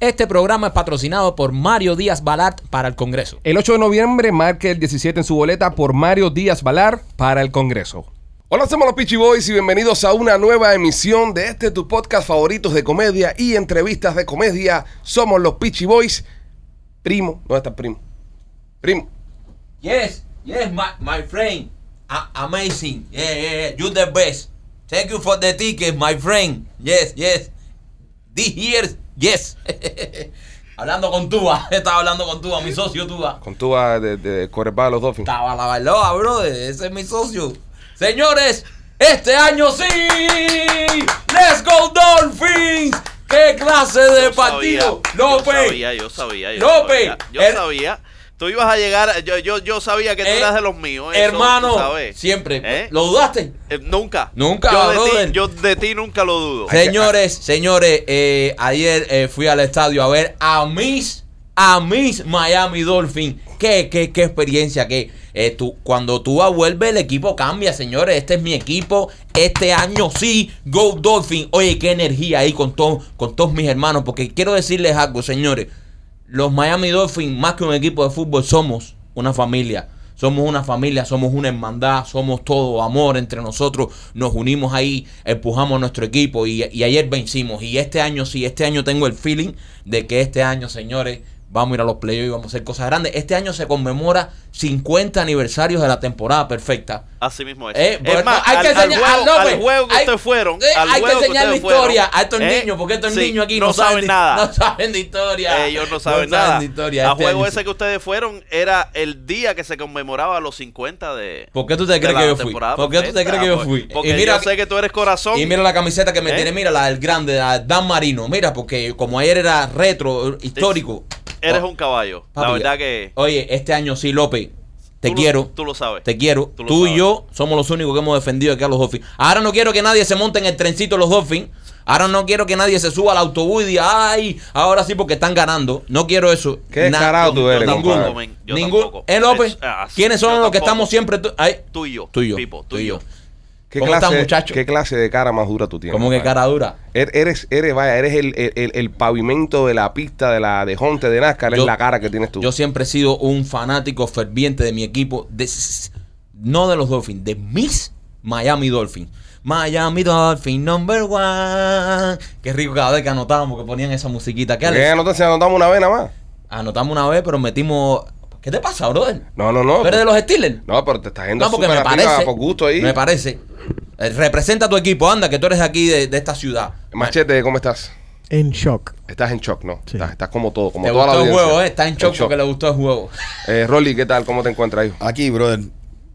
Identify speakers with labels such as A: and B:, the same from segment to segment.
A: Este programa es patrocinado por Mario Díaz Balart para el Congreso.
B: El 8 de noviembre marque el 17 en su boleta por Mario Díaz Valar para el Congreso. Hola, somos los Peachy Boys y bienvenidos a una nueva emisión de este tu podcast favoritos de comedia y entrevistas de comedia. Somos los Peachy Boys. Primo, ¿dónde está el primo? Primo.
C: Yes, yes, my, my friend. A- amazing. Yeah, yeah, yeah. You the best. Thank you for the ticket, my friend. Yes, yes. This year, yes. hablando con Tuba. Estaba hablando con Tuba, mi socio Tuba.
B: Con tu de, de de los Dolphins.
C: Estaba la bailoa, brother. Ese es mi socio. Señores, este año sí. Let's go Dolphins. ¿Qué clase de
D: Yo
C: partido?
D: sabía,
C: López.
D: Yo sabía, yo sabía. Yo
C: López,
D: sabía. Yo
C: el-
D: sabía. Tú ibas a llegar. Yo, yo, yo sabía que tú
C: Eh,
D: eras de los míos. eso,
C: Hermano,
D: sabes.
C: siempre.
D: ¿Eh?
C: ¿Lo dudaste?
D: Eh, nunca.
C: Nunca,
D: Yo de, ti, yo de ti nunca lo dudo.
C: Señores, señores, eh, ayer eh, fui al estadio a ver a mis, a mis Miami Dolphins. Qué, qué, qué experiencia eh, tú, cuando tú vuelves el equipo cambia, señores. Este es mi equipo. Este año sí, Go Dolphins. Oye, qué energía ahí con, todo, con todos mis hermanos. Porque quiero decirles algo, señores. Los Miami Dolphins, más que un equipo de fútbol, somos una familia. Somos una familia, somos una hermandad, somos todo amor entre nosotros. Nos unimos ahí, empujamos nuestro equipo y, y ayer vencimos. Y este año sí, este año tengo el feeling de que este año, señores, vamos a ir a los playoffs y vamos a hacer cosas grandes. Este año se conmemora 50 aniversarios de la temporada perfecta.
D: Así mismo es.
C: Eh,
D: es
C: bueno,
D: más,
C: hay
D: al,
C: que
D: al
C: enseñar-
D: juego, al
C: pues,
D: juego que
C: hay-
D: ustedes fueron.
C: eh,
D: al
C: hay que
D: ustedes fueron,
C: historia a estos
D: eh,
C: niños, porque estos
D: sí,
C: niños aquí
D: no,
C: no,
D: saben nada.
C: No saben de historia.
D: Ellos no saben nada.
C: de historia.
D: Al
C: Este
D: juego
C: año
D: ese que ustedes fueron era el día que se conmemoraba los 50 de.
C: ¿Por qué tú te crees
D: la
C: que yo fui? ¿Por qué tú te crees que yo
D: pues,
C: fui?
D: Porque
C: Y mira
D: yo sé que tú eres corazón.
C: Y mira la camiseta que me tiene, mira la del grande, la Dan Marino. Mira, porque como ayer era retro, histórico.
D: Eres un caballo. la verdad que.
C: Oye, este año sí, López. Te
D: tú lo-
C: quiero.
D: tú lo sabes.
C: Te quiero.
D: Tú
C: y
D: sabes.
C: yo somos los únicos que hemos defendido aquí a los Dolphins. Ahora no quiero que nadie se monte en el trencito de los Dolphins. Ahora no quiero que nadie se suba al autobús y diga, ay, ahora sí porque están ganando. No quiero eso.
B: Qué
C: Na-
B: descarado tú
D: yo
B: eres,
D: tampoco.
C: Eh, López,
D: Es- ah,
C: ¿quiénes son los que estamos siempre? tú- ay,
D: Tú y yo.
C: Tú y yo.
D: Pipo, tú y yo.
B: ¿Qué
C: ¿Cómo
B: clase,
C: muchachos?
B: ¿Qué clase de cara más dura tú tienes?
C: como que cara dura.
B: Er- Eres, eres, vaya, eres el, el- pavimento de la pista de la de Honte de NASCAR, es
C: Yo-
B: la cara que tienes tú.
C: Yo siempre he sido un fanático ferviente de mi equipo, de, no de los Dolphins, de mis Miami Dolphins. Miami Dolphins number one. Qué rico cada vez que anotábamos que ponían esa musiquita. ¿Qué
B: qué no te anotamos una vez nada más?
C: Anotamos una vez, pero metimos. ¿Qué te pasa, brother?
B: No, no, no.
C: ¿Tú eres de los Steelers?
B: No, pero te estás yendo
C: No, porque me parece.
B: por gusto ahí.
C: Me parece. Eh, representa a tu equipo, anda, que tú eres de aquí de, de esta ciudad.
B: Machete, ¿cómo estás?
E: En shock.
B: Estás en shock, ¿no?
E: Sí.
B: Estás, estás como todo, como
C: Te
B: toda la
C: gustó el
B: audiencia.
C: juego, ¿eh? Está en shock porque le gustó el juego.
B: Eh, Rolly, ¿qué tal? ¿Cómo te encuentras ahí?
F: Aquí, brother.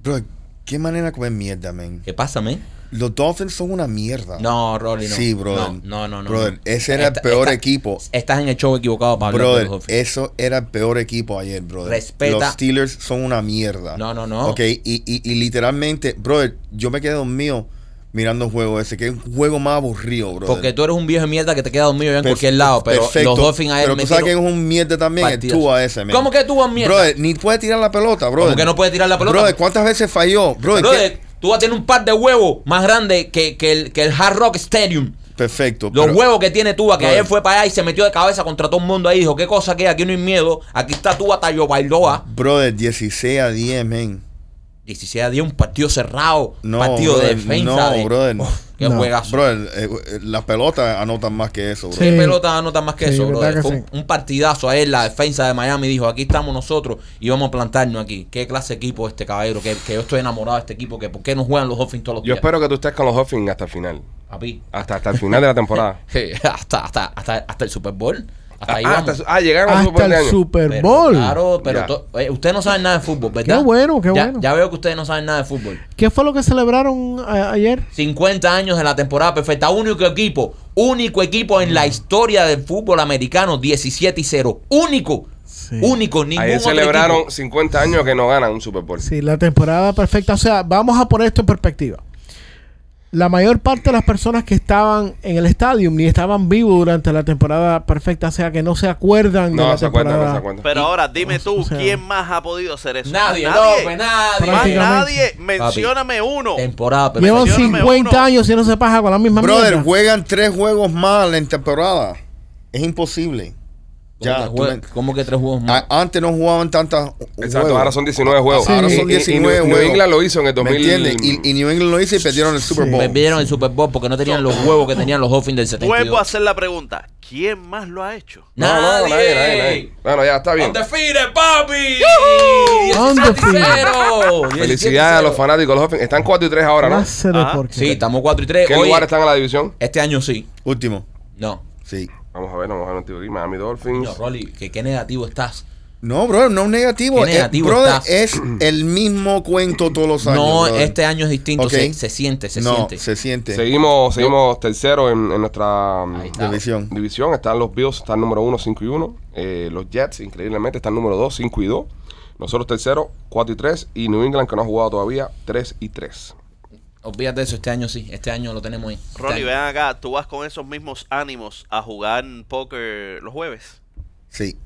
F: Brother, qué manera de comer mierda, man.
C: ¿Qué pasa, men?
F: Los Dolphins son una mierda.
C: No, Rolly, no.
F: Sí, brother.
C: No, no, no.
F: Brother, ese era el peor
C: esta-
F: equipo.
C: Estás en el show equivocado de
F: Brother, eso era el peor equipo ayer, brother.
C: Respeta-
F: Los Steelers son una mierda.
C: No, no, no.
F: Ok, y, y, y literalmente, brother, yo me quedé dormido mirando el juego ese, que es un juego más aburrido, brother.
C: Porque tú eres un viejo de mierda que te queda dormido ya en
F: Perf-
C: cualquier lado. Pero
F: perfecto.
C: los Dolphins ayer
F: Pero tú sabes que es un mierda también, el. Tua ese, man.
C: ¿Cómo que Tua mierda?
F: Brother, ni puede tirar la pelota, brother.
C: ¿Cómo que no puede tirar la pelota?
F: Brother, ¿cuántas veces falló? Brother,
C: Brother,
F: ¿qué?
C: Tú vas a tener un par de huevos más grandes que, que el, que el Hard Rock Stadium.
F: Perfecto.
C: Los
F: pero-
C: huevos que tiene Tua, que ayer fue para allá y se metió de cabeza contra todo el mundo ahí. Dijo, ¿qué cosa que? Aquí no hay miedo. Aquí está Tua Tayo Bailoa.
F: Brother, 16 a 10, man.
C: 16 a 10, un partido cerrado.
F: No,
C: partido
F: brother,
C: de defensa.
F: no,
C: de-
F: brother.
C: Qué
E: No.
C: juegazo.
F: Eh, eh, las pelotas anotan más que eso, bro.
C: ¿Qué
E: Sí.
C: pelota anota más que
E: Sí,
C: eso,
E: que
C: Fue
E: sí.
C: un, partidazo a él, la defensa de Miami dijo, aquí estamos nosotros y vamos a plantarnos aquí. Qué clase de equipo este caballero, que, que yo estoy enamorado de este equipo, que por qué no juegan los Dolphins todos los
B: Yo
C: días.
B: espero que tú estés con los Dolphins hasta el final.
C: Papi.
B: Hasta, hasta el final de la temporada.
C: hasta, hasta, hasta, hasta el Super Bowl. Hasta ahí
B: ah,
C: vamos.
B: hasta- ah, llegaron al Super
E: Hasta
B: Bowl
E: el
B: año.
E: Super
C: Pero,
E: Bowl.
C: Claro, pero to- eh, ustedes no saben nada de fútbol, ¿verdad?
E: Qué bueno, qué
C: Ya-
E: bueno.
C: Ya veo que ustedes no saben nada de fútbol.
E: ¿Qué fue lo que celebraron a- ayer?
C: 50 años de la temporada perfecta. Único equipo, único equipo en la historia del fútbol americano, 17 y 0. Único
E: Sí.
C: Único, ningún
B: Ayer celebraron
C: equipo.
B: 50 años que no ganan un Super Bowl.
E: Sí, la temporada perfecta. O sea, vamos a poner esto en perspectiva. La mayor parte de las personas que estaban en el estadio ni estaban vivos durante la temporada perfecta, o sea que no se acuerdan de
B: No
E: la
B: se acuerdan,
E: temporada.
B: no se acuerdan.
D: Pero ahora dime tú,
E: o sea-
D: ¿quién más ha podido hacer eso?
C: Nadie,
D: Nadie.
C: López, nadie.
D: Más nadie. Mencióname uno.
C: Temporada
E: Llevan
C: perfecta.
D: Mencióname
E: 50
D: uno.
E: años y no se pasa con la misma
F: Brother,
E: mierda.
F: juegan tres juegos más en temporada. Es imposible.
C: ¿Cómo,
F: Ya, me-
C: cómo que tres juegos más?
F: A- antes no jugaban tantas
B: Exacto,
F: juegos.
B: ahora son 19 juegos.
E: Sí.
F: Ahora son
B: y- y
F: 19
B: New- New
F: juegos.
B: England lo hizo en el
F: ¿Me
B: 2000.
F: entiendes? Y, y New England lo hizo y perdieron el Super
E: Sí.
F: Bowl.
C: Perdieron el Super Bowl porque no tenían los huevos que tenían los Dolphins del 72.
D: Vuelvo a hacer la pregunta. ¿Quién más lo ha hecho?
B: No, no,
C: Nadie.
B: nadie, nadie, nadie. Bueno, ya está bien.
C: Undefeated, papi.
E: Undefeated.
C: 17-0.
B: Felicidades a los fanáticos de los Dolphins. Están 4 y 3 ahora, ¿no?
E: Porquería.
C: Sí, estamos 4 y 3.
B: ¿Qué
C: Oye,
B: lugar están en la división?
C: Este año sí.
F: Último.
C: No.
F: Sí.
B: Vamos a ver, vamos a ver un tío aquí. Miami Dolphins.
C: No, Rolly, que qué negativo estás.
F: No, brother, no es negativo.
C: Qué
F: Eh,
C: negativo
F: brother,
C: estás.
F: es el mismo cuento todos los años.
C: No,
F: brother.
C: este año es distinto.
F: Ok.
C: Se, se siente, se
F: no,
C: siente.
F: se siente.
B: Seguimos, seguimos tercero en, en nuestra
C: está.
F: División.
B: división. Están los Bills, están número 1, 5 y 1. Eh, los Jets, increíblemente, están número 2, 5 y 2. Nosotros tercero, 4 y 3. Y New England, que no ha jugado todavía, 3 y 3.
C: Olvídate de eso, este año sí. Este año lo tenemos ahí. Este
D: Ronnie,
C: año.
D: ven acá. ¿Tú vas con esos mismos ánimos a jugar póker los jueves?
F: Sí,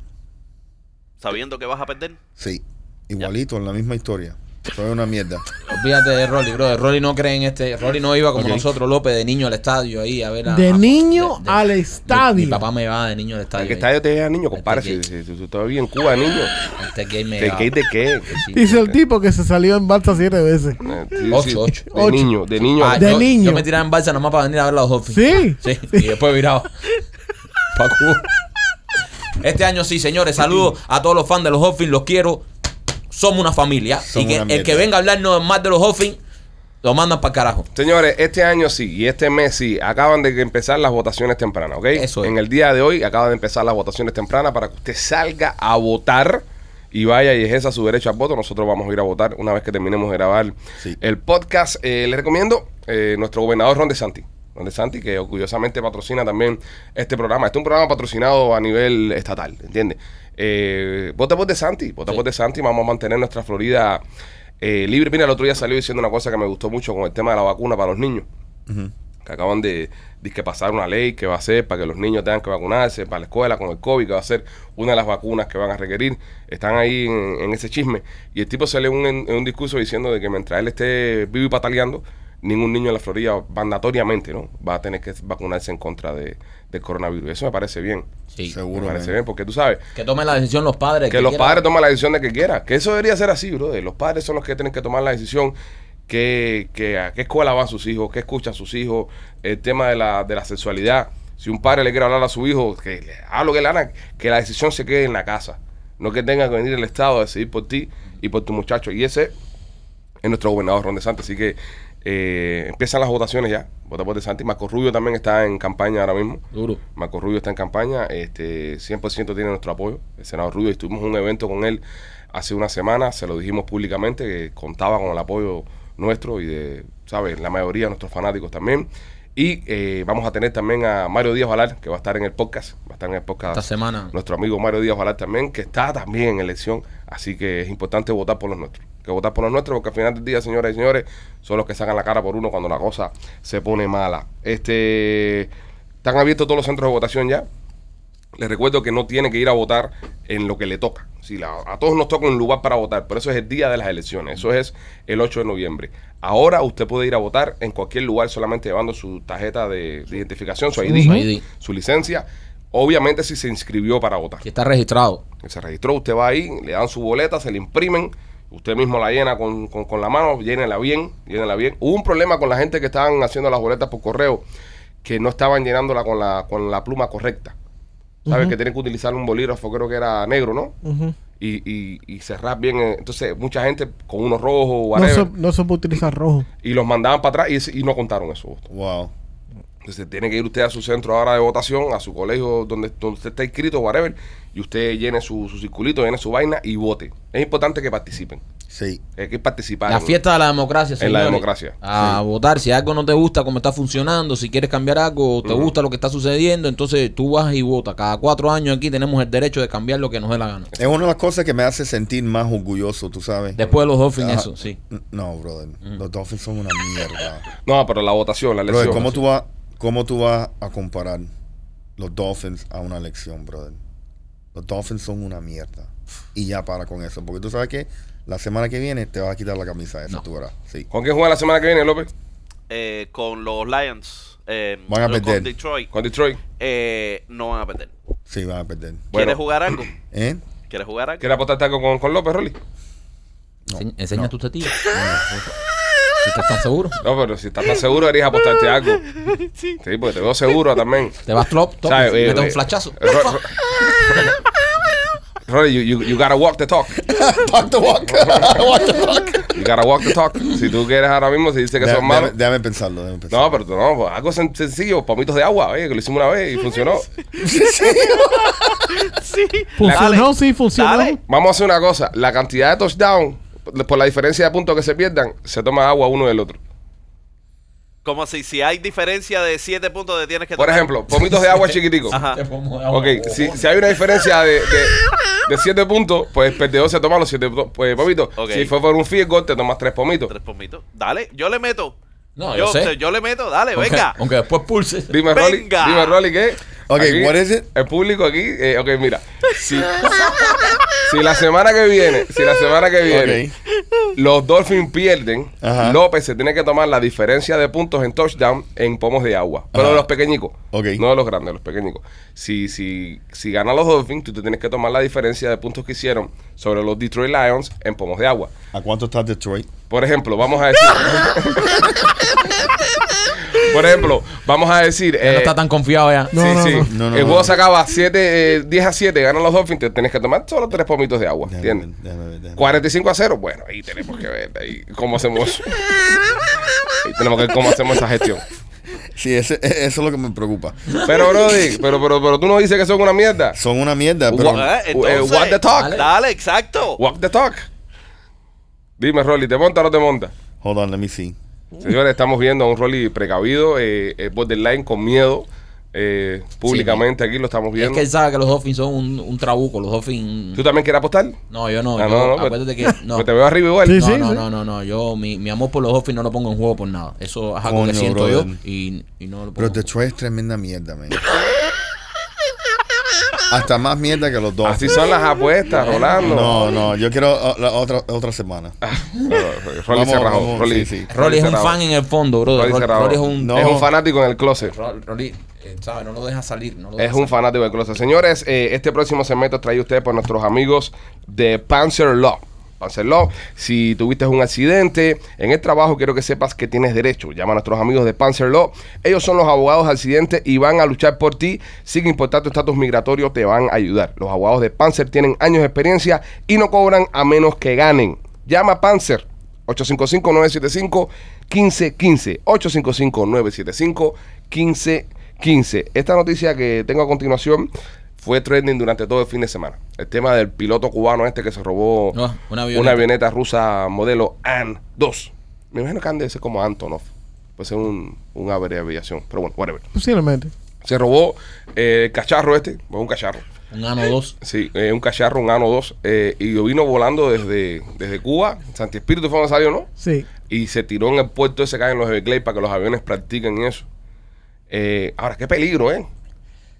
D: Sabiendo que vas a perder.
F: sí. Igualito, en la misma historia. Fue una mierda.
C: Olvídate de Rolly, bro. Rolly no cree en este. Rolly no iba como nosotros, López, de niño al estadio ahí a ver a-
E: De
C: a-
E: niño
C: de- de-
E: al estadio.
C: mi papá me va de niño al estadio.
B: ¿En qué estadio te llega niño, compadre? Si,
C: Este
B: si, si, si tú todavía en Cuba de niño.
C: Este gay me
B: ¿De qué? ¿De qué?
C: Sí.
E: Dice el tipo que se salió en balsa siete veces.
B: Eh, sí,
C: Ocho,
B: sí,
C: ocho.
B: De
E: Ocho.
B: niño, de niño.
C: Ah,
E: De
C: yo,
E: niño.
C: Yo me tiraba en balsa nomás para venir a ver los Dolphins.
E: Sí.
C: Sí, y después virado. Pa' Cuba. Este año sí, señores. Saludos a todos los fans de los Dolphins. Los quiero. Somos una familia.
F: Somos
C: y que el que venga a hablarnos más de los Dolphins, lo mandan para carajo.
B: Señores, este año sí y este mes sí, acaban de empezar las votaciones tempranas, ¿ok?
C: Eso es.
B: En el día de hoy acaban de empezar las votaciones tempranas para que usted salga a votar y vaya y ejerza su derecho al voto. Nosotros vamos a ir a votar una vez que terminemos de grabar
F: Sí.
B: el podcast. Eh, les recomiendo eh, nuestro gobernador Ron DeSantis. Ron DeSantis, que orgullosamente patrocina también este programa. Este es un programa patrocinado a nivel estatal, ¿entiendes? Eh, vota por DeSantis, vota
C: Sí.
B: por. Vamos a mantener nuestra Florida eh, libre. Mira, el otro día salió diciendo una cosa que me gustó mucho con el tema de la vacuna para los niños que acaban de, que pasar una ley que va a ser para que los niños tengan que vacunarse para la escuela con el COVID, que va a ser una de las vacunas que van a requerir. Están ahí en, en ese chisme. Y el tipo sale un, en un discurso diciendo de que mientras él esté vivo y pataleando, ningún niño en la Florida mandatoriamente no va a tener que vacunarse en contra de, del coronavirus. Eso me parece bien.
C: Sí.
F: Seguro.
B: Me parece bien, porque tú sabes
C: Que tomen la decisión los padres.
B: que los padres toman la decisión de que quieran. Que eso debería ser así, brother. Los padres son los que tienen que tomar la decisión que, que a qué escuela van sus hijos, qué escuchan sus hijos, el tema de la, de la sexualidad. Si un padre le quiere hablar a su hijo, que le haga lo que le haga, que la decisión se quede en la casa. No que tenga que venir el Estado a decidir por ti y por tu muchacho. Y ese es nuestro gobernador Ron DeSantis. Así que eh, empiezan las votaciones ya. Vota por DeSantis. Marco Rubio también está en campaña ahora mismo.
C: Duro.
B: Marco Rubio está en campaña, este 100% tiene nuestro apoyo. El senador Rubio, estuvimos en un evento con él hace una semana, se lo dijimos públicamente que contaba con el apoyo nuestro y de, ¿sabes? La mayoría de nuestros fanáticos también. Y eh, vamos a tener también a Mario Díaz Valar, que va a estar en el podcast, va a estar en el podcast
C: Esta semana.
B: nuestro amigo Mario Díaz Valar también, que está también en elección, así que es importante votar por los nuestros. Que votar por los nuestros, porque al final del día, señoras y señores, son los que sacan la cara por uno cuando la cosa se pone mala. Este están abiertos todos los centros de votación ya. Les recuerdo que no tiene que ir a votar en lo que le toca. Si la- a todos nos toca un lugar para votar, pero eso es el día de las elecciones. Eso es el 8 de noviembre. Ahora usted puede ir a votar en cualquier lugar solamente llevando su tarjeta de, de identificación, su ID,
C: Su ID.
B: su licencia. Obviamente si se inscribió para votar.
C: Que está registrado.
B: Que se registró, usted va ahí, le dan su boleta, se le imprimen, usted mismo la llena con, con- con la mano, llénela bien, llénela bien. Hubo un problema con la gente que estaban haciendo las boletas por correo, que no estaban llenándola con la, con la pluma correcta. ¿Sabes? Que tienen que utilizar un bolígrafo, creo que era negro, ¿no? Y, y, y cerrar bien. eh, Entonces, mucha gente con unos rojos,
E: No se, no se puede utilizar rojo.
B: y los mandaban para atrás y, no contaron votos.
F: Wow.
B: Entonces tiene que ir usted a su centro ahora de votación, a su colegio donde, donde usted está inscrito, whatever, y usted llene su, su circulito, llene su vaina y vote. Es importante que participen.
F: Sí.
B: Hay que participar.
C: La
B: en-
C: fiesta de la democracia,
B: En la
C: señores.
B: democracia.
C: A votar. Si algo no te gusta como está funcionando, si quieres cambiar algo, te gusta lo que está sucediendo, entonces tú vas y votas. Cada cuatro años aquí tenemos el derecho de cambiar lo que nos dé la gana.
F: Es una de las cosas que me hace sentir más orgulloso, tú sabes.
C: Después de los Dolphins,
F: Ajá.
C: eso, sí.
F: No, brother. Los Dolphins son una mierda.
B: No, pero la votación, la elección.
F: Brother, ¿cómo tú, vas, ¿cómo tú vas a comparar los Dolphins a una elección, brother? Los Dolphins son una mierda. Y ya para con eso. Porque tú sabes que la semana que viene te vas a quitar la camisa esa,
C: No.
F: tú verás. Sí.
B: ¿Con quién juega la semana que viene, López?
D: Eh, con los Lions. eh,
F: Van a
D: con
F: perder.
D: Detroit.
B: Con Detroit.
D: eh, no van a perder.
F: Sí, van a perder.
B: Bueno.
D: ¿Quieres jugar algo?
F: ¿Eh?
D: ¿Quieres jugar algo?
B: ¿Quieres apostarte algo con, con López, Rolly?
F: No,
C: Enseña
F: no.
C: tu tetilla. Si estás tan seguro.
B: No, pero si estás tan seguro, deberías apostarte algo. Sí. porque te veo seguro también.
C: Te vas top, top,
B: ¿Sabes? Eh,
C: metes
B: eh,
C: un flachazo.
B: Ro- Ro- Rolly, you, you, you gotta walk the talk.
F: Talk the walk. Walk the talk.
B: You gotta walk the talk. Si tú quieres ahora mismo, si dices que son
F: Déjame,
B: malos.
F: déjame- déjame pensarlo, déjame pensarlo.
B: No, pero tú no, pues, algo sen- sencillo, palmitos de agua, oye, que lo hicimos una vez y funcionó.
D: Sí.
E: ¿Funcionó?
D: Dale.
E: Sí, funcionó.
D: Dale.
B: Vamos a hacer una cosa, la cantidad de touchdown, por la diferencia de puntos que se pierdan, se toma agua uno del otro.
D: Como si, si hay diferencia de 7 puntos, te tienes que
B: Por
D: tomar-
B: ejemplo, pomitos de agua chiquitico.
D: Ajá.
C: Te pongo de agua.
B: Ok, si, si hay una diferencia de, de, de siete puntos, pues el perdedor se toma los siete po- pues, pomitos.
D: Ok.
B: Si fue por un field goal, te tomas tres pomitos.
D: Tres pomitos. Dale, yo le meto.
C: No, yo,
D: yo,
C: sé.
D: yo le meto, dale, venga.
C: Aunque después pulse.
B: Dime, Rolly,
D: Venga.
B: dime, Rolly, ¿qué?
F: Ok,
B: Aquí,
F: what is it?
B: El público aquí, eh, ok, mira. Si, si la semana que viene, si la semana que viene los Dolphins pierden,
F: Ajá.
B: López se tiene que tomar la diferencia de puntos en touchdown en pomos de agua. Pero
F: Ajá.
B: de los pequeñicos.
F: Ok.
B: No de los grandes, de los pequeñicos. Si, si, si ganan los Dolphins, tú te tienes que tomar la diferencia de puntos que hicieron sobre los Detroit Lions en pomos de agua.
F: ¿A cuánto está Detroit?
B: Por ejemplo, vamos a decir. Por ejemplo, vamos a decir.
C: Ya no
B: eh,
C: está tan confiado ya.
E: No,
B: sí,
E: no,
B: sí.
E: no.
B: El
F: no.
B: juego se acaba 7, eh, 10 a 7, ganan los Dolphins, te tienes que tomar solo 3 pomitos de agua.
F: Déjame
B: ¿Entiendes?
F: déjame déjame ver.
B: 45 a 0, bueno, ahí tenemos que ver ahí cómo hacemos. ahí tenemos que ver cómo hacemos esa gestión.
F: Sí, ese- e- eso es lo que me preocupa.
B: Pero, Brody, pero, pero, pero tú no dices que son una mierda.
F: Son una mierda, pero...
D: Eh, entonces,
B: walk the talk.
C: Dale.
D: Dale, exacto.
B: Walk the talk. Dime, Rolly, ¿te monta o no te monta?
F: Hold on, let me see.
B: Señores, estamos viendo a un Rolly precavido, eh, eh, borderline con miedo. eh, públicamente aquí lo estamos
C: Es
B: viendo.
C: que él sabe que los Dolphins son un, un trabuco. Los Dolphins.
B: ¿Tú también quieres apostar?
C: No, yo no.
B: Ah,
C: yo-
B: no, no, pero-
C: acuérdate que. No.
B: Pues te veo arriba igual.
E: Sí,
C: No,
E: sí.
C: no, no, no, no. Yo, mi, mi amor por los Dolphins no lo pongo en juego por nada. Eso es algo
F: Coño,
C: que siento
F: brother.
C: yo y, y no lo
F: Pero
C: pongo.
F: Detroit es tremenda mierda, man. Hasta más mierda que los dos.
B: Así son las apuestas, Rolando.
F: No, no, yo quiero o- la otra, otra semana.
B: No, Rolly
F: Vamos,
B: se rajó.
F: vamos,
B: Rolly,
F: sí, sí.
C: Rolly es un
B: se rajó.
C: fan en el fondo, brother.
B: Rolly se
C: Rolly,
B: rajó.
C: Rolly es un.
F: No.
B: Es un fanático en el closet.
C: Ro- Rolly, eh, ¿sabes? No lo deja salir. No lo
B: Es
C: deja
B: un
C: salir.
B: fanático del closet. Señores, eh, este próximo segmento trae usted por nuestros amigos de Panzer Law. Panzer Law, si tuviste un accidente en el trabajo, quiero que sepas que tienes derecho. Llama a nuestros amigos de Panzer Law. Ellos son los abogados de accidente y van a luchar por ti. Sin importar tu estatus migratorio, te van a ayudar. Los abogados de Panzer tienen años de experiencia y no cobran a menos que ganen. Llama a Panzer 855-975-1515. 855-975-1515. Esta noticia que tengo a continuación fue trending durante todo el fin de semana. El tema del piloto cubano este que se robó
C: Ah, una avioneta.
B: avioneta rusa modelo AN-2. Me imagino que han de ser como Antonov. Puede ser un, un ave de aviación. Pero bueno, whatever.
E: Posiblemente.
B: Se robó eh, el cacharro este. fue un cacharro.
C: Un ano 2.
B: Sí, eh, un cacharro, un ANO 2. eh, y lo vino volando desde, desde Cuba. Santi Espíritu fue donde salió, ¿no?
E: Sí.
B: Y se tiró en el puerto ese que hay en los Everglades para que los aviones practiquen eso. Eh, ahora, qué peligro, ¿eh?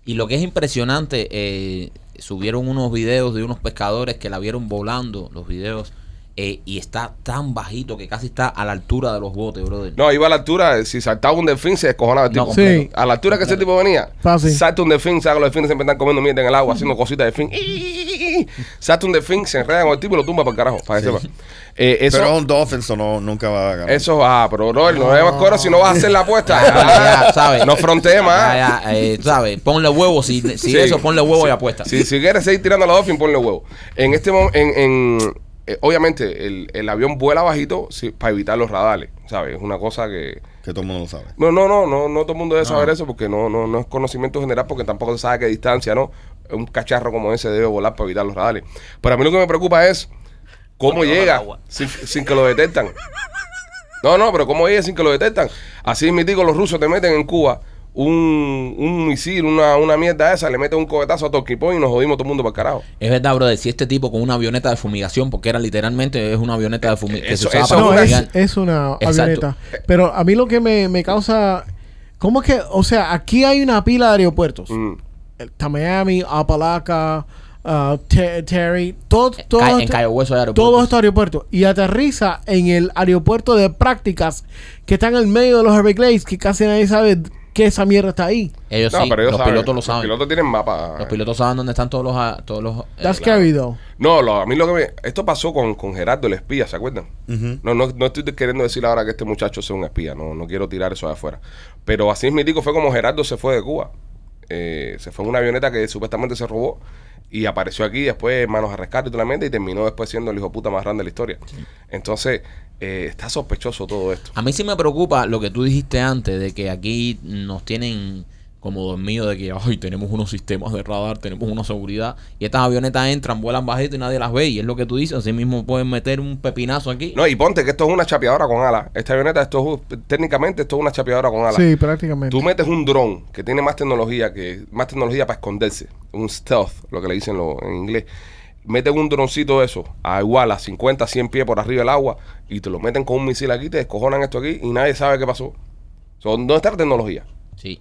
C: Y lo que es impresionante, eh, subieron unos videos de unos pescadores que la vieron volando, los videos, eh, y está tan bajito que casi está a la altura de los botes, brother.
B: No, iba a la altura, si saltaba un delfín se descojonaba el tipo.
C: No,
E: Sí.
B: A la altura que ese tipo venía,
E: Fácil.
B: salta un delfín, que los delfines siempre están comiendo mierda en el agua, haciendo cositas de delfín. Salta un delfín, se enreda con el tipo y lo tumba para el carajo, para que sepa. Eh, eso,
F: Pero un Dolphin so no, nunca va a ganar.
B: eso, ah, pero no, no me acuerdo si no vas a hacer la apuesta.
C: Ya, ya, ¿sabes?
B: No frontees más.
C: Ya, ya, eh, ¿sabes? Ponle huevo, si, si
B: Sí.
C: eso, ponle huevo y apuesta.
B: Si, si quieres seguir tirando a la Dolphin, ponle huevo. En este momento, en, en- eh, obviamente, el, el avión vuela bajito sí, para evitar los radares, ¿sabes? Es una cosa que...
F: Que todo el mundo lo sabe.
B: No, no, no, no, no todo el mundo debe
C: No.
B: saber eso porque no, no, no es conocimiento general porque tampoco se sabe qué distancia, ¿no? Un cacharro como ese debe volar para evitar los radares. Pero a mí lo que me preocupa es ¿Cómo llega sin, sin que lo detectan? No, no, pero ¿cómo llega sin que lo detectan? Así mismo los rusos te meten en Cuba un, un misil, una, una mierda esa, le meten un cohetazo a Torquipón y nos jodimos todo el mundo para el carajo.
C: Es verdad, brother, si este tipo con una avioneta de fumigación, porque era literalmente es una avioneta de fumigación.
B: Eso-
C: que se usaba
B: eso
C: para
E: No,
B: una-
E: es, una
C: Exacto.
E: avioneta. Pero a mí lo que me, me causa... ¿Cómo es que...? O sea, aquí hay una pila de aeropuertos.
B: Mm.
E: Está Miami, Apalaca, uh, Te- Terry, todo, todo
C: Ca- en
E: este-
C: Cayo Hueso hay aeropuertos.
E: todos estos aeropuertos. Y aterriza en el aeropuerto de prácticas que está en el medio de los Everglades, que casi nadie sabe que esa mierda está ahí.
C: Ellos
B: No,
C: sí,
B: pero ellos
C: los
B: saben.
C: pilotos lo
B: Los
C: saben.
B: pilotos tienen mapa.
C: Los pilotos saben dónde están todos los... a- Todos los eh, claro.
E: scary, though.
B: No, lo- a mí lo que me... Esto pasó con, con Gerardo el espía, ¿se acuerdan? no, no, no estoy queriendo decir ahora que este muchacho sea un espía, no, no quiero tirar eso de afuera. Pero así es mi fue como Gerardo se fue de Cuba. Eh, se fue en una avioneta que supuestamente se robó y apareció aquí después manos a rescate y toda la mente y terminó después siendo el hijo puta más grande de la historia. Entonces, eh, está sospechoso todo esto.
C: A mí sí me preocupa lo que tú dijiste antes, de que aquí nos tienen como dormidos de que ay, tenemos unos sistemas de radar, tenemos una seguridad, y estas avionetas entran, vuelan bajito y nadie las ve, y es lo que tú dices, así mismo pueden meter un pepinazo aquí.
B: No, y ponte que esto es una chapeadora con alas. Esta avioneta, esto es, técnicamente, esto es una chapeadora con alas.
E: Sí, prácticamente.
B: Tú metes un dron que tiene más tecnología que más tecnología para esconderse, un stealth, lo que le dicen lo- en inglés. Meten un droncito de eso, a igual a 50, 100 pies por arriba del agua y te lo meten con un misil aquí, te descojonan esto aquí y nadie sabe qué pasó. So, ¿Dónde está la tecnología?
C: Sí.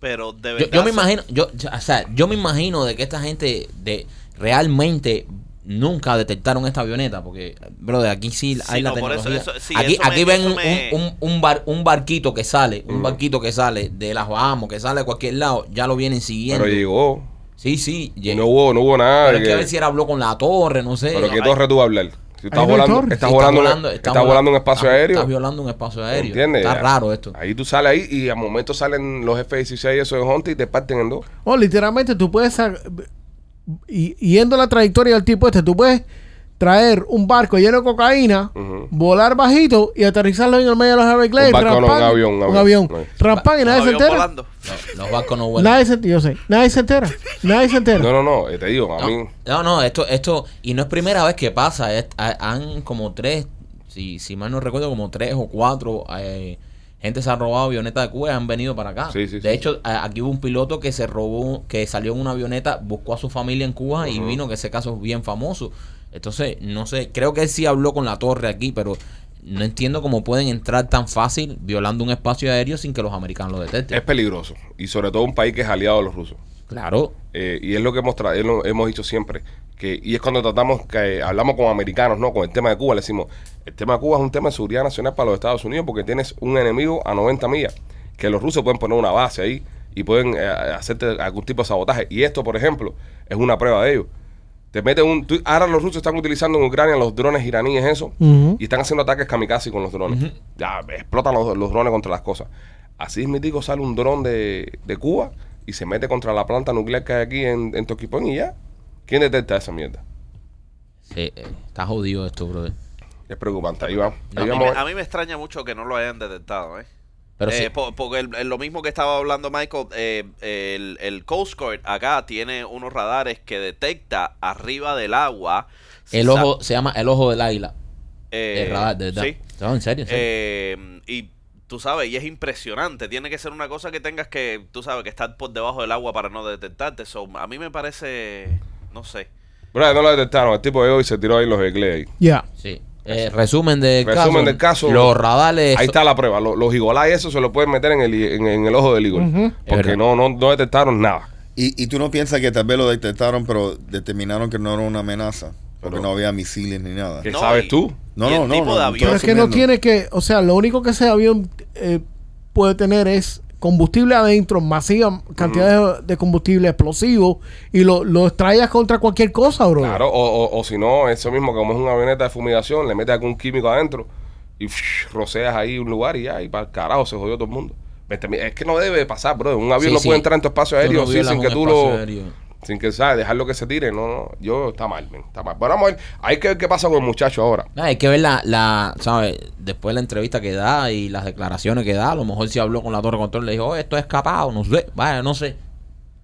D: Pero de
C: Yo,
D: verdad.
C: yo me imagino, yo, o sea, yo me imagino de que esta gente de realmente nunca detectaron esta avioneta, porque, bro, de aquí sí hay
D: Sí,
C: la
D: no, por eso-
C: tecnología.
D: eso- sí,
C: aquí
D: eso me-
C: aquí ven un,
D: me-
C: un, un bar, un barquito que sale, un barquito que sale de las Bahamas, que sale de cualquier lado, ya lo vienen siguiendo.
B: Pero llegó.
C: Sí, sí.
B: y
C: llegó.
B: No hubo, no hubo nada.
C: Pero es que
B: que-
C: a ver si él habló con la torre, no sé.
B: pero ¿qué torre tú vas a hablar? Si estás volando, estás
C: sí,
B: volando,
C: está
B: estás
C: está
B: volando en espacio
C: está-
B: aéreo.
C: Estás violando un espacio aéreo.
B: ¿Entiendes?
C: Está
B: Ya.
C: raro esto.
B: Ahí tú sales ahí y a momento salen los F-16 esos de Hunter y te parten en dos.
E: Oh, literalmente tú puedes... y, yendo la trayectoria del tipo este, tú puedes traer un barco lleno de cocaína, volar bajito y aterrizarlo en el medio de los Everglades.
B: Un barco, no, un avión, un
E: Un
B: avión.
E: Rampán y
D: un
E: nadie se entera.
D: volando.
C: No, los barcos no vuelan.
E: Nadie se, yo sé, nadie se entera. Nadie se entera.
B: No, no, no, eh, te digo, a mí.
C: No, no, esto, esto, y no es primera vez que pasa, es- han como tres, si, si mal no recuerdo, como tres o cuatro eh, gente se ha robado avionetas de Cuba y han venido para acá.
B: Sí, sí,
C: de
B: sí.
C: hecho, aquí hubo un piloto que se robó, que salió en una avioneta, buscó a su familia en Cuba y vino, que ese caso es bien famoso. Entonces, no sé, creo que él sí habló con la torre aquí, pero no entiendo cómo pueden entrar tan fácil violando un espacio aéreo sin que los americanos lo detecten.
B: Es peligroso. Y sobre todo un país que es aliado de los rusos.
C: Claro.
B: Eh, y es lo que hemos, tra- lo- hemos dicho siempre. que Y es cuando tratamos, que hablamos con americanos, ¿no? Con el tema de Cuba, le decimos, el tema de Cuba es un tema de seguridad nacional para los Estados Unidos porque tienes un enemigo a 90 millas, que los rusos pueden poner una base ahí y pueden eh, hacerte algún tipo de sabotaje. Y esto, por ejemplo, es una prueba de ello. Te meten un... tú- ahora los rusos están utilizando en Ucrania los drones iraníes, eso,
E: Ujú.
B: y están haciendo ataques kamikaze con los drones. Ya explotan los, los drones contra las cosas. Así es, mi tico, sale un dron de, de Cuba y se mete contra la planta nuclear que hay aquí en, en Toquipón y ya. ¿Quién detecta esa mierda?
C: Sí, eh, está jodido esto, brother.
B: Es preocupante. Ahí va.
D: A
B: Ahí
D: mí,
B: vamos.
D: me,
B: a
D: mí me extraña mucho que no lo hayan detectado, ¿eh?
C: Pero
D: Eh,
C: sí.
D: porque el- el- lo mismo que estaba hablando Michael, eh, el, el Coast Guard acá tiene unos radares que detecta arriba del agua.
C: El ojo, se llama el ojo del águila.
D: eh,
C: el radar, de verdad.
D: sí.
C: No, en serio, en serio.
D: Eh, y tú sabes, y es impresionante. Tiene que ser una cosa que tengas que, tú sabes, que estar por debajo del agua para no detectarte. So, a mí me parece, no sé.
B: Bro, no lo detectaron. El tipo llegó y se tiró ahí los egles ahí.
E: Ya.
C: Sí. Eh, resumen del
B: Resumen
C: caso.
B: del caso.
C: Los radales.
B: Ahí está la prueba. Los, los Igolay, eso se lo pueden meter en el, en, en el ojo del Igor. Porque no, no, no detectaron nada.
F: Y, y tú no piensas que tal vez lo detectaron, pero determinaron que no era una amenaza. Porque
B: Pero-
F: no había misiles ni nada.
B: ¿Qué
D: No,
B: sabes
D: y-
B: tú?
F: No,
D: y
F: no, no.
D: tipo
F: no,
D: de
F: no
D: avión-
E: Pero es que no tiene que, o sea, lo único que ese avión eh, puede tener es combustible adentro, masiva cantidad de, de combustible explosivo y lo, lo extraigas contra cualquier cosa, bro.
B: Claro, o, o, o si no, eso mismo, como es una avioneta de fumigación, le metes algún químico adentro y psh, roceas ahí un lugar y ya, y para el carajo se jodió todo el mundo. Es que no debe pasar, bro. Un avión
C: Sí,
B: no
C: sí.
B: puede entrar en tu espacio aéreo
C: no
B: sin que tú lo.
C: aéreo.
B: Sin que, ¿sabes? Dejarlo que se tire. No, no. Yo, está mal, men, Está mal. Bueno, vamos a ver. Hay que ver qué pasa con el muchacho ahora.
C: Ah, Hay que ver la, la, ¿sabes? Después la entrevista que da y las declaraciones que da. A lo mejor si habló con la torre de control le dijo, oh, esto es escapado, no sé. Vaya, no sé.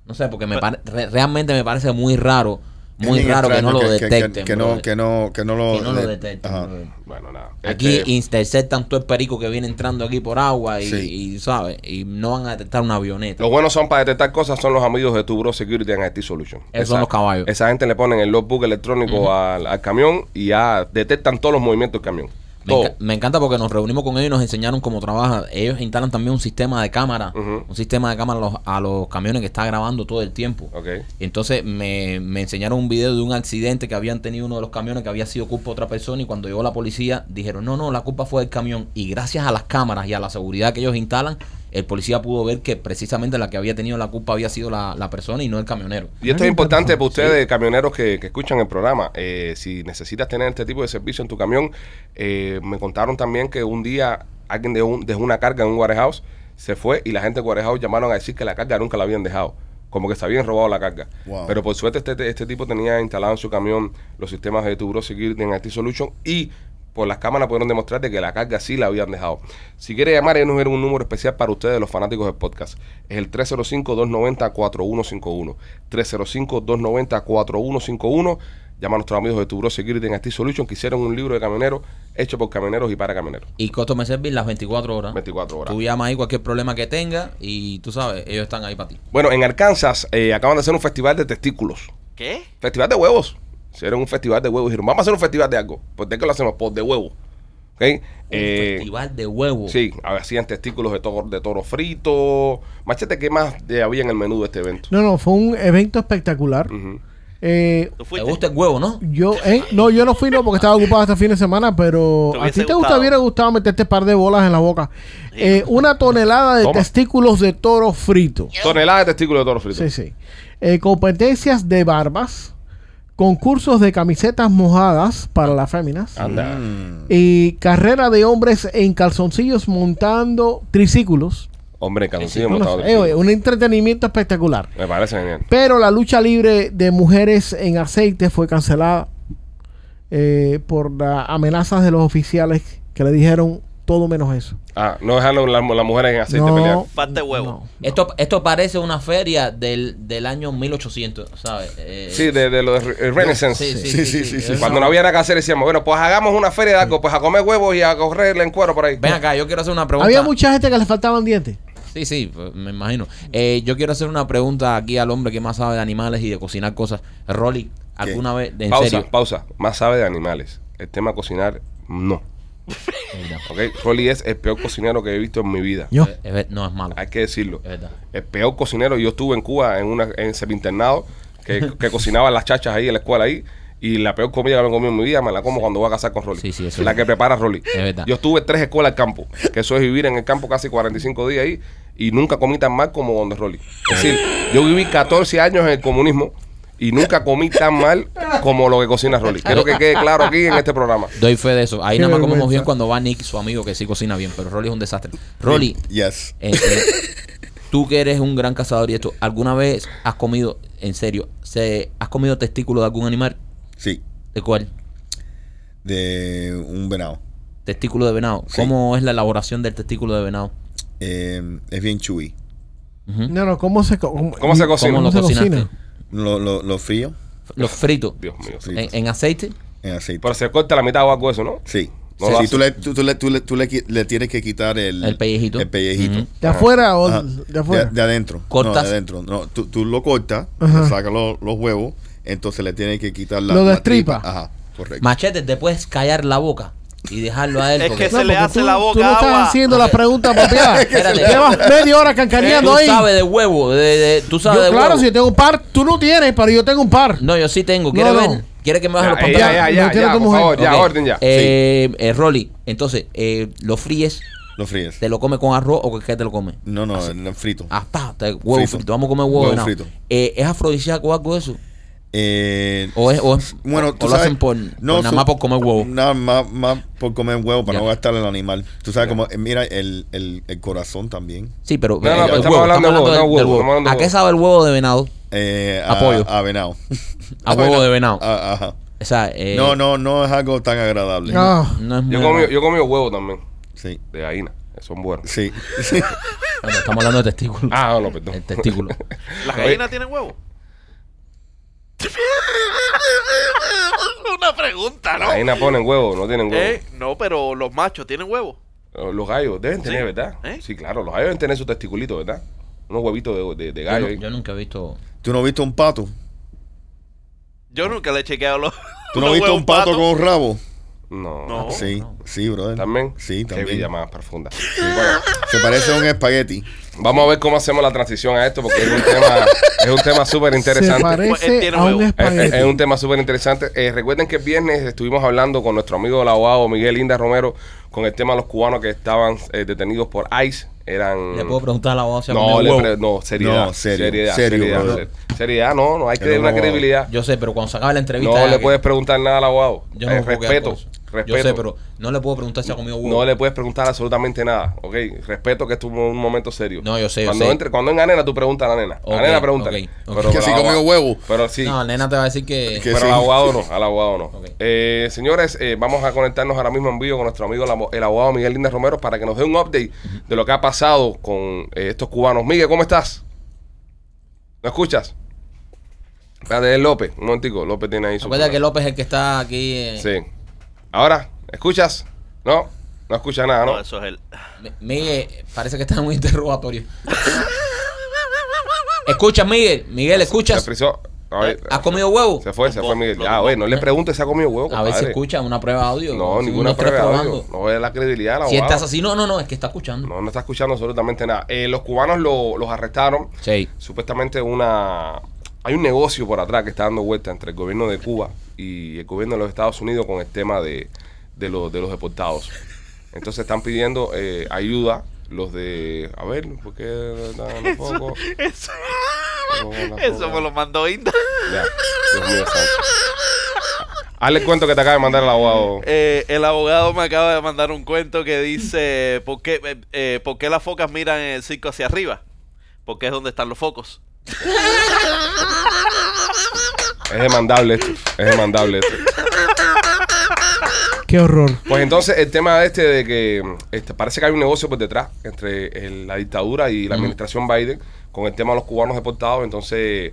C: No sé, porque me pare- re- realmente me parece muy raro muy raro que no lo
F: que-
C: detecten.
F: Que, no, que, no, que no lo,
C: Que no lo
F: de-
C: detecten.
F: ajá.
B: Bueno, nada.
C: Aquí
B: Este,
C: interceptan todo el perico que viene entrando aquí por agua y,
F: Sí.
C: y, ¿sabes? Y no van a detectar una avioneta.
B: Los buenos son para detectar cosas, son los amigos de tu Bro Security and IT Solution.
C: Esos son los caballos.
B: Esa gente le ponen el logbook electrónico al, al camión y ya detectan todos los movimientos del camión.
C: Me,
B: Todo.
C: enca- me encanta porque nos reunimos con ellos y nos enseñaron cómo trabaja. Ellos instalan también un sistema de cámara, un sistema de cámara a los, a los camiones que está grabando todo el tiempo.
B: Ok.
C: Y entonces me, me enseñaron un video de un accidente que habían tenido uno de los camiones que había sido culpa de otra persona y cuando llegó la policía dijeron, no, no, la culpa fue del camión. Y gracias a las cámaras y a la seguridad que ellos instalan, el policía pudo ver que precisamente la que había tenido la culpa había sido la, la persona y no el camionero.
B: Y esto es importante para ustedes, camioneros que, que escuchan el programa. Eh, si necesitas tener este tipo de servicio en tu camión, eh, me contaron también que un día alguien dejó, un- dejó una carga en un warehouse, se fue y la gente de warehouse llamaron a decir que la carga nunca la habían dejado. Como que se habían robado la carga.
F: Wow.
B: Pero por suerte este, este tipo tenía instalado en su camión los sistemas de Tubro Security en IT Solution y por las cámaras pudieron demostrar de que la carga sí la habían dejado. Si quiere llamar, ellos nos dieron un número especial para ustedes, los fanáticos del podcast. Es el 305-290-4151. 305-290-4151. Llama a nuestros amigos de Tubro Security en IT Solution que hicieron un libro de camioneros hecho por camioneros y para camioneros.
C: Y Customer Service las 24 horas.
B: 24 horas.
C: Tú llamas ahí cualquier problema que tenga y tú sabes, ellos están ahí para ti.
B: Bueno, en Arkansas eh, acaban de hacer un festival de testículos.
D: ¿Qué?
B: Festival de huevos. Hicieron un festival de huevos. Dijeron, vamos a hacer un festival de algo. ¿Por qué que lo hacemos? Por de huevo. ¿Ok?
C: Un
B: Eh,
C: festival de huevos.
B: Sí, hacían testículos de toro, de toro frito. Machete, ¿qué más había en el menú de este evento?
E: No, no, fue un evento espectacular. Eh,
D: ¿Tú
C: ¿Te gusta el huevo, no?
E: yo, eh, no, yo no fui no porque estaba ocupado este fin de semana, pero
D: ¿Te
E: a ti te gusta,
D: gustado?
E: hubiera gustado meterte par de bolas en la boca. Eh, una tonelada de
B: Toma.
E: testículos de toro frito.
B: Tonelada de testículos de toro frito.
E: Sí, sí. Eh, competencias de barbas, concursos de camisetas mojadas para las féminas
B: Anda.
F: Mm.
E: y carrera de hombres en calzoncillos montando triciclos.
B: Hombre, calzoncillo
E: No, no
B: montado
E: sé,
B: de
E: eh, un entretenimiento espectacular.
B: Me parece genial.
E: Pero la lucha libre de mujeres en aceite fue cancelada eh, por las amenazas de los oficiales que le dijeron todo menos eso.
B: Ah, no dejaron las las mujeres en aceite pelear.
E: No,
D: Parte de huevo.
E: no.
C: Esto, esto parece una feria del, del año 1800, ¿sabes? Eh,
B: Sí, de, de lo de Re- Renaissance.
C: sí, sí,
F: Sí,
C: sí,
F: sí,
C: sí.
F: sí, sí.
C: Es
B: Cuando no había nada que hacer, decíamos, bueno, pues hagamos una feria de algo, pues a comer huevos y a correr en cuero por ahí.
C: Ven acá, yo quiero hacer una pregunta.
E: Había mucha gente que le faltaban dientes.
C: Sí, sí, pues, me imagino. Eh, yo quiero hacer una pregunta aquí al hombre que más sabe de animales y de cocinar cosas. Rolly, ¿alguna vez, de- en
B: pausa,
C: serio?
B: pausa. Más sabe de animales. El tema cocinar, no. Ok, Rolly es el peor cocinero que he visto en mi vida.
E: Yo.
C: No, es malo.
B: Hay que decirlo.
C: Es verdad.
B: El peor cocinero. Yo estuve en Cuba en una en semi-internado que, que cocinaban las chachas ahí en la escuela ahí. Y la peor comida que me he comido en mi vida me la como cuando voy a casar con Rolly.
C: Sí, sí, eso
B: la
C: es.
B: que prepara Rolly.
C: Es verdad.
B: Yo estuve en tres escuelas al campo, que eso es vivir en el campo casi 45 días ahí. Y nunca comí tan mal como donde Rolly. Es decir, yo viví 14 años en el comunismo y nunca comí tan mal como lo que cocina Rolly. Quiero que quede claro aquí en este programa.
C: Doy fe de eso. Ahí
E: Qué
C: nada más comemos
E: vergüenza.
C: bien cuando va Nick, su amigo, que sí cocina bien, pero Rolly es un desastre. Rolly,
F: Yes.
C: eh, eh, tú que eres un gran cazador y esto, ¿alguna vez has comido, en serio, se, has comido testículo de algún animal?
F: Sí.
C: ¿De cuál?
F: De un venado.
C: Testículo de venado.
F: Sí.
C: ¿Cómo es la elaboración del testículo de venado?
F: Eh, es bien chewy.
C: Ujú.
E: No, no, ¿cómo se, cómo,
B: ¿Cómo se cocina?
C: ¿Cómo lo
E: se
C: cocinaste?
E: cocina?
F: Lo, lo, lo frío
C: Los fritos.
B: Dios mío.
F: Sí.
C: En, en aceite.
F: en aceite.
B: Pero se corta la mitad o algo de eso, ¿no?
F: Sí.
B: No
F: Sí,
B: lo
F: sí, tú, le, tú, tú le, tú le, tú le qui- le tienes que quitar el,
C: El pellejito.
F: El pellejito.
C: Ujú.
E: ¿De afuera o
F: Ajá.
E: de afuera?
F: De, de adentro.
C: Cortas.
F: No, de adentro. No, tú, tú lo cortas,
E: Ajá.
F: le sacas los, los huevos, entonces le tienes que quitar la,
E: Lo
F: la
E: destripa.
F: tripa. Ajá, correcto.
C: Machete, te puedes callar la boca y dejarlo a él.
D: Es
C: porque
D: que se le
E: porque
D: hace
E: tú,
D: la boca
E: Tú no estás
D: agua.
E: haciendo la pregunta.
C: Espérate.
E: Llevas media hora cancaneando
C: tú
E: ahí.
C: sabes de huevo. De, de- tú sabes
E: Yo,
C: de
E: claro,
C: huevo.
E: si yo tengo un par, tú no tienes, pero yo tengo un par.
C: No, yo sí tengo. ¿Quieres
E: No, no.
C: ver? ¿Quieres que me baje los
B: Ya, ya,
C: pantalones?
B: ya,
E: No
B: ya, ya,
E: tu
B: por favor, ya,
C: Ok.
B: orden ya.
C: Eh, eh, Rolly, entonces, eh, lo fríes,
F: Lo fríes.
C: te lo comes con arroz o qué te lo comes.
F: No, no, no, frito.
C: Ah, pa, te- huevo
F: Frito.
C: frito. Vamos a comer huevo,
F: Huevo frito.
C: Eh, ¿Es afrodisíaco o algo de eso?
F: Eh,
C: ¿O es, o es-
F: bueno,
C: o
F: tú
C: lo
F: sabes,
C: hacen por, por nada más por comer huevo?
F: Nada más, más por comer huevo para no gastar el animal. Tú sabes como, eh, mira, el, el, el corazón también.
C: Sí, pero,
B: No, no,
C: eh,
B: estamos hablando de huevo,
C: del- del ¿A qué sabe el huevo de venado?
F: Eh,
C: A pollo.
F: A venado.
C: A huevo de venado.
F: A- ajá.
C: O sea, eh,
F: no, no, no es algo tan agradable.
E: No.
C: no es muy
B: Yo comí, yo comí huevo también,
F: Sí,
B: de gallina. Son buenos.
F: sí. sí.
C: Bueno, estamos hablando de testículo.
B: Ah, no, perdón.
C: El testículo.
D: ¿Las gallinas tienen huevo? Una pregunta, ¿no?
B: Las gallinas ponen huevos, no tienen huevos.
D: Eh, No, pero los machos tienen huevos.
B: Los gallos deben tener,
D: Sí.
B: ¿verdad?
D: ¿Eh?
B: Sí, claro, los gallos deben tener su testiculito, ¿verdad? Unos huevitos de, de, gallo.
C: yo nunca he visto.
F: ¿Tú no has visto un pato?
D: Yo nunca le he chequeado los.
F: ¿Tú no has visto un pato con un rabo?
B: No.
D: No.
F: Sí, sí, brother.
B: ¿También?
F: Sí,
B: Qué
F: también.
B: vida más profunda. Sí, bueno,
F: Se parece a un espagueti.
B: vamos a ver cómo hacemos la transición a esto porque es un tema, es un tema súper interesante.
D: Pues,
E: parece a un.
B: Es,
E: espagueti.
B: es- es un tema súper interesante. Eh, recuerden que el viernes estuvimos hablando con nuestro amigo el abogado Miguel Inda Romero con el tema de los cubanos que estaban eh, detenidos por ICE. Eran.
C: ¿Le puedo preguntar a la voz si
B: No, le pre- no, seriedad.
F: No, serio,
B: seriedad,
F: serio,
B: seriedad,
F: brother.
B: ser- seriedad, no, no, hay que dar una credibilidad.
C: Yo sé, pero cuando se acabe la entrevista.
B: No le
C: que-
B: puedes preguntar nada al abogado.
C: Yo
B: Eh,
C: no puedo quedar
B: respeto. Respeto.
C: Yo sé, pero no le puedo preguntar si ha comido huevo.
B: No le puedes preguntar absolutamente nada, ¿ok? Respeto que esto es un momento serio.
C: No, yo sé, yo
B: Cuando
C: sé.
B: entre, cuando venga nena, tú preguntas a la nena. A la nena pregunta.
C: ok, ok.
B: Pero
F: Que si comió huevo.
B: Pero sí.
C: No, nena te va a decir que.
F: Que
B: pero
F: sí.
B: al abogado no, al abogado no. Eh, señores, eh, vamos a conectarnos ahora mismo en vivo con nuestro amigo el abo- el abogado Miguel Líndez Romero para que nos dé un update de lo que ha pasado con eh, estos cubanos. Miguel, ¿cómo estás? ¿Me escuchas? Espérate, es López. Un momentico, López tiene ahí su...
C: Recuerda que López es el que está aquí. eh,
B: Sí. Ahora, ¿escuchas? No, no escucha nada,
D: No,
B: ¿no?
D: eso es.
C: Mi- Miguel, parece que está en un interrogatorio. Escucha, Miguel. Miguel,
B: Se
C: ¿escuchas?
B: frizó. A ver,
C: ¿Has comido huevo?
B: Se fue, se fue Miguel.
D: dos,
B: Ya, güey, no le preguntes si ha comido huevo,
C: A ver si escucha una prueba de audio.
B: No,
C: Si
B: ninguna prueba de audio. No ve la credibilidad
C: Si estás así, no, no, no, es que está escuchando.
B: No, no está escuchando absolutamente nada. Eh, los cubanos lo- los arrestaron.
C: Sí.
B: Supuestamente una... Hay un negocio por atrás que está dando vuelta entre el gobierno de Cuba y el gobierno de los Estados Unidos con el tema de, de, los- de los deportados. Entonces están pidiendo eh, ayuda los de... A ver, ¿por qué dan un poco?
D: Eso, me lo mandó Inda.
B: Ya, Dios mío santo. Hazle el cuento que te acaba de mandar el abogado.
D: Eh, el abogado me acaba de mandar un cuento que dice: ¿por qué, eh, eh, ¿por qué las focas miran el circo hacia arriba? Porque es donde están los focos.
B: Es demandable esto. Es demandable esto.
E: Qué horror.
B: Pues entonces el tema este de que este, parece que hay un negocio por detrás entre el- la dictadura y la administración Biden con el tema de los cubanos deportados. Entonces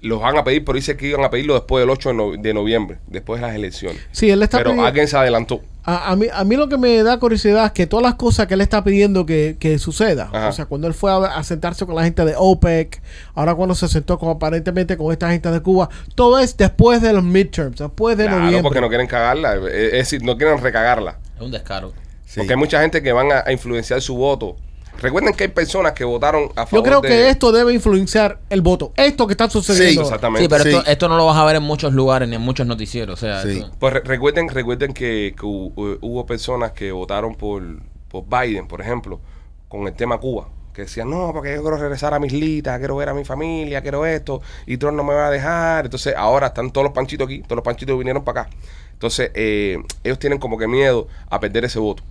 B: los van a pedir, pero dice que iban a pedirlo después del 8 de, no- de noviembre, después de las elecciones.
E: Sí, él está
B: Pero
E: pidiendo-
B: alguien se adelantó.
E: A, a mí, a mí lo que me da curiosidad es que todas las cosas que él está pidiendo que, que suceda,
B: Ajá.
E: o sea, cuando él fue a, a sentarse con la gente de OPEC, ahora cuando se sentó con, aparentemente con esta gente de Cuba, todo es después de los midterms, después de
B: Claro,
E: noviembre.
B: porque no quieren cagarla. Es es decir, no quieren recagarla.
C: Es un descaro.
F: Sí.
B: Porque hay mucha gente que van a, a influenciar su voto. Recuerden que hay personas que votaron a
E: Yo
B: favor
E: creo
B: de...
E: que esto debe influenciar el voto. Esto que está sucediendo.
F: Sí.
B: Exactamente.
C: Sí, pero
F: Sí.
C: Esto, esto no lo vas a ver en muchos lugares ni en muchos noticieros. O sea,
F: Sí.
C: esto-
B: Pues re- recuerden, recuerden que, que hu- hu- hubo personas que votaron por, por Biden, por ejemplo, con el tema Cuba. Que decían, no, porque yo quiero regresar a mis litas, quiero ver a mi familia, quiero esto, y Trump no me va a dejar. Entonces, ahora están todos los panchitos aquí, todos los panchitos vinieron para acá. Entonces, eh, ellos tienen como que miedo a perder ese voto.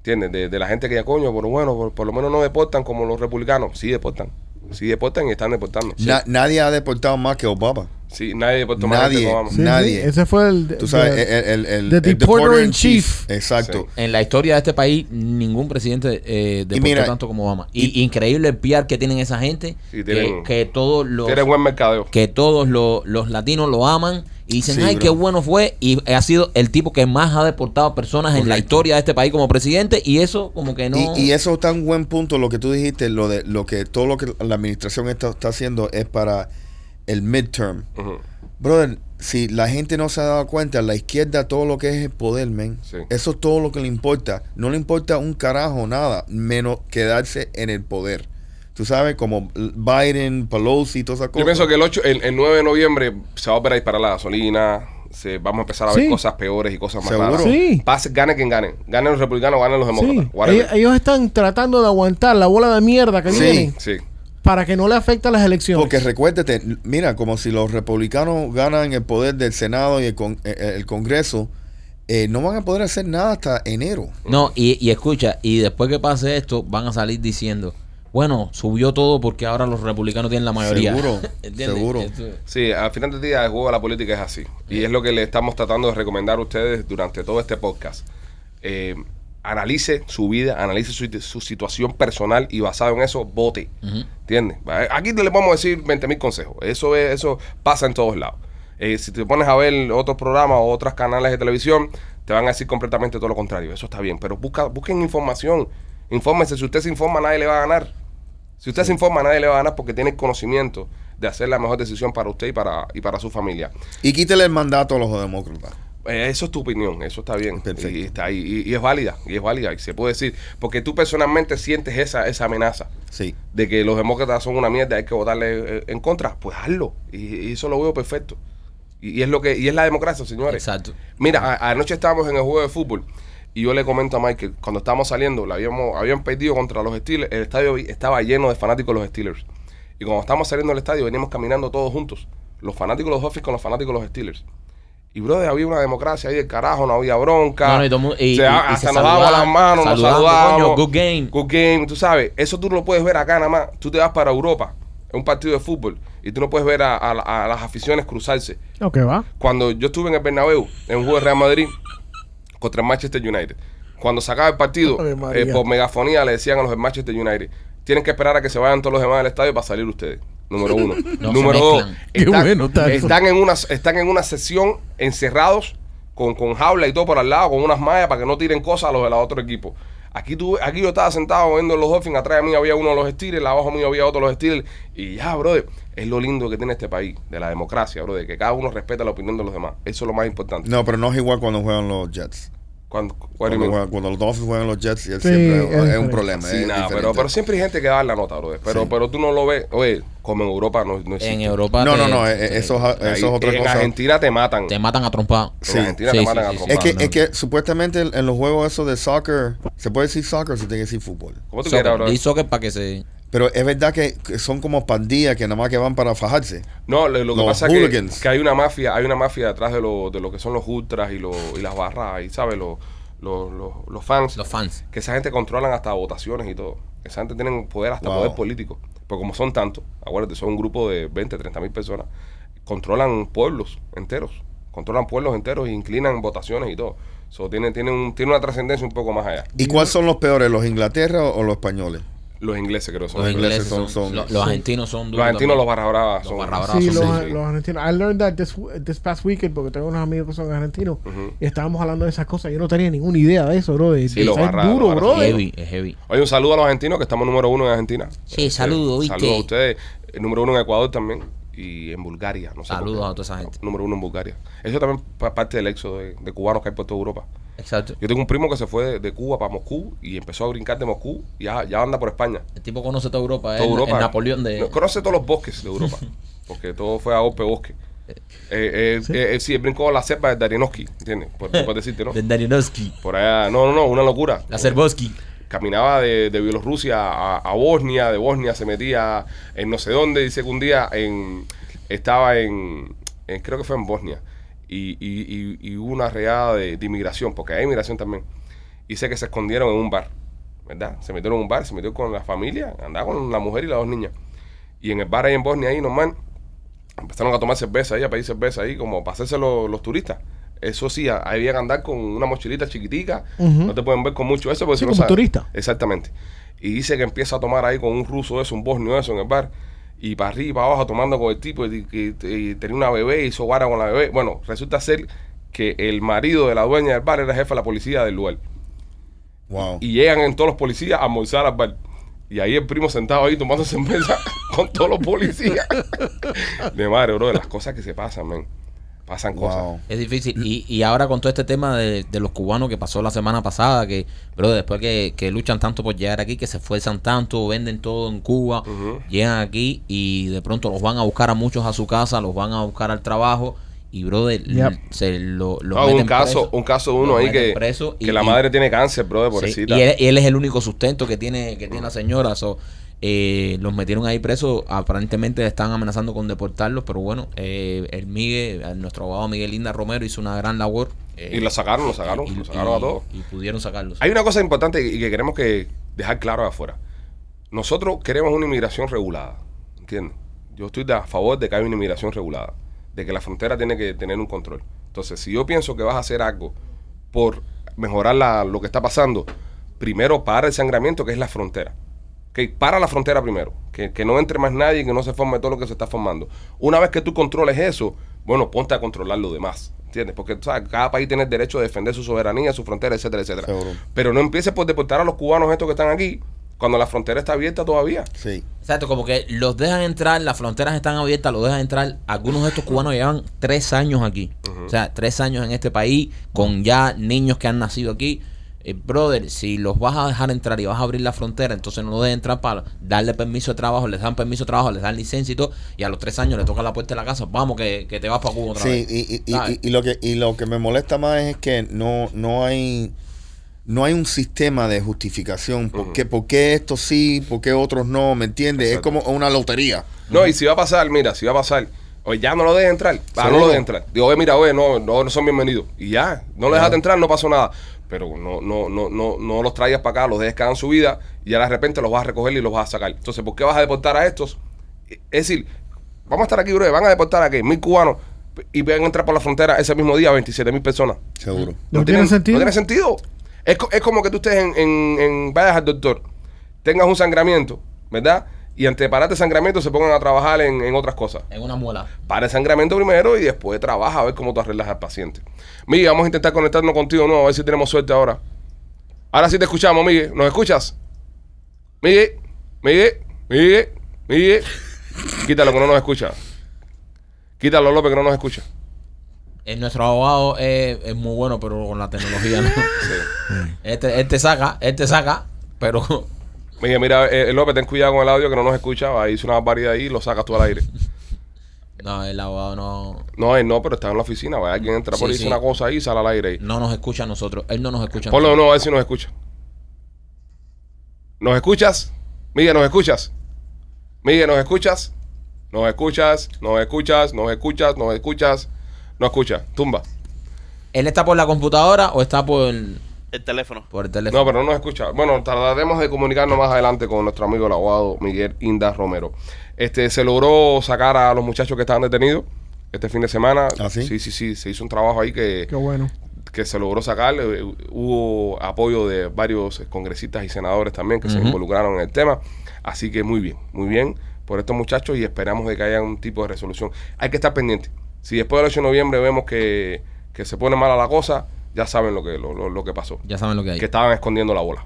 B: ¿Entiendes? De, de la gente que ya coño, pero bueno, por, por lo menos no deportan como los republicanos. Sí deportan. Sí deportan y están deportando.
F: Na- nadie ha deportado más que Obama.
B: Sí, nadie deportó más
F: Nadie.
B: como Obama.
E: Sí, sí,
F: Nadie.
E: ese fue el.
F: Tú sabes,
E: de-
F: el, el, el,
E: the
F: el
E: deporter in chief.
F: Exacto.
C: En la historia de este país, ningún presidente eh, deportó
F: mira,
C: tanto como Obama. Y, increíble el PR que tienen esa gente.
B: Sí,
C: que,
B: tienen-
C: que todos los
B: buen mercadeo.
C: que todos los, los latinos lo aman y dicen,
F: Sí,
C: ay,
F: bro.
C: qué bueno fue. Y ha sido el tipo que más ha deportado personas en la historia de este país como presidente. Y eso, como que no.
F: Y, y eso está un buen punto, lo que tú dijiste, lo de lo que todo lo que la administración está, está haciendo es para el midterm. Brother, si la gente no se ha dado cuenta, la izquierda todo lo que es el poder, men.
B: Sí.
F: Eso es todo lo que le importa. No le importa un carajo nada, menos quedarse en el poder. Tú sabes, como Biden, Pelosi, todas esas cosas.
B: Yo pienso que el 8, el, el 9 de noviembre se va a operar para la gasolina. Se, vamos a empezar a ver
E: Sí.
B: cosas peores y cosas más
F: Seguro.
B: raras.
E: Sí.
B: Pase, gane quien gane. Ganen los republicanos, ganen los
E: Sí,
B: demócratas. whatever.
E: ellos, ellos están tratando de aguantar la bola de mierda que
F: Sí.
E: viene
B: Sí.
E: para que no le afecte las elecciones.
F: Porque recuérdate, mira, como si los republicanos ganan el poder del Senado y el, con- eh, el Congreso, eh, no van a poder hacer nada hasta enero.
C: No, y, y escucha, y después que pase esto, van a salir diciendo, bueno, subió todo porque ahora los republicanos tienen la mayoría.
F: Seguro, seguro.
B: Sí, al final del día el juego de la política es así. Y es lo que le estamos tratando de recomendar a ustedes durante todo este podcast. Eh, analice su vida, analice su, su situación personal y basado en eso, vote.
C: Ujú.
B: ¿Entiendes? Aquí le podemos decir 20 mil consejos. Eso, es, eso pasa en todos lados. Eh, si te pones a ver otros programas o otros canales de televisión, te van a decir completamente todo lo contrario. Eso está bien, pero busca, busquen información. Infórmese. Si usted se informa, nadie le va a ganar. Si usted se informa, nadie le va a ganar porque tiene conocimiento de hacer la mejor decisión para usted y para, y para su familia.
F: Y quítele el mandato a los demócratas.
B: Eh, eso es tu opinión, eso está bien.
F: Perfecto.
B: Y, está ahí, y, y es válida, y es válida, y se puede decir. Porque tú personalmente sientes esa, esa amenaza
F: Sí.
B: de que los demócratas son una mierda, hay que votarle eh, en contra. Pues hazlo. Y, y eso lo veo perfecto. Y, y es lo que y es la democracia, señores.
C: Exacto.
B: Mira, a- anoche estábamos en el juego de fútbol y yo le comento a Michael, cuando estábamos saliendo, la habíamos, habían perdido contra los Steelers, el estadio estaba lleno de fanáticos de los Steelers. Y cuando estábamos saliendo del estadio, veníamos caminando todos juntos, los fanáticos de los Dolphins con los fanáticos de los Steelers. Y, brother, había una democracia ahí del carajo, no había bronca.
C: No, no, y todo el mundo- y-
B: O sea,
C: y- y
B: hasta
C: se
B: nos dábamos las manos, nos
C: saludando,
B: saludábamos.
C: coño, good game.
B: Good game, tú sabes. Eso tú no lo puedes ver acá nada más. Tú te vas para Europa, en un partido de fútbol, y tú no puedes ver a, a- a las aficiones cruzarse.
E: Ok, va.
B: Cuando yo estuve en el Bernabéu, en un juego de Real Madrid, contra el Manchester United, cuando sacaba el partido, eh, por megafonía le decían a los del Manchester United, tienen que esperar a que se vayan todos los demás del estadio para salir ustedes. Número uno.
C: No
B: Número
C: se
B: dos, están,
E: bueno
B: en una, están en una sesión encerrados con, con jaula y todo por al lado, con unas mallas para que no tiren cosas a los de la otro equipo. Aquí, tú, aquí yo estaba sentado viendo los Dolphins, atrás de mí había uno de los Steelers, abajo mío había otro de los Steelers, y ya, brother, es lo lindo que tiene este país, de la democracia, brother, que cada uno respeta la opinión de los demás. Eso es lo más importante.
F: No, pero no es igual cuando juegan los Jets.
B: Cuando,
F: Cuando,
B: mean?
F: juegan- cuando los Dolphins juegan los Jets, y él
E: Sí,
F: siempre
E: es
F: es, un problema.
B: Sí,
F: es
B: nada, pero, pero siempre hay gente que da la nota, brother. Pero,
F: Sí.
B: pero tú no lo ves, oye, como en Europa no, no existe.
C: En Europa
F: No,
C: te,
F: no, no, eh,
C: te-
F: eso, es-
B: Ahí-
F: eso es otra
B: en
F: cosa.
B: Argentina te matan.
C: te matan a trompar.
B: En
F: Sí.
B: Argentina
C: Sí,
B: te
C: sí,
B: matan a
C: sí, sí.
F: Es
B: trompar.
F: que, es que supuestamente en los juegos esos de soccer, se puede decir soccer, se tiene que decir fútbol.
B: ¿Cómo tú
C: Soccer,
B: quieras, brother?
C: di soccer para que se...
F: Pero es verdad que, son como pandillas que nada más que van para fajarse.
B: No, lo, lo que
F: Los
B: pasa es que, hay una mafia, hay una mafia detrás de lo, de lo que son los ultras y, lo, y las barras y, ¿sabes? Los, los, los, los fans.
C: Los fans.
B: Que esa gente controlan hasta votaciones y todo. Esa gente tiene poder, hasta
F: Wow.
B: poder político. Porque como son tantos, acuérdate, son un grupo de 20, 30 mil personas, controlan pueblos enteros. Controlan pueblos enteros e inclinan votaciones y todo. So, tiene, tiene, un, tiene una trascendencia un poco más allá.
F: ¿Y cuáles son los peores, los Inglaterra o los españoles?
B: Los ingleses creo son.
C: Los
B: Los,
C: ingleses
F: son-
C: son...
F: son-
C: lo- los argentinos son duros
B: argentinos, los barra bravas
C: Los
B: son.
C: barra bravas
E: Sí,
C: son
E: los,
B: sí.
E: los argentinos. I learned that this, this past weekend porque tengo unos amigos que son argentinos
B: Ujú.
E: y estábamos hablando de esas cosas. Yo no tenía ninguna idea de eso, bro. De,
B: Sí, los
E: es
B: barra-
E: duro,
B: los
E: bro.
C: Es heavy, es heavy.
B: Oye, un saludo a los argentinos que estamos número uno en Argentina.
C: Sí, saludo, ¿viste?
B: Saludos a ustedes. El número uno en Ecuador también. Y en Bulgaria. No sé
C: Saludos a toda esa gente.
B: Número uno en Bulgaria. Eso también pa- parte del éxodo de, de cubanos que hay por toda Europa.
C: Exacto.
B: Yo tengo un primo que se fue de, de Cuba para Moscú y empezó a brincar de Moscú y ya, ya anda por España.
C: El tipo conoce toda Europa.
B: Toda Europa.
C: el Napoleón de...
B: No, conoce todos los bosques de Europa. porque todo fue a golpe bosque. Eh, eh,
E: Sí.
B: eh, sí, brincó la cepa de Darinoski, ¿entiendes? Por, por decirte, ¿no?
C: De Danielowski.
B: Por allá, no, no, no, una locura.
C: La Serboski.
B: Caminaba de, Bielorrusia a, Bosnia, de Bosnia se metía en no sé dónde, dice que un día en, estaba en, creo que fue en Bosnia, y, y, y- y hubo una reada de, inmigración, porque hay inmigración también, y que se escondieron en un bar, ¿verdad? Se metieron en un bar, se metió con la familia, andaba con la mujer y las dos niñas, y en el bar ahí en Bosnia, ahí normal, empezaron a tomar cerveza ahí, a pedir cerveza ahí, como para hacerse los, los turistas. Eso sí, ahí había que andar con una mochilita chiquitica, no te pueden ver con mucho eso, porque
E: Sí,
B: si no sabes-
E: turista.
B: Exactamente. Y dice que empieza a tomar ahí con un ruso eso, un bosnio eso en el bar. Y para arriba y para abajo tomando con el tipo y, y- y tenía una bebé y hizo vara con la bebé. Bueno, resulta ser que el marido de la dueña del bar era jefe de la policía del lugar.
F: Wow.
B: Y llegan en todos los policías a almorzar al bar. Y ahí el primo sentado ahí tomando cerveza con todos los policías. De madre, bro, de las cosas que se pasan, men. Pasan cosas.
C: Es difícil. Y, y ahora con todo este tema de, de los cubanos que pasó la semana pasada, que, bro, después que, que luchan tanto por llegar aquí, que se esfuerzan tanto, venden todo en Cuba, llegan aquí y de pronto los van a buscar a muchos a su casa, los van a buscar al trabajo y, brother,
E: Yep.
C: se lo, los
B: Ah, un caso,
C: preso.
B: un caso de uno ahí que,
C: preso y-
B: que la
C: y-
B: madre tiene cáncer, bro, de
C: Sí,
B: pobrecita.
C: y él, y él es el único sustento que tiene que tiene la señora. So, eh, los metieron ahí presos. Aparentemente están amenazando con deportarlos. Pero bueno, eh, el Miguel, eh, nuestro abogado Miguel Linda Romero hizo una gran labor. eh,
B: Y lo sacaron, lo sacaron,
C: y-
B: lo sacaron
C: y-
B: a todos.
C: Y pudieron sacarlos.
B: Hay una cosa importante y que queremos que dejar claro afuera. Nosotros queremos una inmigración regulada, ¿entiendes? Yo estoy a favor de que haya una inmigración regulada, de que la frontera tiene que tener un control. Entonces, si yo pienso que vas a hacer algo por mejorar la- lo que está pasando, primero para el sangramiento, que es la frontera. Que para la frontera primero, que, que no entre más nadie y que no se forme todo lo que se está formando. Una vez que tú controles eso, bueno, ponte a controlar lo demás. ¿Entiendes? Porque sabes, cada país tiene el derecho de defender su soberanía, su frontera, etcétera, etcétera.
F: Seguro.
B: Pero no empieces por deportar a los cubanos estos que están aquí cuando la frontera está abierta todavía.
F: Sí.
C: Exacto, como que los dejan entrar, las fronteras están abiertas, los dejan entrar. Algunos de estos cubanos llevan tres años aquí. O sea, tres años en este país, con ya niños que han nacido aquí. Eh, brother, si los vas a dejar entrar y vas a abrir la frontera, entonces no los dejes entrar para darle permiso de trabajo, les dan permiso de trabajo, les dan licencia y todo, y a los tres años le toca la puerta de la casa, vamos que, que te vas para Cuba otra
F: Sí,
C: vez.
F: y, y- lo que, y lo que me molesta más es que no, no hay no hay un sistema de justificación. ¿Por, qué, ¿Por qué estos sí? ¿Por qué otros no? ¿Me entiendes? Es como una lotería.
B: No, y si va a pasar, mira, si va a pasar, oye, ya no lo dejes entrar. Ah, no lo dejes entrar. Digo, oye, mira, oye, no, no, no son bienvenidos. Y ya, no lo dejaste entrar, no pasó nada. Pero no, no, no, no, no los traigas para acá, los dejes que hagan su vida y ya de repente los vas a recoger y los vas a sacar. Entonces, ¿por qué vas a deportar a estos? Es decir, vamos a estar aquí, bro, van a deportar a qué? Mil cubanos y van a entrar por la frontera ese mismo día 27 mil personas.
F: Seguro.
E: ¿No tiene sentido?
B: No tiene sentido. Es, co- es como que tú estés en, en- en- vayas al doctor, tengas un sangramiento, ¿verdad? Y ante pararte sangramiento se pongan a trabajar en, en otras cosas.
C: En una muela.
B: Para el sangramiento primero y después trabaja a ver cómo tú arreglas al paciente. Miguel, vamos a intentar conectarnos contigo, ¿no? A ver si tenemos suerte ahora. Ahora sí te escuchamos, Miguel. ¿Nos escuchas? Miguel, Miguel, Miguel, Miguel. Quítalo que no nos escucha. Quítalo, López, que no nos escucha.
C: Eh, nuestro abogado es, es muy bueno, pero con la tecnología no. Este, este saca, este saca, pero
B: Miguel, mira, eh, López, ten cuidado con el audio que no nos escucha. Ahí hizo una barbaridad ahí y lo sacas tú al aire.
C: no, el abogado no,
B: No, él no, pero está en la oficina. Vaya, alguien entra por
C: Sí,
B: ahí, dice
C: sí.
B: una cosa ahí y sale al aire ahí.
C: no nos escucha a nosotros. Él no nos escucha
B: Ponlo no, a ver si nos escucha. ¿Nos escuchas? Miguel, ¿nos escuchas? Miguel, ¿nos escuchas? ¿Nos escuchas? ¿Nos escuchas? ¿Nos escuchas? ¿Nos escuchas? No escucha. Tumba.
C: ¿Él está por la computadora o está por,
D: El teléfono.
C: por el teléfono?
B: No, pero no nos escucha. Bueno, tardaremos de comunicarnos más adelante con nuestro amigo el abogado Miguel Inda Romero. Este, se logró sacar a los muchachos que estaban detenidos este fin de semana.
F: ¿Ah, sí?
B: Sí, sí, sí. Se hizo un trabajo ahí que,
E: Qué bueno.
B: que se logró sacar. Eh, Hubo apoyo de varios congresistas y senadores también que se involucraron en el tema. Así que muy bien, muy bien por estos muchachos y esperamos de que haya un tipo de resolución. Hay que estar pendiente. Si después del 8 de noviembre vemos que, que se pone mala la cosa, ya saben lo que, lo, lo- lo que pasó.
C: Ya saben lo que hay.
B: Que estaban escondiendo la bola.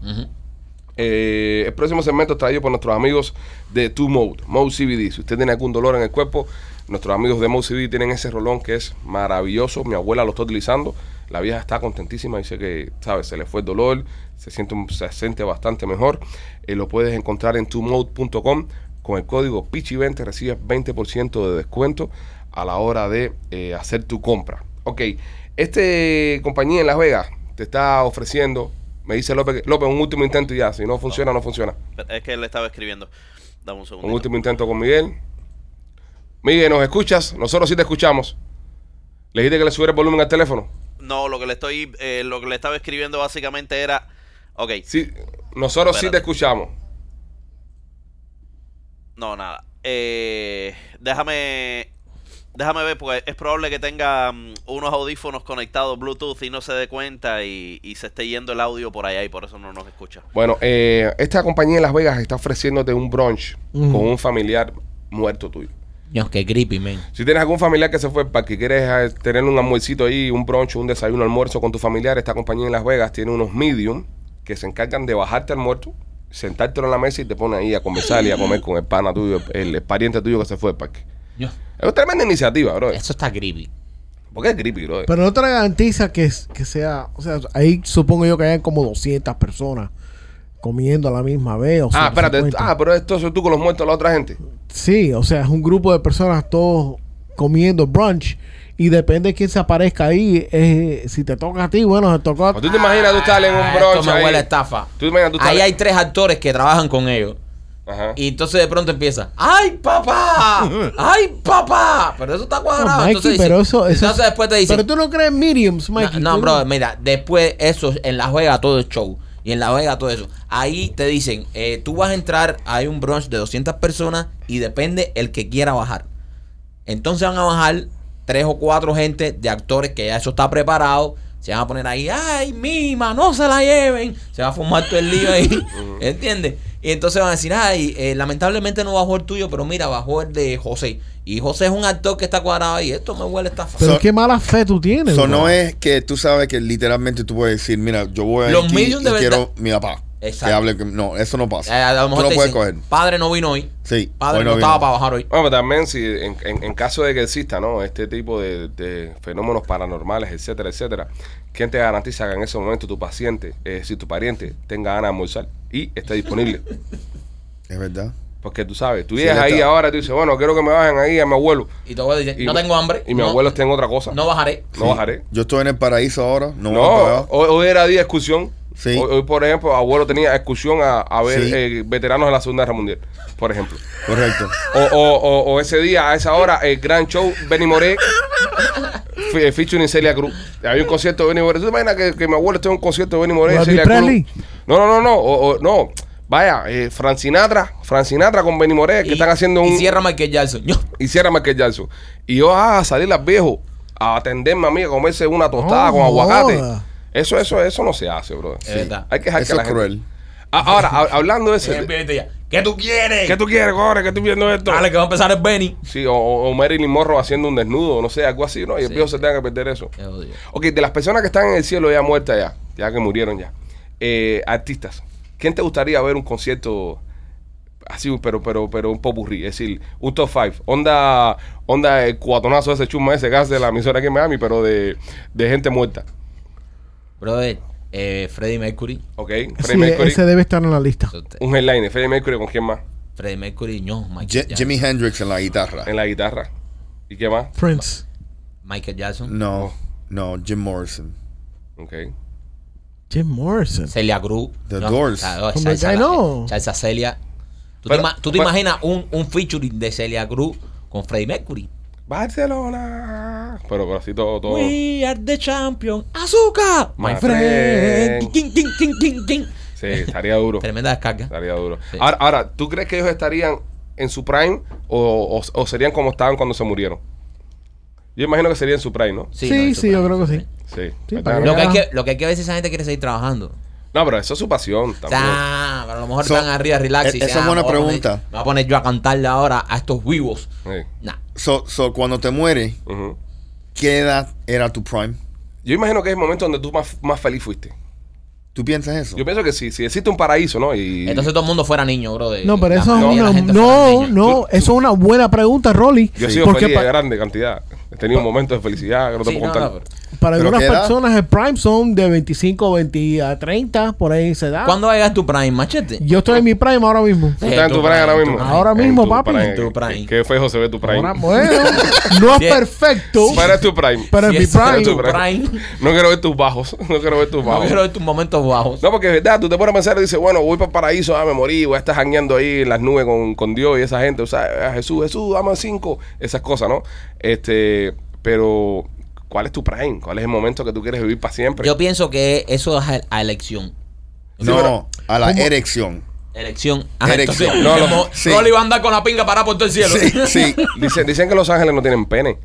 B: Eh, el próximo segmento es traído por nuestros amigos de Two Mode, Mode CBD. Si usted tiene algún dolor en el cuerpo, nuestros amigos de Mode CBD tienen ese rolón que es maravilloso. Mi abuela lo está utilizando. La vieja está contentísima. Dice que, ¿sabes? Se le fue el dolor, se siente, se siente bastante mejor. Eh, lo puedes encontrar en twomode.com. Con el código PICHI20 recibes 20% de descuento a la hora de eh, hacer tu compra. Ok, este compañía en Las Vegas te está ofreciendo, me dice López, López, un último intento y ya, si no funciona, no funciona.
D: Es que él estaba escribiendo. Dame un segundo.
B: Un último intento con Miguel. Miguel, ¿nos escuchas? Nosotros sí te escuchamos. ¿Le dijiste que le subiera el volumen al teléfono?
D: No, lo que le estoy, eh, lo que le estaba escribiendo básicamente era, ok,
B: Sí, nosotros sí te escuchamos.
D: no nada. Eh, déjame, déjame ver porque es probable que tenga mm, unos audífonos conectados Bluetooth y no se dé cuenta y, y se esté yendo el audio por allá y por eso no nos escucha.
B: Bueno, eh, esta compañía en Las Vegas está ofreciéndote un brunch
E: Ujú.
B: con un familiar muerto tuyo.
C: Dios, qué creepy, man.
B: Si tienes algún familiar que se fue para que quieres eh, tener un almuercito ahí, un brunch, un desayuno, almuerzo con tu familiar, esta compañía en Las Vegas tiene unos medium que se encargan de bajarte al muerto, sentártelo en la mesa y te ponen ahí a conversar y a comer con el pana tuyo, el, el pariente tuyo que se fue al parque. Es una tremenda iniciativa, bro.
C: eso está creepy.
B: Porque es creepy, bro.
E: Pero no te garantiza que, que sea. O sea, ahí supongo yo que hayan como 200 personas comiendo a la misma vez. O
B: Ah, espérate.
E: 150.
B: Ah, pero esto es tú con los muertos de la otra gente.
E: Sí, o sea, es un grupo de personas todos comiendo brunch. Y depende de quién se aparezca ahí. eh, si te toca a ti, bueno, te tocó a
B: ¿O tú te imaginas tú estar en un
C: Ah,
B: brunch
C: Esto me
B: ahí?
C: huele a estafa.
B: ¿Tú te imaginas tú estar
C: Ahí hay tres actores que trabajan con ellos.
B: Ajá.
C: Y entonces de pronto empieza, ¡ay, papá! ¡ay, papá! Pero eso está cuadrado.
E: No, Mikey,
C: entonces dice-
E: pero eso, eso
C: entonces después te dicen,
E: Pero tú no crees en mediums, Mikey.
C: no, bro, mira, después eso en La Vega todo es show. Y en La Vega todo eso. Ahí te dicen, eh, tú vas a entrar, hay un brunch de 200 personas y depende el que quiera bajar. Entonces van a bajar tres o cuatro gente de actores que ya eso está preparado. Se van a poner ahí, ay, mima, no se la lleven. Se va a formar todo el lío ahí. ¿Entiendes? Y entonces van a decir, ay, eh, lamentablemente no bajó el tuyo, pero mira, bajó el de José. Y José es un actor que está cuadrado ahí. Esto me huele a estafa.
E: Pero
F: So-
E: qué mala fe tú tienes.
F: Eso no es que tú sabes que literalmente tú puedes decir, mira, yo voy a
C: Los
F: aquí y
C: de verdad-
F: quiero mi papá.
C: Exacto.
F: Que hable, que- no, eso no
C: Eh,
F: pasa.
C: a lo
F: tú
C: mejor
F: no
C: te
F: puedes
C: dicen,
F: coger.
C: padre no vino hoy.
F: Sí.
C: Padre
F: hoy
C: no,
F: no
C: estaba para bajar hoy.
B: Bueno, pero también si en, en- en caso de que exista, ¿no? Este tipo de, de fenómenos paranormales, etcétera, etcétera, ¿quién te garantiza que en ese momento tu paciente, eh, si tu pariente, tenga ganas de almorzar y esté disponible?
F: Es verdad.
B: Porque tú sabes, tú
F: Sí,
B: llegas
F: ya
B: ahí ahora y tú dices, bueno, quiero que me bajen ahí a mi abuelo.
C: Y te voy a decir,
B: Y
C: no
B: mi-
C: tengo hambre.
B: Y mi
C: no,
B: abuelo está en otra cosa.
C: No bajaré.
B: No bajaré.
F: Yo estoy en el paraíso ahora. No,
B: No,
F: voy a pagar.
B: hoy, hoy era día de excursión.
F: Sí.
B: Hoy, hoy, por ejemplo, abuelo tenía excursión a, a ver
F: Sí.
B: eh, veteranos de la Segunda Guerra Mundial, por ejemplo.
F: Correcto.
B: O, o, o, o ese día, a esa hora, el gran show, Benny Moré, fe- featuring Celia Cruz. Había un concierto de Benny Moré. ¿Tú te imaginas que, que mi abuelo esté en un concierto de Benny Moré y Celia. Cruz? No, no, no, no. O, o- no. Vaya, eh, Frank Sinatra, Frank Sinatra con Benny Moré, que
C: Y-
B: están haciendo un...
C: Y cierra Michael Jackson. Yo,
B: y cierra Michael Jackson. Y yo, ah, a salir las viejo a atenderme a mí, a comerse una tostada con aguacate. Eso, eso, eso no se hace, bro.
C: Es verdad.
B: Hay que dejar
F: Eso
B: que la
F: es
B: gente-
F: cruel.
B: Ah, Ahora, ha- hablando de ese...
C: Vete ya. ¿Qué tú quieres?
B: ¿Qué tú quieres, corre? que estoy viendo esto?
C: Dale, que va a empezar el Benny.
B: Sí, o, o Marilyn Monroe haciendo un desnudo, no sé, algo así, ¿no? Y el
C: Sí.
B: viejo se tenga que perder eso.
C: Qué odio.
B: Ok, de las personas que están en el cielo ya muertas ya, ya que murieron ya, eh, artistas, ¿quién te gustaría ver un concierto así, pero, pero, pero un popurrí? Es decir, un top five, onda, onda el cuatonazo ese chuma ese gas de la emisora aquí en Miami, pero de, de gente muerta.
C: Brother, eh, Freddie Mercury.
B: Ok,
E: Sí,
B: Freddie Mercury,
E: ese debe estar en la lista.
B: un headliner, Freddie Mercury con quién más?
C: Freddie Mercury, no. Michael
F: Je-. Jimi Hendrix en la guitarra.
B: En la guitarra. ¿Y qué más?
E: Prince.
C: Michael Jackson.
F: No, no, Jim Morrison.
B: Ok.
E: Jim Morrison.
C: Celia Cruz.
F: The Doors.
C: salsa,
E: que no.
C: Celia. ¿Tú,
B: Pero-
C: te, ima- tú te
B: pero-
C: imaginas un, un featuring de Celia Cruz con Freddie Mercury?
B: Barcelona. Pero, pero así todo, todo.
C: We are the champion. ¡Azúcar!
B: My
C: My
B: friend. Sí, estaría duro.
C: Tremenda descarga.
B: Estaría duro.
C: Sí.
B: Ahora, ahora, ¿tú crees que ellos estarían en su prime o, o- o serían como estaban cuando se murieron? Yo imagino que serían en su prime, ¿no?
E: Sí,
C: no,
E: sí, yo creo que sí.
B: Sí.
C: Lo que, hay que, lo que hay que ver si esa gente quiere seguir trabajando.
B: No, pero eso es su pasión también.
C: sea, pero a lo mejor
F: So,
C: están arriba, relax.
F: e-
C: y
F: esa
C: dicen,
F: es
C: ah,
F: buena
C: me voy a poner-
F: pregunta.
C: Me voy a poner yo a cantarle ahora a estos vivos.
B: Sí.
C: Nah.
F: So, so, cuando te mueres,
B: Ujú.
F: ¿qué edad era tu prime?
B: Yo imagino que es el momento donde tú más, más feliz fuiste.
F: ¿Tú piensas eso?
B: Yo pienso que sí, si existe un paraíso, ¿no? Y
C: Entonces todo el mundo fuera niño, bro. de-
E: No, pero
C: la
E: eso es
C: mayoría de la
E: una.
C: gente fuera
E: No,
C: niño.
E: no, eso es una buena pregunta, Rolly.
B: yo he sido
E: Porque
B: feliz
E: pa-
B: de grande cantidad. He tenido momentos de felicidad que no te
C: Sí,
B: puedo
C: no,
B: contar.
C: no, pero-
E: para
F: ¿Pero
E: algunas personas el prime son de 25, 20 a 30, por ahí se da.
C: ¿Cuándo va a llegar tu prime, machete?
E: Yo estoy en mi prime ahora mismo.
B: ¿Tú estás en tu prime ahora mismo?
E: Ahora
B: En
E: mismo,
B: tu
E: papi.
B: prime.
C: En tu prime.
B: Qué- Qué feo se ve tu prime.
E: Ahora, bueno, no es perfecto,
B: Pero es tu prime.
E: pero en mi
C: es
E: prime.
C: tu prime,
B: No quiero ver tus bajos. No quiero ver tus
C: no
B: bajos.
C: quiero ver tus momentos bajos.
B: No, porque es verdad, tú te pones a pensar y dices, bueno, voy para el paraíso, ah, me morí, voy a estar jangueando ahí en las nubes con, con Dios y esa gente, o sea, ah, Jesús, Jesús, dame cinco, esas cosas, ¿no? Este, pero, ¿cuál es tu prime? ¿Cuál es el momento que tú quieres vivir para siempre?
C: Yo pienso que eso es a, a elección.
F: no,
B: pero-
F: a la
E: ¿cómo?
F: erección.
C: Elección. Ajá,
F: Erección.
C: entonces,
B: No, no,
C: como
F: sí.
C: Rolly va a andar con la pinga parada por todo el cielo.
F: Sí, sí.
B: Dicen, dicen que los ángeles no tienen pene.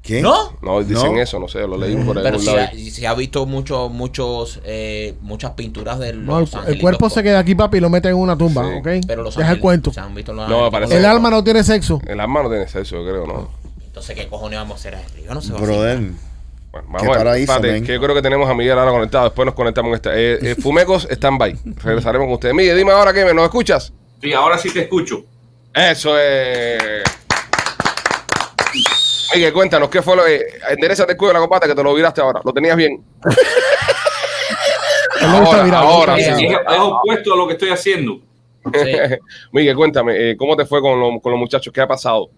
F: ¿Qué?
C: ¿No?
B: No, dicen
F: No.
B: eso, no sé, lo leí por ahí.
C: Pero
B: algún
C: si
B: lado
C: ha,
B: ahí.
C: si ha visto mucho, muchos, eh, muchas pinturas de los
E: No, el, cuerpo
C: con-
E: se queda aquí, papi, y lo mete en una tumba,
B: Sí.
E: ¿ok?
C: Pero los
E: Deja el cuento.
C: se han visto los
B: No, parece-
E: El alma no tiene sexo.
B: El alma no tiene sexo, yo creo, ¿no?
C: Entonces, ¿qué cojones vamos a hacer ahí? Yo no sé.
F: Brother.
B: Bueno,
F: Qué
B: vamos a ver.
F: paraíso,
B: Espérate, que yo creo que tenemos a Miguel ahora conectado. Después nos conectamos en esta. Eh, eh, Fumecos, stand-by. Regresaremos con ustedes. Miguel, dime ahora que me nos escuchas.
G: Sí, ahora sí te escucho.
B: Eso es. Miguel, cuéntanos, ¿qué fue lo que. Enderezate el cuello de la copata que te lo viraste ahora. ¿Lo tenías bien? Ahora, ahora
G: Es,
E: gusta
B: sí.
E: virar.
G: es- es opuesto a lo que estoy haciendo.
C: Sí.
B: Miguel, cuéntame, eh, ¿cómo te fue con, lo- con los muchachos? ¿Qué ha pasado?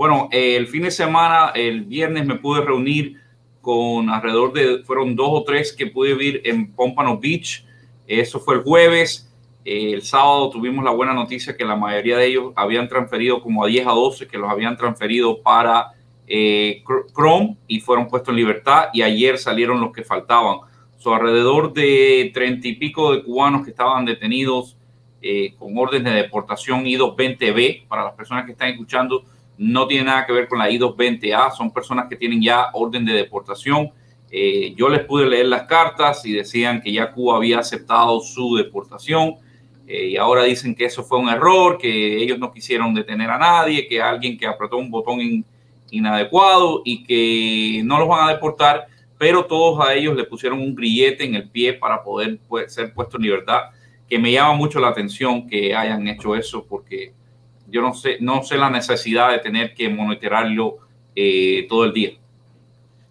G: Bueno, eh, el fin de semana, el viernes me pude reunir con alrededor de, fueron dos o tres que pude vivir en Pompano Beach. Eso fue el jueves. Eh, el sábado tuvimos la buena noticia que la mayoría de ellos habían transferido como a 10 a 12, que los habían transferido para eh, Chrome y fueron puestos en libertad. Y ayer salieron los que faltaban. So, alrededor de 30 y pico de cubanos que estaban detenidos eh, con órdenes de deportación I-220B. Para las personas que están escuchando, no tiene nada que ver con la I-220A, son personas que tienen ya orden de deportación. Eh, yo les pude leer las cartas y decían que ya Cuba había aceptado su deportación. eh, y ahora dicen que eso fue un error, que ellos no quisieron detener a nadie, que alguien que apretó un botón in- inadecuado y que no los van a deportar, pero todos a ellos le pusieron un grillete en el pie para poder pues, ser puesto en libertad, que me llama mucho la atención que hayan hecho eso porque yo no sé, no sé la necesidad de tener que monitorearlo eh, todo el día.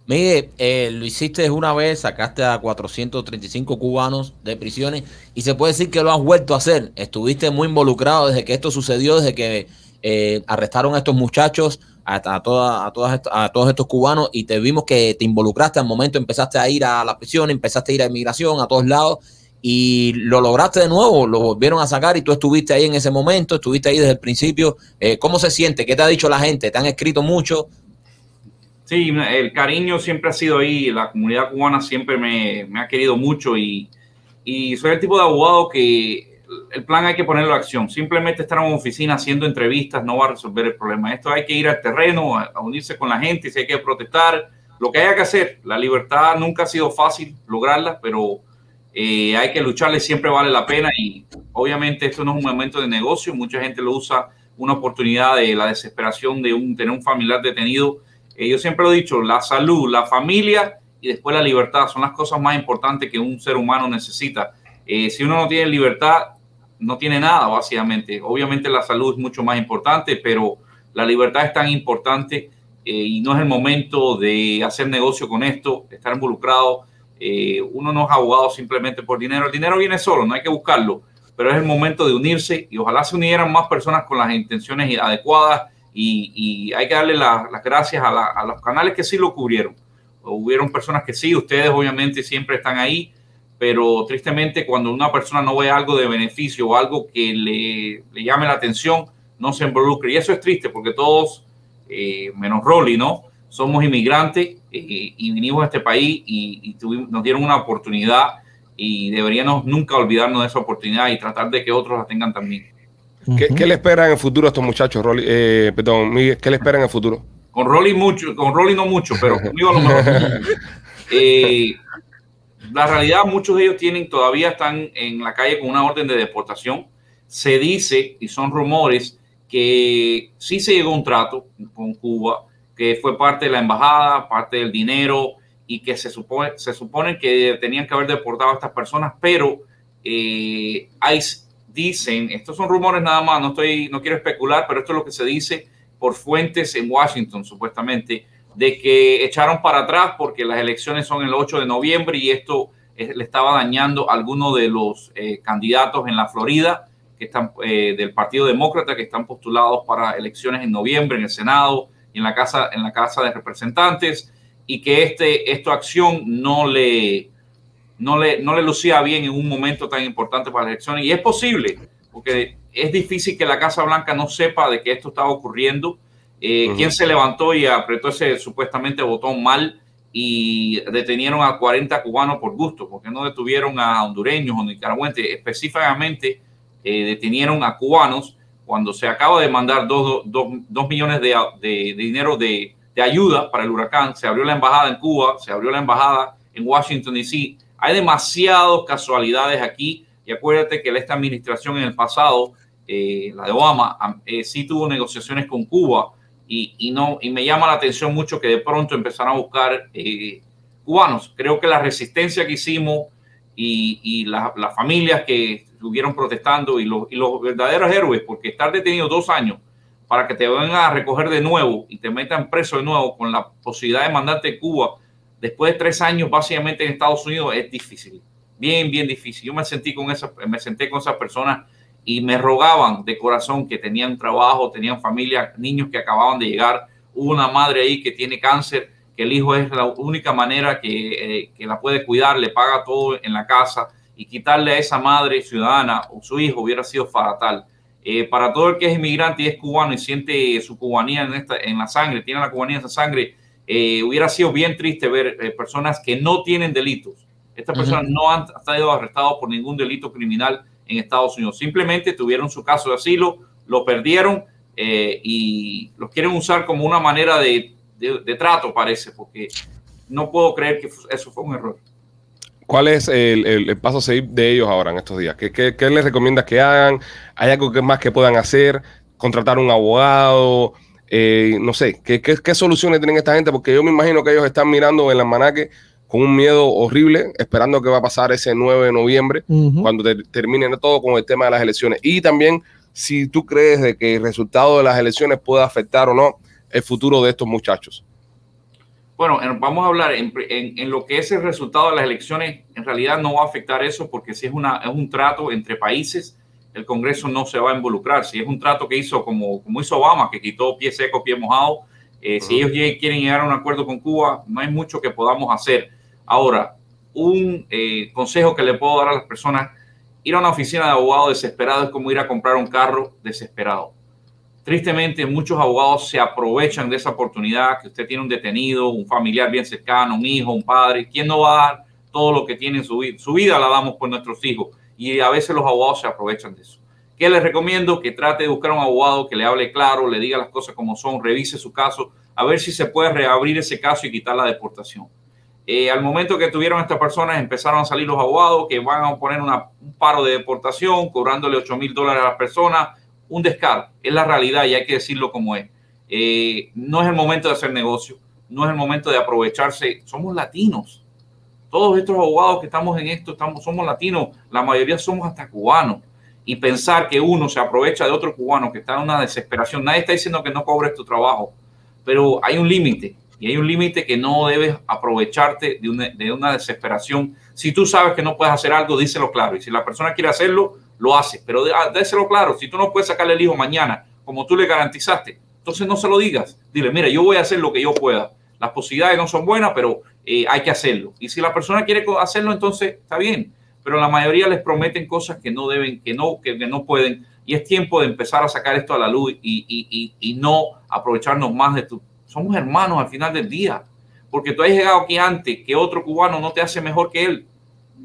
C: Mire, eh, lo hiciste una vez, sacaste a 435 cubanos de prisiones y se puede decir que lo has vuelto a hacer. Estuviste muy involucrado desde que esto sucedió, desde que eh, arrestaron a estos muchachos, a, a, toda- a, todas a todos estos cubanos y te vimos que te involucraste al momento, empezaste a ir a la prisión, empezaste a ir a inmigración, a todos lados y lo lograste de nuevo, lo volvieron a sacar y tú estuviste ahí en ese momento, estuviste ahí desde el principio. Eh, ¿Cómo se siente? ¿Qué te ha dicho la gente? ¿Te han escrito mucho?
G: Sí, el cariño siempre ha sido ahí, la comunidad cubana siempre me, me ha querido mucho y, y soy el tipo de abogado que el plan hay que ponerlo a acción. Simplemente estar en una oficina haciendo entrevistas no va a resolver el problema. Esto hay que ir al terreno, a, unirse con la gente, si hay que protestar, lo que haya que hacer. La libertad nunca ha sido fácil lograrla, pero eh, hay que lucharle, siempre vale la pena y obviamente esto no es un momento de negocio, mucha gente lo usa una oportunidad de la desesperación de tener un familiar detenido. Eh, yo siempre lo he dicho, la salud, la familia y después la libertad son las cosas más importantes que un ser humano necesita. Eh, si uno no tiene libertad, no tiene nada, básicamente. Obviamente la salud es mucho más importante, pero la libertad es tan importante eh, y no es el momento de hacer negocio con esto, estar involucrado. Eh, uno no es abogado simplemente por dinero. El dinero viene solo, no hay que buscarlo, pero es el momento de unirse y ojalá se unieran más personas con las intenciones adecuadas y, hay que darle la- las gracias a, la- a los canales que sí lo cubrieron. Hubieron personas que sí, ustedes obviamente siempre están ahí, pero tristemente cuando una persona no ve algo de beneficio o algo que le, llame la atención, no se involucra. Y eso es triste porque todos, eh, menos Rolly, ¿no? Somos inmigrantes eh, y vinimos a este país y, y tuvimos- nos dieron una oportunidad y deberíamos nunca olvidarnos de esa oportunidad y tratar de que otros la tengan también.
B: ¿Qué, qué le esperan en el futuro a estos muchachos, Rolly? Eh, perdón, Miguel, ¿qué le esperan en el futuro?
G: Con Rolly mucho, con Rolly no mucho, pero conmigo a lo mejor. Eh, la realidad, muchos de ellos tienen, todavía están en la calle con una orden de deportación. Se dice, y son rumores, que sí se llegó a un trato con Cuba, que fue parte de la embajada, parte del dinero, y que se supone, se supone que tenían que haber deportado a estas personas, pero eh, dicen, estos son rumores nada más, no, estoy, no quiero especular, pero esto es lo que se dice por fuentes en Washington, supuestamente, de que echaron para atrás porque las elecciones son el 8 de noviembre y esto eh, le estaba dañando a algunos de los eh, candidatos en la Florida que están eh, del Partido Demócrata que están postulados para elecciones en noviembre en el Senado en la Casa en la Casa de Representantes y que este esta acción no le no le no le lucía bien en un momento tan importante para las elecciones y es posible porque es difícil que la Casa Blanca no sepa de que esto estaba ocurriendo. Eh, quién se levantó y apretó ese supuestamente botón mal y detenieron a 40 cubanos por gusto, porque no detuvieron a hondureños o nicaragüenses, específicamente eh, detenieron a cubanos cuando se acaba de mandar dos, millones de, de- de dinero de, de ayuda para el huracán, se abrió la embajada en Cuba, se abrió la embajada en Washington DC. Hay demasiadas casualidades aquí y acuérdate que esta administración en el pasado, eh, la de Obama, am- eh, sí tuvo negociaciones con Cuba y, y no, y me llama la atención mucho que de pronto empezaron a buscar eh, cubanos. Creo que la resistencia que hicimos y, y la- las familias que estuvieron protestando y los, verdaderos héroes, porque estar detenido dos años para que te vengan a recoger de nuevo y te metan preso de nuevo con la posibilidad de mandarte a Cuba después de tres años básicamente en Estados Unidos es difícil, bien, bien difícil. Yo me sentí con esa, me senté con esas personas y me rogaban de corazón que tenían trabajo, tenían familia, niños que acababan de llegar. Hubo una madre ahí que tiene cáncer, que el hijo es la única manera que, eh, que la puede cuidar, le paga todo en la casa y quitarle a esa madre ciudadana o su hijo hubiera sido fatal. Eh, para todo el que es inmigrante y es cubano y siente su cubanía en, esta, en la sangre, tiene la cubanía en esa sangre, eh, hubiera sido bien triste ver eh, personas que no tienen delitos. Estas
C: Ujú.
G: personas no han sido arrestados por ningún delito criminal en Estados Unidos. Simplemente tuvieron su caso de asilo, lo perdieron eh, y los quieren usar como una manera de, de- de trato, parece, porque no puedo creer que eso fue un error.
B: ¿Cuál es el, el- el paso a seguir de ellos ahora en estos días? ¿Qué, qué, qué les recomiendas que hagan? ¿Hay algo que más que puedan hacer? ¿Contratar un abogado? Eh, no sé, ¿qué, qué, qué soluciones tienen esta gente? Porque yo me imagino que ellos están mirando el almanaque con un miedo horrible, esperando que va a pasar ese 9 de noviembre, cuando ter- termine todo con el tema de las elecciones. Y también si tú crees de que el resultado de las elecciones puede afectar o no el futuro de estos muchachos.
G: Bueno, en- vamos a hablar en, en- en lo que es el resultado de las elecciones. En realidad no va a afectar eso porque si es, una, es un trato entre países, el Congreso no se va a involucrar. Si es un trato que hizo como, como hizo Obama, que quitó pie seco, pie mojado, eh, si ellos quieren llegar a un acuerdo con Cuba, no hay mucho que podamos hacer. Ahora, un eh, consejo que le puedo dar a las personas, ir a una oficina de abogado desesperado es como ir a comprar un carro desesperado. Tristemente, muchos abogados se aprovechan de esa oportunidad que usted tiene un detenido, un familiar bien cercano, un hijo, un padre. ¿Quién no va a dar todo lo que tiene en su vida? Su vida la damos por nuestros hijos y a veces los abogados se aprovechan de eso. ¿Qué les recomiendo? Que trate de buscar un abogado que le hable claro, le diga las cosas como son, revise su caso, a ver si se puede reabrir ese caso y quitar la deportación. Eh, al momento que tuvieron estas personas, empezaron a salir los abogados que van a poner un paro de deportación, cobrándole 8 mil dólares a las personas, un descaro. Es la realidad y hay que decirlo como es. Eh, no es el momento de hacer negocio, no es el momento de aprovecharse. Somos latinos. Todos estos abogados que estamos en esto, estamos, somos latinos, la mayoría somos hasta cubanos. Y pensar que uno se aprovecha de otro cubano que está en una desesperación, nadie está diciendo que no cobres tu trabajo, pero hay un límite y hay un límite que no debes aprovecharte de una, de una desesperación. Si tú sabes que no puedes hacer algo, díselo claro. Y si la persona quiere hacerlo, lo hace. Pero ah, déselo claro. Si tú no puedes sacarle el hijo mañana, como tú le garantizaste, entonces no se lo digas. Dile, mira, yo voy a hacer lo que yo pueda. Las posibilidades no son buenas, pero eh, hay que hacerlo. Y si la persona quiere hacerlo, entonces está bien. Pero la mayoría les prometen cosas que no deben, que no, que, que no pueden. Y es tiempo de empezar a sacar esto a la luz y, y- y- y no aprovecharnos más de tu. Somos hermanos al final del día. Porque tú has llegado aquí antes, que otro cubano no te hace mejor que él.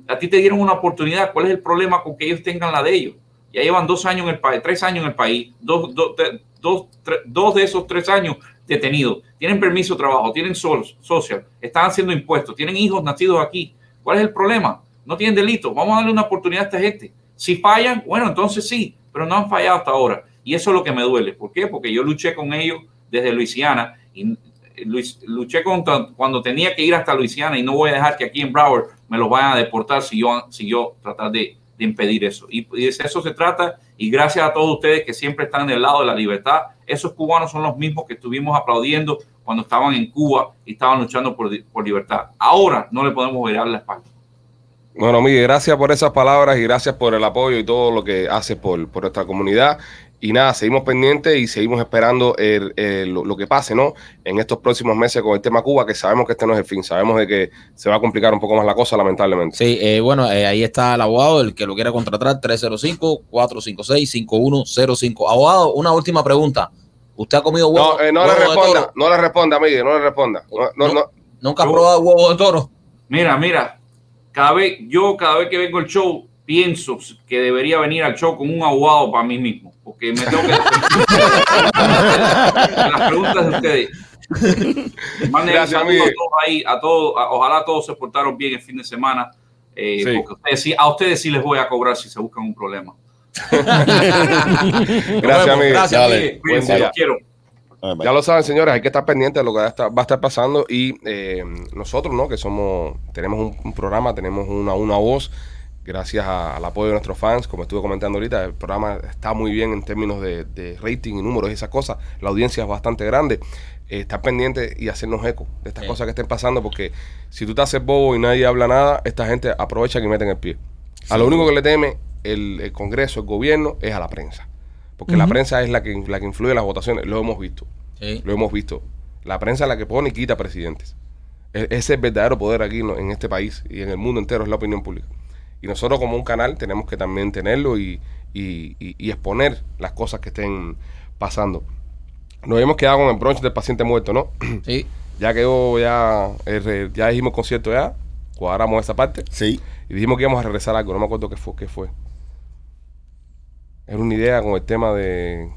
G: A ti te dieron una oportunidad. ¿Cuál es el problema con que ellos tengan la de ellos? Ya llevan dos años en el país, tres años en el país, dos, dos, dos, tre- dos de esos tres años detenidos. Tienen permiso de trabajo, tienen sol, social, están haciendo impuestos, tienen hijos nacidos aquí. ¿Cuál es el problema? No tienen delito. Vamos a darle una oportunidad a esta gente. Si fallan, bueno, entonces sí, pero no han fallado hasta ahora. Y eso es lo que me duele. ¿Por qué? Porque yo luché con ellos desde Luisiana y luché contra, cuando tenía que ir hasta Luisiana y no voy a dejar que aquí en Broward me los vayan a deportar si yo, si yo tratar de, impedir eso. Y, de eso se trata. Y gracias a todos ustedes que siempre están del lado de la libertad. Esos cubanos son los mismos que estuvimos aplaudiendo cuando estaban en Cuba y estaban luchando por, por libertad. Ahora no le podemos virar la espalda.
B: Bueno, Miguel, gracias por esas palabras y gracias por el apoyo y todo lo que haces por, por nuestra comunidad. Y nada, seguimos pendientes y seguimos esperando el- el- lo, lo que pase, ¿no? En estos próximos meses con el tema Cuba, que sabemos que este no es el fin, sabemos de que se va a complicar un poco más la cosa, lamentablemente.
C: Sí, eh, bueno, eh, ahí está el abogado, el que lo quiera contratar, 305-456-5105. Abogado, una última pregunta. ¿Usted ha comido huevo?
B: No, eh, no le
C: huevo
B: responda,
C: toro?
B: no le responda, Miguel, no le responda. No, no, no.
C: ¿Nunca ha probado huevo de toro?
G: Mira, mira, cada vez, yo cada vez que vengo al show, pienso que debería venir al show con un abogado para mí mismo, porque me tengo que... Las preguntas de ustedes. Manden
B: Gracias,
G: saludos a todos ahí, a todos, a- ojalá todos se portaron bien el fin de semana, eh,
B: Sí.
G: porque ustedes sí- a ustedes sí les voy a cobrar si se buscan un problema.
B: Gracias, Miguel.
C: Gracias,
F: Dale.
G: Cuídense,
B: día.
G: los quiero.
B: Ya lo saben, señores, hay que estar pendientes de lo que va a estar, va a estar pasando y eh, nosotros, ¿no? Que somos, tenemos un, un programa, tenemos una, una voz, gracias a- al apoyo de nuestros fans, como estuve comentando ahorita, el programa está muy bien en términos de, de rating y números y esas cosas, la audiencia es bastante grande, eh, estar pendiente y hacernos eco de estas
C: Sí.
B: cosas que estén pasando, porque si tú te haces bobo y nadie habla nada, esta gente aprovecha y meten el pie. A lo único que le teme el, el Congreso, el gobierno, es a la prensa. Porque la prensa es la que, la que influye en las votaciones, lo hemos visto.
C: Sí.
B: Lo hemos visto. La prensa es la que pone y quita presidentes. E- Ese es el verdadero poder aquí ¿no? en este país y en el mundo entero, es la opinión pública. Y nosotros como un canal tenemos que también tenerlo y, y- y- y exponer las cosas que estén pasando. Nos habíamos quedado con el brunch del paciente muerto, ¿no?
C: Sí.
B: ya quedó, ya, re- ya dijimos el concierto ya, cuadramos esa parte
F: Sí.
B: y dijimos que íbamos a regresar a algo, no me acuerdo qué fue. Qué fue. Era una idea con el tema de...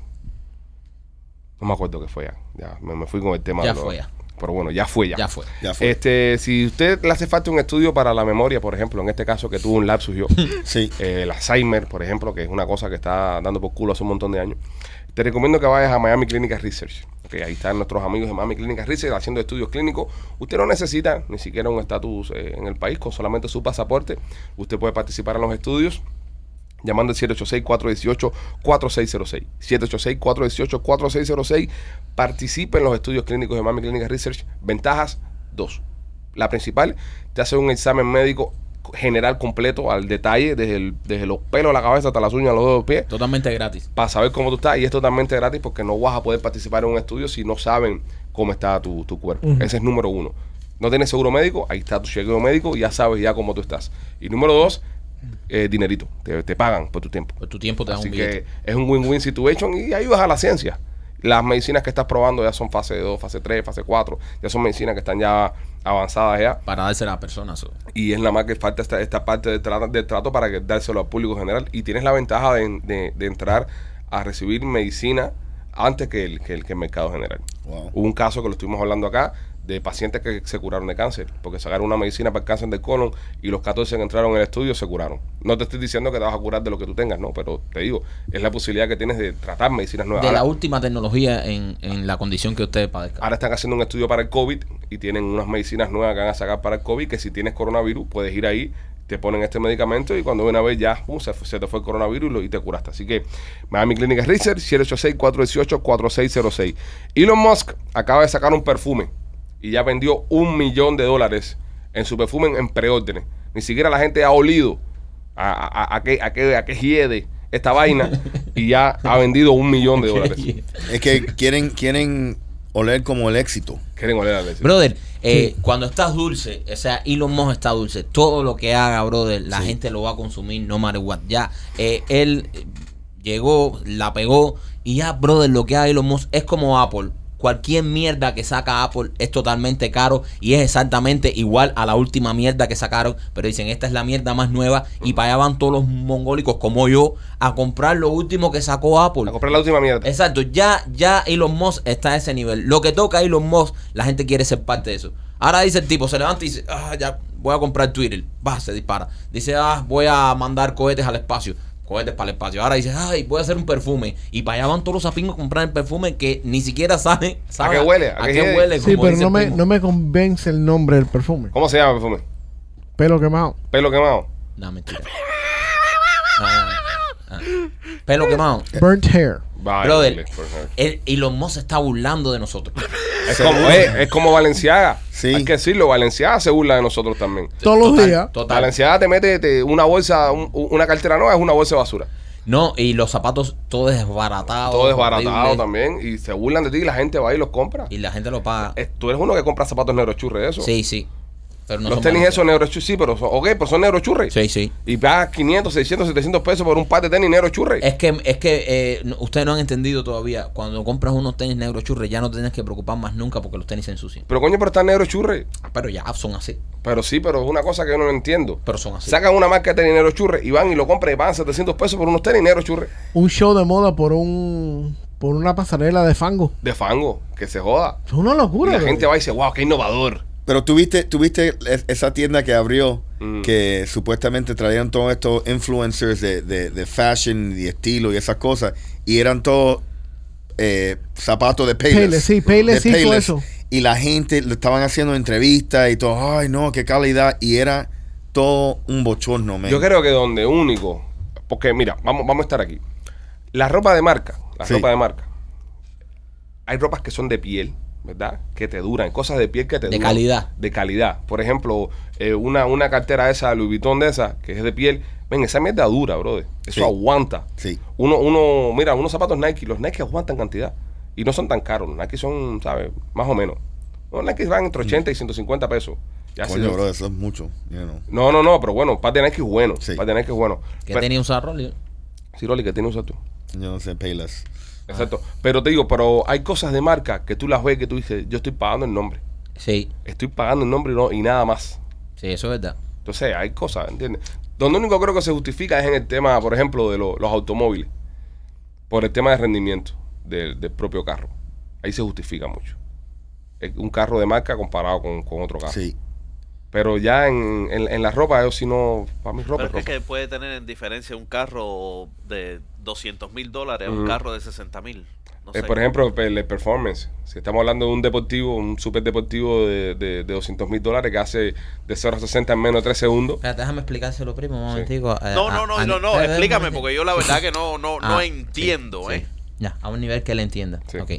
B: No me acuerdo qué fue ya. Ya, me, me fui con el tema
C: Ya
B: de lo-
C: fue ya.
B: Pero bueno, ya fue ya.
C: Ya fue.
F: Ya fue.
B: Este, si usted le hace falta un estudio para la memoria, por ejemplo, en este caso que tuvo un lapsus yo,
F: Sí.
B: eh, el Alzheimer, por ejemplo, que es una cosa que está dando por culo hace un montón de años, te recomiendo que vayas a Miami Clinical Research. Ok, ahí están nuestros amigos de Miami Clinical Research haciendo estudios clínicos. Usted no necesita ni siquiera un estatus eh, en el país, con solamente su pasaporte. Usted puede participar en los estudios llamando al 786-418-4606. 786-418-4606. Participe en los estudios clínicos de Miami Clinical Research. Ventajas, dos. La principal, te hace un examen médico general completo al detalle, desde, el- desde los pelos de la cabeza hasta las uñas los dedos de los pies
C: Totalmente gratis.
B: para saber cómo tú estás y es totalmente gratis porque no vas a poder participar en un estudio si no saben cómo está tu, tu cuerpo. Ese es número uno. No tienes seguro médico, ahí está tu chequeo médico y ya sabes ya cómo tú estás. Y número dos, eh, dinerito. Te, te pagan por tu tiempo.
C: Por tu tiempo te da
B: Así
C: un billete.
B: que es un win-win situation y ayudas a la ciencia. Las medicinas que estás probando ya son fase 2, fase 3, fase 4. Ya son medicinas que están ya avanzadas ya.
C: Para dársela a las personas. so.
B: Y es nada más que falta esta, esta parte del trato, del trato para que dárselo al público general. Y tienes la ventaja de, de- de entrar a recibir medicina antes que el, que el, que el mercado general.
F: Wow.
B: Hubo un caso que lo estuvimos hablando acá de pacientes que se curaron de cáncer, porque sacaron una medicina para el cáncer del colon y los 14 que entraron en el estudio se curaron. No te estoy diciendo que te vas a curar de lo que tú tengas, no, pero te digo, es la posibilidad que tienes de tratar medicinas nuevas.
C: De la
B: Ahora-
C: última tecnología en, en la condición que ustedes padezcan.
B: Ahora están haciendo un estudio para el COVID y tienen unas medicinas nuevas que van a sacar para el COVID que si tienes coronavirus puedes ir ahí, te ponen este medicamento y cuando una vez ya uh, se, te fue el coronavirus y, lo- y te curaste. Así que Miami Clinic Research 786-418-4606. Elon Musk acaba de sacar un perfume y ya vendió un millón de dólares en su perfume en, en preórdenes. Ni siquiera la gente ha olido a, a, a, qué, a, qué, a qué hiede esta vaina y ya ha vendido un millón de dólares.
F: Es que quieren, quieren oler como el éxito.
B: Quieren oler a la
C: Brother, eh, cuando estás dulce, o sea, Elon Musk está dulce, todo lo que haga, brother, la gente lo va a consumir no matter what. Ya, eh, él llegó, la pegó y ya, brother, lo que haga Elon Musk es como Apple. Cualquier mierda que saca Apple es totalmente caro y es exactamente igual a la última mierda que sacaron. Pero dicen, esta es la mierda más nueva y para allá van todos los mongólicos como yo a comprar lo último que sacó Apple.
B: A comprar la última mierda.
C: Exacto, ya, ya Elon Musk está a ese nivel. Lo que toca a Elon Musk, la gente quiere ser parte de eso. Ahora dice el tipo, se levanta y dice, ah, ya voy a comprar Twitter. Va, se dispara. Dice, ah, voy a mandar cohetes al espacio. Cohetes para el espacio. Ahora dice, ay, voy a hacer un perfume. Y para allá van todos los sapingos a comprar el perfume que ni siquiera saben. saben
B: qué huele? ¿A
C: ¿A,
B: qué
C: qué
B: huele?
E: Sí,
C: como
E: pero
C: dice
E: no me, no me convence el nombre del perfume.
B: ¿Cómo se llama el perfume?
E: Pelo quemado.
B: Pelo quemado.
C: No, mentira. No, no, no. Ah. Pelo quemado.
E: Burnt hair.
B: Vale,
C: Brother, el, Elon Musk se está burlando de nosotros.
B: Es como, eh, es como Valenciaga.
F: Sí.
B: Hay que decirlo, Valenciaga se burla de nosotros también.
E: Todos los
C: Total,
E: días.
C: Total.
B: Valenciaga te mete te- una bolsa, un- una cartera nueva, es una bolsa de basura.
C: No, y los zapatos todo desbaratado.
B: Todo desbaratado también. Y se burlan de ti y la gente va y los compra.
C: Y la gente lo paga.
B: Eh, Tú eres uno que compra zapatos neurochurre de eso.
C: Sí, sí. Pero no
B: los tenis esos neurochurre, sí, pero son, ok, pero son neurochurre.
C: Sí, sí.
B: Y pagas 500, 600, 700 pesos por un par de tenis neurochurre.
C: Es que, es que eh, no- ustedes no han entendido todavía. Cuando compras unos tenis negro churre, ya no tienes que preocupar más nunca porque los tenis se ensucian.
B: Pero coño, pero están neurochurre.
C: Ah, Pero ya son así.
B: Pero sí, pero es una cosa que yo no entiendo.
C: Pero son así.
B: Sacan una marca de tenis negro churre y van y lo compran y pagan 700 pesos por unos tenis negro churre.
E: Un show de moda por un por una pasarela de fango.
B: De fango, que se joda.
E: Es una
B: Y
E: locura.
B: la
E: bro.
B: gente va y dice, wow, qué innovador.
F: Pero tuviste, tuviste es- esa tienda que abrió
B: Mm.
F: que supuestamente traían todos estos influencers de, de, de fashion y estilo y esas cosas y eran todos eh, zapatos de Payless.
E: Payless, sí, Payless
F: De
E: hizo eso.
F: Y la gente le estaban haciendo entrevistas y todo, ay no, qué calidad. Y era todo un bochorno, man.
B: Yo creo que donde único, porque mira, vamos, vamos a estar aquí. La ropa de marca, la
F: Sí.
B: ropa de marca. Hay ropas que son de piel, ¿verdad? Que te duran, cosas de piel que te
C: De
B: duran.
C: calidad.
B: De calidad. Por ejemplo, eh, una, una cartera esa, Louis Vuitton de esa, que es de piel. Ven, esa mierda dura, brother. Eso
F: Sí.
B: aguanta.
F: Sí.
B: Uno, uno, mira, unos zapatos Nike, los Nike aguantan cantidad. Y no son tan caros. Los Nike son, ¿sabes? Más o menos. Los Nike van entre 80 y 150 pesos. Ya
F: Coño, bro, eso es mucho. you know.
B: No, no, no, pero bueno, un par de Nike es bueno.
F: Sí.
B: Un par de Nike es bueno.
C: ¿Qué
B: Pero-
C: tenía un Rolly?
B: Sí, Rolly, que tiene usar tú.
F: Yo no sé, Payless.
B: Exacto. Pero te digo, pero hay cosas de marca que tú las ves que tú dices, yo estoy pagando el nombre.
C: Sí,
B: Estoy pagando el nombre y, no, y nada más.
C: sí, eso es verdad.
B: Entonces, hay cosas, ¿entiendes? Donde único creo que se justifica es en el tema, por ejemplo, de lo- los automóviles. Por el tema de rendimiento del, del propio carro. Ahí se justifica mucho. un carro de marca comparado con, con otro carro.
F: Sí.
B: Pero ya en, en, en la ropa, yo si no, para mí ropa
D: Pero
B: es
D: es
B: ropa.
D: que puede tener en diferencia un carro de 200 mil dólares a un carro de 60 mil. No
B: Eh, por ejemplo, el, el performance. Si estamos hablando de un deportivo, un super deportivo de, de, de 200 mil dólares que hace de 0 a 60 en menos de 3 segundos.
C: Espérate, déjame explicárselo, primo, un momentico. eh,
D: no,
C: a-
D: no, no,
C: a-
D: no, no, explícame, porque yo la verdad que no, no, no
C: Ah,
D: entiendo,
C: sí,
D: ¿eh?
C: sí. Ya, a un nivel que le entienda.
B: Sí.
C: Ok.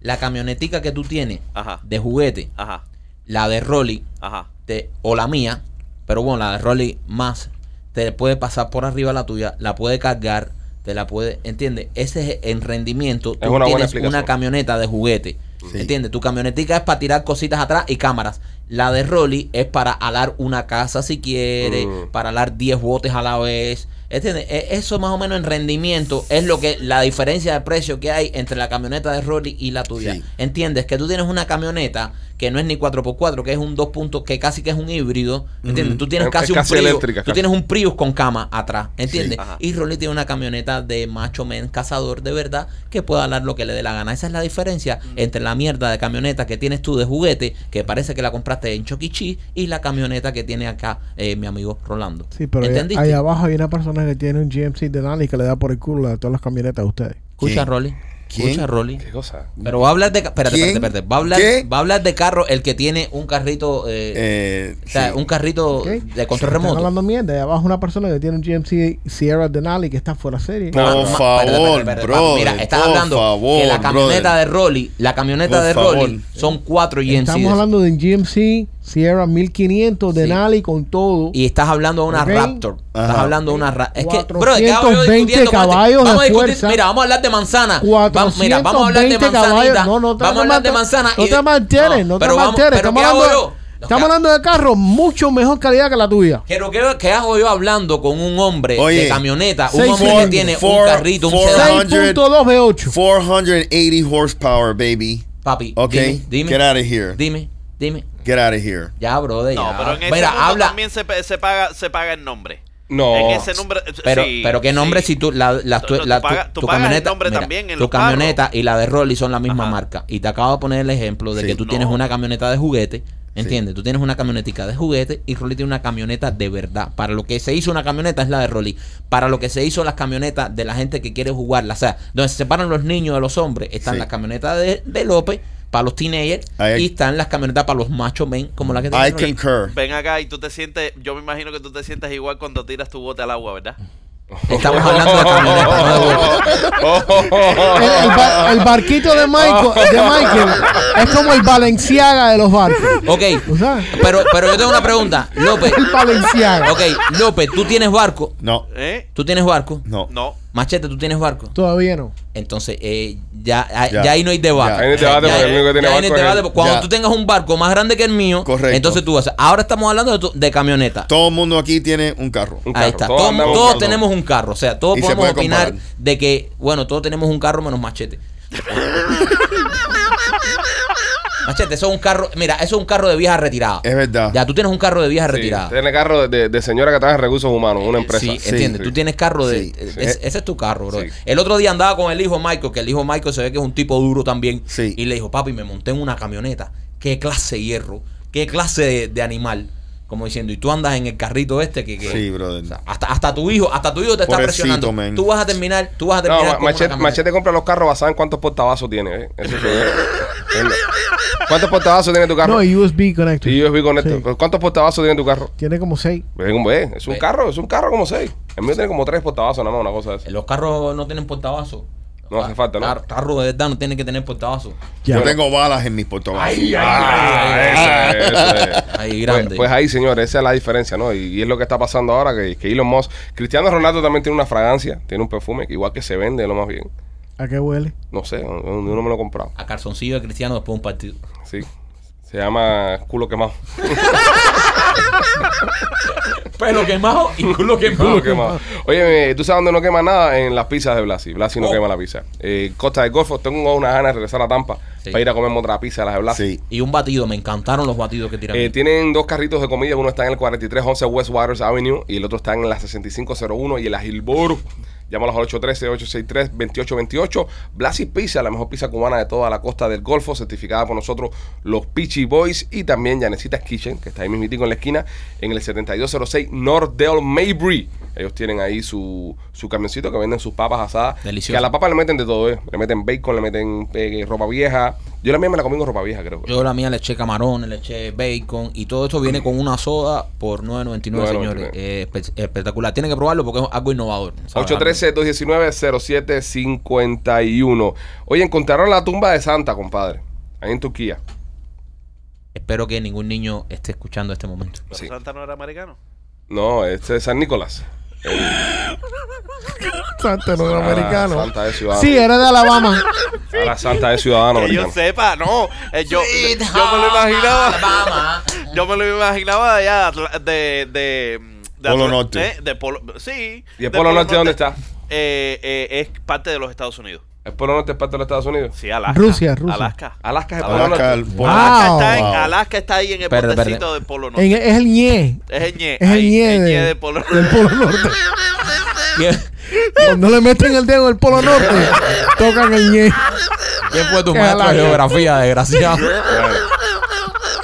C: La camionetica que tú tienes
D: Ajá,
C: de juguete,
D: ajá,
C: la de Rolly,
D: ajá.
C: te- o la mía, pero bueno, la de Rolly más, te puede pasar por arriba la tuya, la puede cargar, te la puede, ¿entiendes? Ese es en rendimiento. Tú
B: una
C: tienes una camioneta de juguete.
F: Sí.
C: ¿Entiendes? Tu camionetica es para tirar cositas atrás y cámaras. La de Rolly es para alar una casa si quiere,
B: Mm.
C: para alar 10 botes a la vez. ¿Entiendes? E- Eso más o menos en rendimiento es lo que la diferencia de precio que hay entre la camioneta de Rolly y la tuya.
F: Sí.
C: ¿Entiendes? Que tú tienes una camioneta que no es ni 4x4, que es un 2 puntos, que casi que es un híbrido. ¿Entiendes? Tú tienes
B: Es-
C: casi
B: es
C: un
B: casi
C: Prius.
B: eléctrica,
C: tú
B: casi.
C: tienes un Prius con cama atrás. ¿Entiendes?
D: Sí.
C: Y Rolly tiene una camioneta de macho men cazador de verdad que puede hablar lo que le dé la gana. Esa es la diferencia entre la mierda de camioneta que tienes tú de juguete, que parece que la compraste en Chuck E. Y la camioneta que tiene acá eh, mi amigo Rolando.
E: Sí, pero ahí,
C: ¿Entendiste?
E: ahí abajo hay una persona que tiene un GMC de Nani que le da por el culo a todas las camionetas de ustedes.
C: Escucha,
F: ¿Quién?
C: Rolly.
F: ¿Quién?
C: Escucha, Rolly.
B: ¿Qué cosa?
C: Pero va a hablar de. Espérate, espérate, espérate. Va a hablar,
F: ¿Qué?
C: va a hablar de carro el que tiene un carrito. eh,
F: Eh,
C: o sea,
F: sí.
C: un carrito de control
E: Están
C: remoto.
E: hablando mierda. Ahí abajo una persona que tiene un GMC Sierra Denali que está fuera de serie.
F: Por
C: Ah,
F: favor,
C: espérate, espérate, Mira, estás
F: por
C: hablando
F: favor,
C: que la camioneta
F: brother.
C: de Rolly, la camioneta
F: Por
C: de
F: favor.
C: Rolly son cuatro GMC.
E: Estamos hablando de un GMC Sierra 1500
C: Sí.
E: Denali con todo.
C: Y estás hablando de una. Raptor. Estás hablando de una Raptor. Es que, bro, ¿qué
E: 420
C: hago yo discutiendo con este?
E: caballos
C: Vamos a
E: de
C: discutir.
E: fuerza.
C: Mira, vamos a hablar de manzana. Vamos, mira, vamos a hablar de
E: 420
C: manzanita.
E: caballos. No, no te
C: vamos a hablar de manzana.
E: No
C: y de-
E: te mantienes, no, te
C: pero vamos-
E: mantienes.
C: Pero
E: Estamos
C: ¿qué
E: hablando, estamos
C: ¿Qué-
E: hablando de carros mucho mejor calidad que la tuya.
C: Pero ¿qué, qué hago yo hablando con un hombre
F: Oye,
C: de camioneta? Un hombre que
E: four-
C: tiene un carrito, un
F: four-
C: sedán.
E: 6.2 V8.
F: 480 horsepower, baby.
C: Papi,
F: Okay,
C: dime,
F: get out of here.
C: dime, dime.
F: Get out of here.
C: Ya, brother,
D: No,
C: ya.
D: pero en ese
C: Mira,
D: mundo
C: habla.
D: también se, paga se paga el nombre.
B: No.
D: En ese nombre.
C: Pero,
D: sí,
C: pero qué nombre
D: sí.
C: si tú la, la,
D: Tú-
C: tu, la- tu-
D: tú
C: tu
D: pagas el
C: camioneta
D: nombre
C: mira,
D: también en
C: tu
D: los
C: camioneta
D: carros.
C: y la de Rolly son la misma
D: Ajá.
C: marca y te acabo de poner el ejemplo de
F: Sí.
C: que tú
D: No.
C: tienes una camioneta de juguete ¿Entiendes? Tú tienes una camionetica de juguete y Rolly tiene una camioneta de verdad. Para lo que se hizo una camioneta es la de Rolly. Para lo que se hizo las camionetas de la gente que quiere jugarla, o sea, donde se separan los niños de los hombres, están
F: Sí.
C: las camionetas de, de López para los teenagers
F: I-
C: y están las camionetas para los machos men como la que
F: I concur.
D: Ven acá y tú te sientes, yo me imagino que tú te sientes igual cuando tiras tu bote al agua, ¿verdad?
C: Estamos hablando de camionetas, no de botes.
E: El, el ba- el barquito de Michael, de Michael es como el Valenciaga de los barcos.
C: Ok, pero, pero yo tengo una pregunta. López,
E: El Valenciaga.
C: ok, López, ¿tú tienes barco?
F: No,
D: ¿Eh?
C: ¿Tú tienes barco?
F: no.
D: No.
C: Machete, ¿tú tienes barco?
E: Todavía no.
C: Entonces, eh, ya, ya,
F: Ya.
C: ya ahí no hay debate.
F: Ya.
B: Ahí no hay debate porque el único que tiene
C: ya ahí no hay
B: barco es
C: debate. Cuando
F: Ya.
C: tú tengas un barco más grande que el mío,
F: Correcto.
C: entonces tú vas a... Ahora estamos hablando de, tu- de camioneta.
F: Todo el mundo aquí tiene un carro.
B: Un
C: Ahí
B: carro.
C: está.
B: Todos
C: Todos, tenemos un carro. O sea, todos
F: Y
C: podemos opinar
F: comparar.
C: de que, bueno, todos tenemos un carro menos machete. machete, eso es un carro. Mira, eso es un carro de vieja retirada.
F: Es verdad.
C: Ya, tú tienes un carro de vieja
B: Sí,
C: retirada.
B: Tiene carro de, de señora que trabaja en recursos humanos, una empresa.
C: Sí,
F: Sí,
C: entiendes.
B: sí.
C: Tú tienes carro de.
F: Sí,
C: es-
F: sí.
C: Ese es tu carro, bro.
B: Sí.
C: El otro día andaba con el hijo Michael, que el hijo Michael se ve que es un tipo duro también.
F: Sí.
C: Y le dijo, papi, me monté en una camioneta. Qué clase de hierro. Qué clase de, de animal. Como diciendo, y tú andas en el carrito este que. que-
F: Sí, brother.
C: o sea, hasta, hasta tu hijo, hasta tu hijo te está presionando.
F: man.
C: Tú vas a terminar, tú vas a
B: No,
C: terminar. Con una
B: machete. Machete compra los carros basados en cuántos portavasos tiene. ¿eh? Eso ¿eh? ¿Cuántos portavasos tiene tu carro?
E: No, USB connector.
B: Sí, USB con esto.
E: Sí.
B: ¿Cuántos portavasos tiene tu carro?
E: Tiene como seis.
B: Ve, Es un carro, es un carro como seis. El mío tiene como tres portavasos nada más, una cosa de esa.
C: Los carros no tienen portavasos.
B: No hace falta, ¿no?
C: Car- Carro de verdad no tiene que tener portavasos.
E: Ya.
F: Yo tengo balas en mis portavasos.
B: Ah, ese, ese.
C: Ahí grande.
B: Pues, pues ahí, señores, esa es la diferencia, ¿no? Y, y es lo que está pasando ahora, que, que Elon Musk... Cristiano Ronaldo también tiene una fragancia, tiene un perfume, que igual que se vende, lo más bien.
E: ¿A qué huele?
B: No sé, yo no me lo he comprado.
C: A calzoncillo de cristiano después de un partido.
B: Sí. Se llama culo quemado.
C: Pelo quemado y culo
B: Culo quemado. Oye, ¿tú sabes dónde no quema nada? En las pizzas de Blasi. Blasi no
C: Oh.
B: quema la pizza. Eh, Costa del Golfo, tengo una ganas de regresar a Tampa
C: Sí.
B: para ir a comerme otra pizza de las de Blasi.
F: Sí.
C: Y un batido, me encantaron los batidos que tiran.
B: Eh, tienen dos carritos de comida, uno está en el 4311 West Waters Avenue y el otro está en la 6501 y en la Hillboro. Llámalos al 813-863-2828. Blasis Pizza, la mejor pizza cubana de toda la costa del Golfo, certificada por nosotros los Peachy Boys. Y también Yanecita's Kitchen, que está ahí mismitico en la esquina, en el 7206 Northdale Maybury. Ellos tienen ahí su, su camioncito que venden sus papas asadas.
C: Delicioso.
B: Que a la papa le meten de todo, ¿eh? Le meten bacon, le meten eh, ropa vieja. Yo la mía me la comí con ropa vieja, creo.
C: Yo la mía le eché camarones, le eché bacon y todo esto viene con una soda por 9.99,
B: 9.99.
C: señores. Eh, espe- espectacular. Tienen que probarlo porque es algo innovador. ¿sabes?
B: 813-219-0751. Oye, encontraron la tumba de Santa, compadre. Ahí en Turquía.
C: Espero que ningún niño esté escuchando este momento.
D: ¿Pero
B: Sí.
D: Santa no era americano?
B: No, este es San Nicolás.
E: Santa no era
B: Ah,
E: americano.
B: Santa es ciudadano.
E: Sí, era de Alabama.
B: Ahora Santa es ciudadano
D: Que yo
B: americano.
D: sepa, no. Eh, yo, yo me lo imaginaba. Yo me lo imaginaba de allá, de. de, de
F: Polo Norte.
D: eh, de Polo, sí.
B: ¿Y el Polo Norte dónde está?
D: Eh, eh, es parte de los Estados Unidos.
B: ¿El Polo Norte es parte de los Estados Unidos?
D: Sí, Alaska.
E: Rusia, Rusia.
D: Alaska.
B: Alaska es el Polo
F: Alaska, el
B: Norte.
F: polo-
D: Alaska,
E: Wow.
D: está en. Alaska está ahí en el botecito
C: espérate.
D: del Polo Norte.
E: En- es el ñe
D: es el ñe.
E: es el
D: ahí,
E: ñe de-
D: del Polo Norte.
E: del Polo Norte.
C: ¿Quién,
E: Cuando le meten el dedo en el Polo Norte, tocan el ñe.
C: quién fue tu maestro de geografía, desgraciado?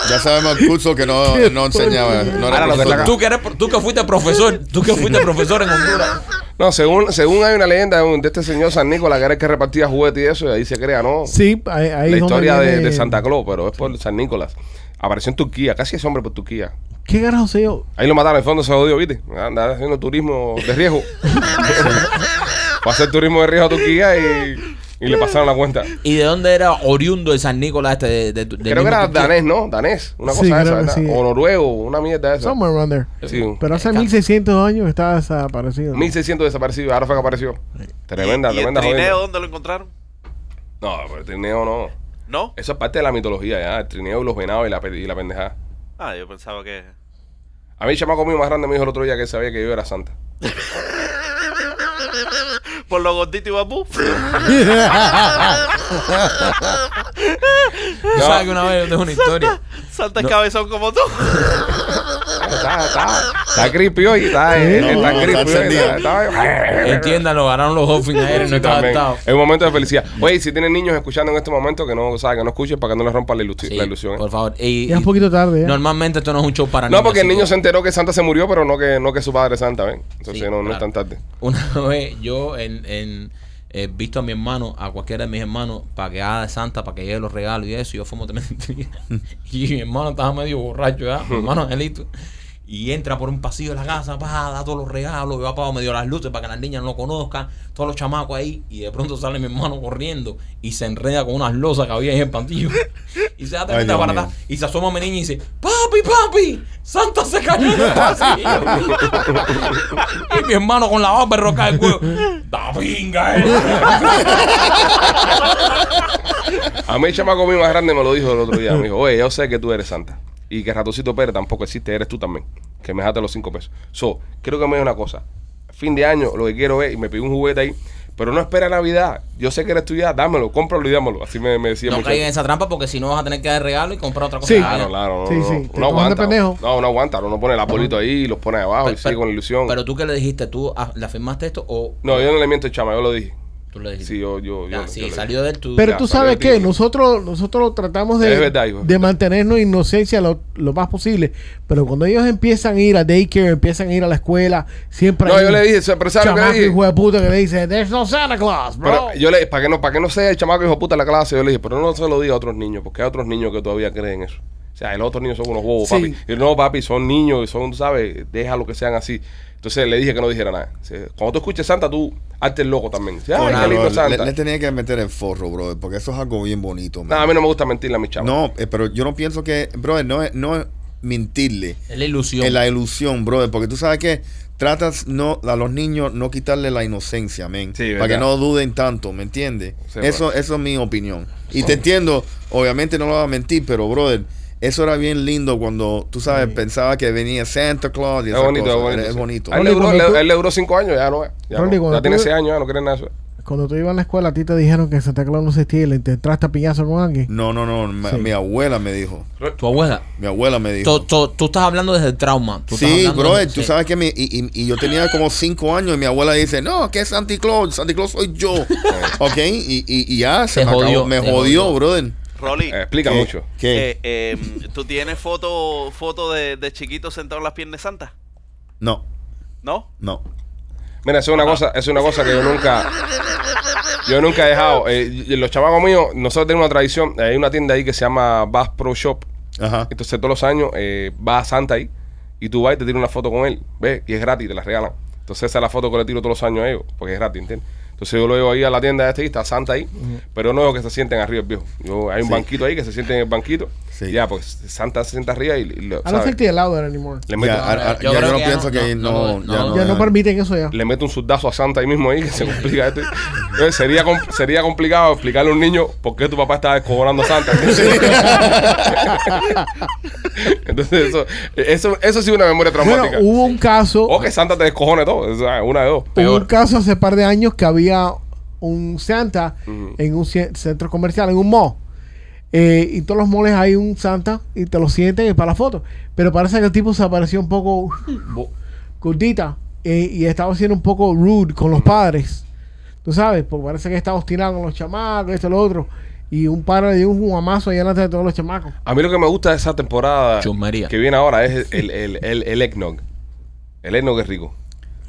F: Ya sabemos el curso que no, no enseñaba. No
B: Ahora
F: era
B: lo que
F: profesor.
B: saca-
C: tú, que eres, tú que fuiste profesor, tú que fuiste profesor en Honduras.
B: No, según, según hay una leyenda de, un- de este señor San Nicolás que era el que repartía juguetes y eso, y ahí se crea, ¿no?
E: Sí, ahí, ahí
B: la
E: es donde
B: historia de,
E: viene-
B: de Santa Claus, pero es por San Nicolás. Apareció en Turquía, casi es hombre por Turquía.
E: ¿Qué carajo sé yo?
B: Ahí lo mataron, en el fondo se jodió, ¿viste? Anda haciendo turismo de riesgo. Fue a hacer turismo de riesgo a Turquía y, y le pasaron la cuenta.
C: ¿Y de dónde era oriundo el San Nicolás este? De, de-
B: Creo que era danés, ¿no? Danés, una
E: Sí,
B: cosa de esa,
E: que
B: ¿verdad?
E: sí.
B: O noruego, una mierda de esa.
E: Somewhere around there.
B: Sí,
E: Pero hace
C: Acá.
E: 1600 años está desaparecido.
B: 1600 desaparecidos, ahora fue que apareció. Tremenda,
D: ¿Y el
B: tremenda
D: trineo dónde lo encontraron?
B: No, pero el trineo no.
D: ¿No?
B: Eso es parte de la mitología ya, el trineo y los venados y la, y la pendejada.
D: Ah, yo pensaba que.
B: A mí el chamaco mío más grande me dijo el otro día que sabía que yo era santa.
D: Por lo gordito y babú.
C: ¿Tú sabes que una vez yo tengo una historia?
D: Santa es cabezón como tú.
B: Está, está, está creepy hoy, está, eh,
F: No,
B: está creepy
C: Entiéndanlo, ganaron los Dolphins ayer y no estaba
B: también.
C: adaptado.
B: Es un momento de felicidad. Oye, si tienen niños escuchando en este momento que no saben, que no escuchen para que no les rompan la, ilusi-
C: Sí,
B: la ilusión. ¿eh?
C: por favor. Y,
E: Ya es un poquito tarde. ya.
C: Normalmente esto no es un show para niños.
B: No, porque el niño se enteró que Santa se murió, pero no que, no que su padre es Santa, ¿ven? Entonces
C: Sí,
B: no, no es tan tarde.
C: Una vez yo en, en eh, visto a mi hermano, a cualquiera de mis hermanos, para que haga de santa, para que lleve los regalos y eso, y yo fumo tremenda Y mi hermano estaba medio borracho, ¿ya? Mi hermano Angelito. Y entra por un pasillo de la casa, pa, da todos los regalos, y va para medio las luces para que las niñas no lo conozcan, todos los chamacos ahí, y de pronto sale mi hermano corriendo y se enreda con unas losas que había en el pantillo. Y se da tremenda barata. Y se asoma mi niña y dice, papi, papi, Santa se cayó en el pasillo. y mi hermano con la barba roca del cuello, da pinga, eh".
B: A mí el chamaco mío más grande me lo dijo el otro día. Me dijo, oye, yo sé que tú eres Santa. Y que Ratoncito Pérez tampoco existe, eres tú también. Que me dejaste los cinco pesos. So, quiero que me digas una cosa. Fin de año, lo que quiero es, y me pidió un juguete ahí, pero no espera Navidad. Yo sé que eres tú ya, dámelo, cómpralo y dámelo. Así me, me decía
C: No caigan en esa trampa porque si no vas a tener que dar regalo y comprar otra cosa.
E: Sí.
B: Claro, claro. No,
E: Sí,
B: no,
E: sí,
B: no.
E: de
B: aguanta.
E: pendejo.
B: No, no aguanta. Uno pone el arbolito ahí y los pone abajo y
C: Pero-
B: sigue con la ilusión.
C: Pero tú qué le dijiste, tú ah, le afirmaste esto o
B: no, yo no le miento el chama, yo lo dije.
C: Tú le dijiste.
B: Sí, yo, yo, yo.
C: Ya,
B: yo
C: sí,
B: dije.
C: salió de él tú.
E: Pero
B: Ya,
E: tú sabes que nosotros nosotros tratamos de,
B: verdad,
E: de mantenernos inocencia lo, lo más posible. Pero cuando ellos empiezan a ir a daycare, empiezan a ir a la escuela, siempre
B: No,
E: hay
B: yo
E: un
B: le dije, pero ¿sabes lo que le
E: hijo de puta que le dice, There's no Santa Claus, bro.
B: Pero yo le, para que no, para que no sea el chamaco hijo de puta en la clase, yo le dije, pero no se lo diga a otros niños, porque hay otros niños que todavía creen eso. O sea, los otros niños son unos bobos,
E: Sí.
B: papi. Y no, papi, son niños y son, tú sabes, deja lo que sean así. Entonces le dije que no dijera nada. Cuando tú escuches Santa, tú hazte el loco también. Dice, Ay, lindo
F: le,
B: Santa.
F: le tenía que meter el forro, brother, porque eso es algo bien bonito.
B: No, a mí no me gusta mentirle a mis chavos.
F: No, eh, pero yo no pienso que, brother, no es, no es mentirle.
C: Es la ilusión.
F: Es la ilusión, brother, porque tú sabes que tratas no a los niños no quitarle la inocencia, men,
B: Sí,
F: para que no duden tanto, ¿me entiendes?
B: Sí,
F: eso, eso es mi opinión. Y te entiendo, obviamente no lo voy a mentir, pero brother, eso era bien lindo cuando tú sabes pensaba que venía Santa Claus y
B: Es
F: esas
B: bonito, es
F: cosas.
B: bonito.
F: Es
B: él le duró,
E: cuando
B: le-
E: tú-
B: él le duró cinco años, ya no es. Ya,
E: Rolly,
B: no. Ya tiene
E: tú-
B: seis años, ya no quiere nada eso.
E: Cuando tú ibas a la escuela, a ti te dijeron que Santa Claus no existía y le entraste a piñazo con alguien.
F: No, no, no.
E: Sí.
F: Mi abuela me dijo.
C: Tu abuela.
F: Mi abuela me dijo.
C: Tú, tú- tú estás hablando desde el trauma. Tú
F: Sí, bro,
C: de-
F: tú
C: sí.
F: sabes que mi, y, y- y yo tenía como cinco años y mi abuela dice, no, que es Santa Claus, Santa Claus soy yo. ok, y, y- y ya se
C: Te
F: me, acabó-
C: jodió,
F: me
C: te
F: jodió,
C: jodió.
F: brother.
D: Rolly,
B: Eh, explica
F: ¿Qué?
B: mucho.
F: ¿Qué?
D: eh, eh, ¿tú tienes foto, foto de, de chiquito sentado en las piernas de Santa?
F: No,
D: ¿No?
F: no.
B: Mira, eso es una cosa, es una cosa que yo nunca, yo nunca he dejado. Eh, los chamacos míos, nosotros tenemos una tradición. Hay una tienda ahí que se llama Bass Pro Shop.
F: Ajá.
B: Entonces todos los años eh, va a Santa ahí y tú vas y te tiras una foto con él, ¿ves? Y es gratis, te la regalan. Entonces esa es la foto que le tiro todos los años a ellos, porque es gratis, ¿entiendes? Entonces yo lo llevo ahí a la tienda de este y está Santa ahí, pero no veo que se sienten arriba el viejo. Yo, hay un banquito ahí que se sienten en el banquito.
F: Sí.
B: Ya, pues Santa se sienta arriba y, y lo-
E: I don't
B: ¿sabes?
E: think they allow that anymore.
B: le mete,
F: Ya, a- a-
C: yo
F: ya
C: creo
F: yo no
C: que
F: pienso
C: no-
F: que
C: no,
F: no,
C: no,
F: ya
C: no.
F: no.
E: Ya no
F: dejan.
E: permiten eso ya.
B: le mete un surdazo a Santa ahí mismo ahí que se complica este. Entonces, sería, com- sería complicado explicarle a un niño por qué tu papá estaba descojonando a Santa. Entonces, eso, eso, eso sí es una memoria
E: Bueno,
B: traumática.
E: hubo un caso,
B: o que Santa te descojone todo. O sea, una de dos.
E: hubo un caso hace par de años que había un Santa en un ce- centro comercial, en un mall. Eh, y todos los moles hay un Santa y te lo sienten para la foto. Pero parece que el tipo se apareció un poco gordita eh, y estaba siendo un poco rude con los padres. Tú sabes, porque parece que estaba obstinado con los chamacos, esto, lo otro. Y un padre le dio un guamazo ahí delante de todos los chamacos.
B: A mí lo que me gusta de esa temporada que viene ahora es el, el, el, el eggnog. El eggnog es rico.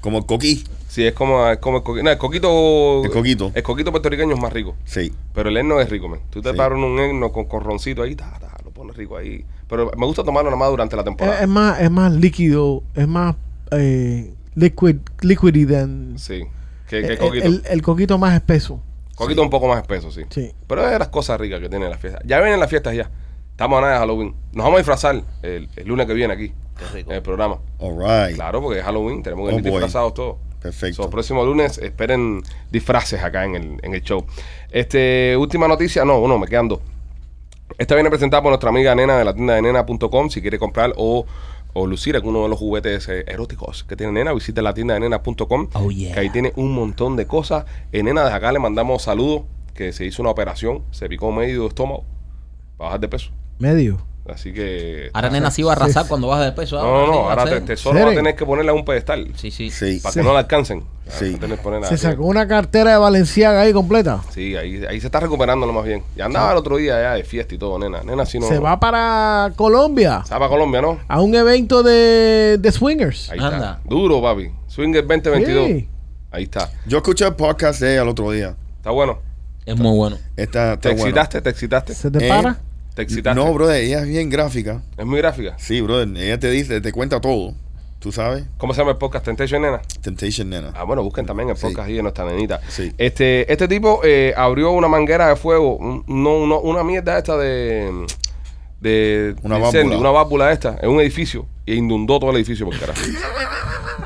F: Como el coquí.
B: Sí, es como, es como el coquito. No, el coquito.
F: El coquito.
B: El coquito puertorriqueño es más rico.
F: Sí.
B: Pero el eggnog es rico, man. Tú te
F: Sí.
B: paras un eggnog con corroncito ahí, ta, ta, lo pones rico ahí. Pero me gusta tomarlo nada más durante la
E: Es,
B: temporada.
E: es más, es más líquido, es más eh, liquid, liquidy than
B: Sí. Que, que
E: el,
B: el coquito.
E: el- el coquito más espeso.
B: coquito un poco más espeso, sí.
E: Sí.
B: Pero es de las cosas ricas que tiene la fiesta. Ya vienen las fiestas ya. Estamos a nada de Halloween. Nos vamos a disfrazar el, el lunes que viene aquí.
D: Qué rico.
B: En el programa.
F: All right.
B: Claro, porque es Halloween. Tenemos que
F: Oh,
B: ir disfrazados todos.
F: Perfecto.
B: So, próximo lunes esperen disfraces acá en el, en el show. Este, última noticia, no, no, me quedan dos. Esta viene presentada por nuestra amiga Nena de la tienda de nena.com. Si quiere comprar o, o lucir alguno de los juguetes eh, eróticos que tiene Nena, visite la tienda de nena.com.
C: Oh, yeah.
B: Que ahí tiene un montón de cosas. En Nena, desde acá le mandamos saludos. Que se hizo una operación, se picó medio de estómago para bajar de peso.
E: Medio.
B: Así que.
C: Ahora nena sí va a arrasar cuando baja de peso.
B: no, no, no.
C: va a
B: Ahora te, tesoro va a tener que ponerle a un pedestal.
C: Sí, sí.
F: Sí.
B: Para
E: Sí.
B: que no la alcancen.
F: Sí.
B: A
E: Se sacó una cartera de Valenciaga ahí completa.
B: Sí, ahí, ahí se está recuperando lo más bien. Ya andaba el otro día ya de fiesta y todo, nena. Nena, si no.
E: Se va para Colombia
B: Se va para Colombia, ¿no?
E: a un evento de, de swingers.
B: Ahí está.
C: Anda.
B: Duro, papi. Swinger 2022.
E: Sí.
B: Ahí está.
F: Yo escuché el podcast de ella el otro día.
B: Está bueno.
C: Es muy bueno.
F: Está,
B: ¿Te
F: está bueno.
B: excitaste? ¿Te excitaste?
E: ¿Se te
F: Eh,
E: para?
B: ¿Te excitaste?
F: No, brother, ella es bien gráfica.
B: Es muy gráfica.
F: Sí, brother, ella te dice, te cuenta todo. ¿Tú sabes?
B: ¿Cómo se llama el podcast? Temptation, nena.
F: Temptation Nena.
B: Ah, bueno, busquen también el
F: Sí.
B: podcast ahí de nuestra nenita.
F: Sí.
B: Este, este tipo eh, abrió una manguera de fuego, un- no, no, una mierda esta de, de
F: Una válvula.
B: una válvula esta, en un edificio y inundó todo el edificio por carajo.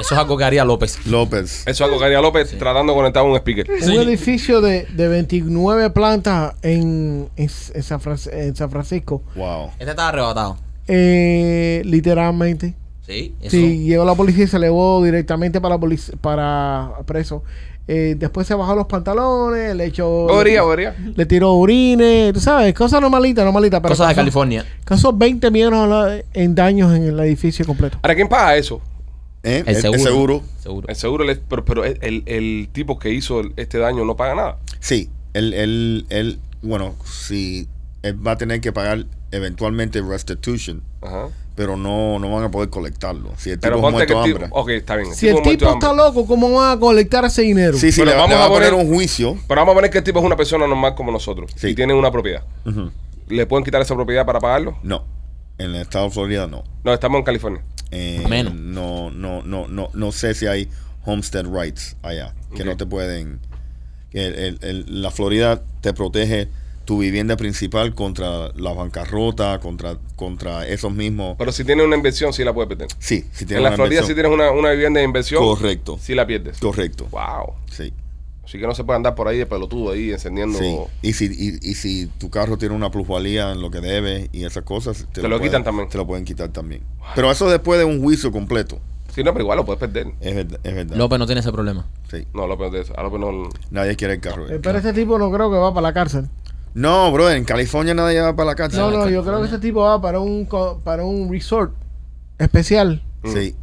C: Eso es algo que haría López.
F: López.
B: Eso es algo que haría López tratando de conectar un speaker.
E: Un edificio de, de 29 plantas en, en, en San, Fran- en San Francisco.
F: Wow.
C: Este estaba arrebatado.
E: Eh, literalmente.
C: Sí, eso.
E: Sí, llegó la policía y se elevó directamente para, polic- para preso. Eh, después se bajó los pantalones, le echó...
B: Bobería, bobería.
E: Le tiró orines, tú sabes, cosas normalitas, normalitas. pero
C: Cosas de
E: causó-
C: California.
E: Causó 20 millones en daños en el edificio completo.
B: Ahora, ¿quién paga eso?
F: ¿Eh?
C: El seguro.
F: seguro.
C: Seguro.
B: El seguro, le- pero, pero el, el- el tipo que hizo el- este daño no paga nada.
F: Sí. Él, él, él, bueno, si él va a tener que pagar eventualmente restitution,
B: Ajá.
F: pero no, no van a poder colectarlo. Si el tipo
B: Pero
F: es muerto de
B: el
F: hambre.
B: tipo. Está bien.
E: Si el tipo está
B: hambre.
E: loco, ¿cómo van a colectar ese dinero?
F: Sí, sí,
B: Pero
F: le,
B: vamos
F: le va
B: a
F: poner
B: poner-
F: un juicio.
B: Pero vamos a poner que el tipo es una persona normal como nosotros
F: Sí.
B: y tiene una propiedad. ¿Le pueden quitar esa propiedad para pagarlo?
F: No. En el estado de Florida no.
B: No, estamos en California.
F: Eh,
C: Menos.
F: No, no, no, no, no sé si hay homestead rights allá. Que no te pueden. Que el- el- el- la Florida te protege tu vivienda principal contra la bancarrota, contra, contra esos mismos.
B: Pero si tienes una inversión, sí la puedes perder.
F: Sí, si tienes
B: En la
F: una
B: Florida, si tienes una, una vivienda de inversión,
F: Correcto.
B: sí la pierdes.
F: Correcto.
B: Wow.
F: Sí.
B: Así que no se puede andar por ahí de pelotudo ahí encendiendo.
F: Sí. Y si, y, y si tu carro tiene una plusvalía en lo que debe y esas cosas,
B: Te lo
F: pueden-
B: quitan también.
F: Te lo pueden quitar también. Pero eso después de un juicio completo.
B: Sí, no, pero igual lo puedes perder.
F: Es verdad. Es verdad.
C: López no tiene ese problema.
F: Sí.
B: No, López, de eso. a López no.
F: Nadie quiere el carro.
E: Eh, Pero ese tipo no creo que va para la cárcel.
F: No, bro, en California nadie va para la cárcel.
E: No, no, yo creo que ese tipo va para un, para un resort especial.
F: Sí.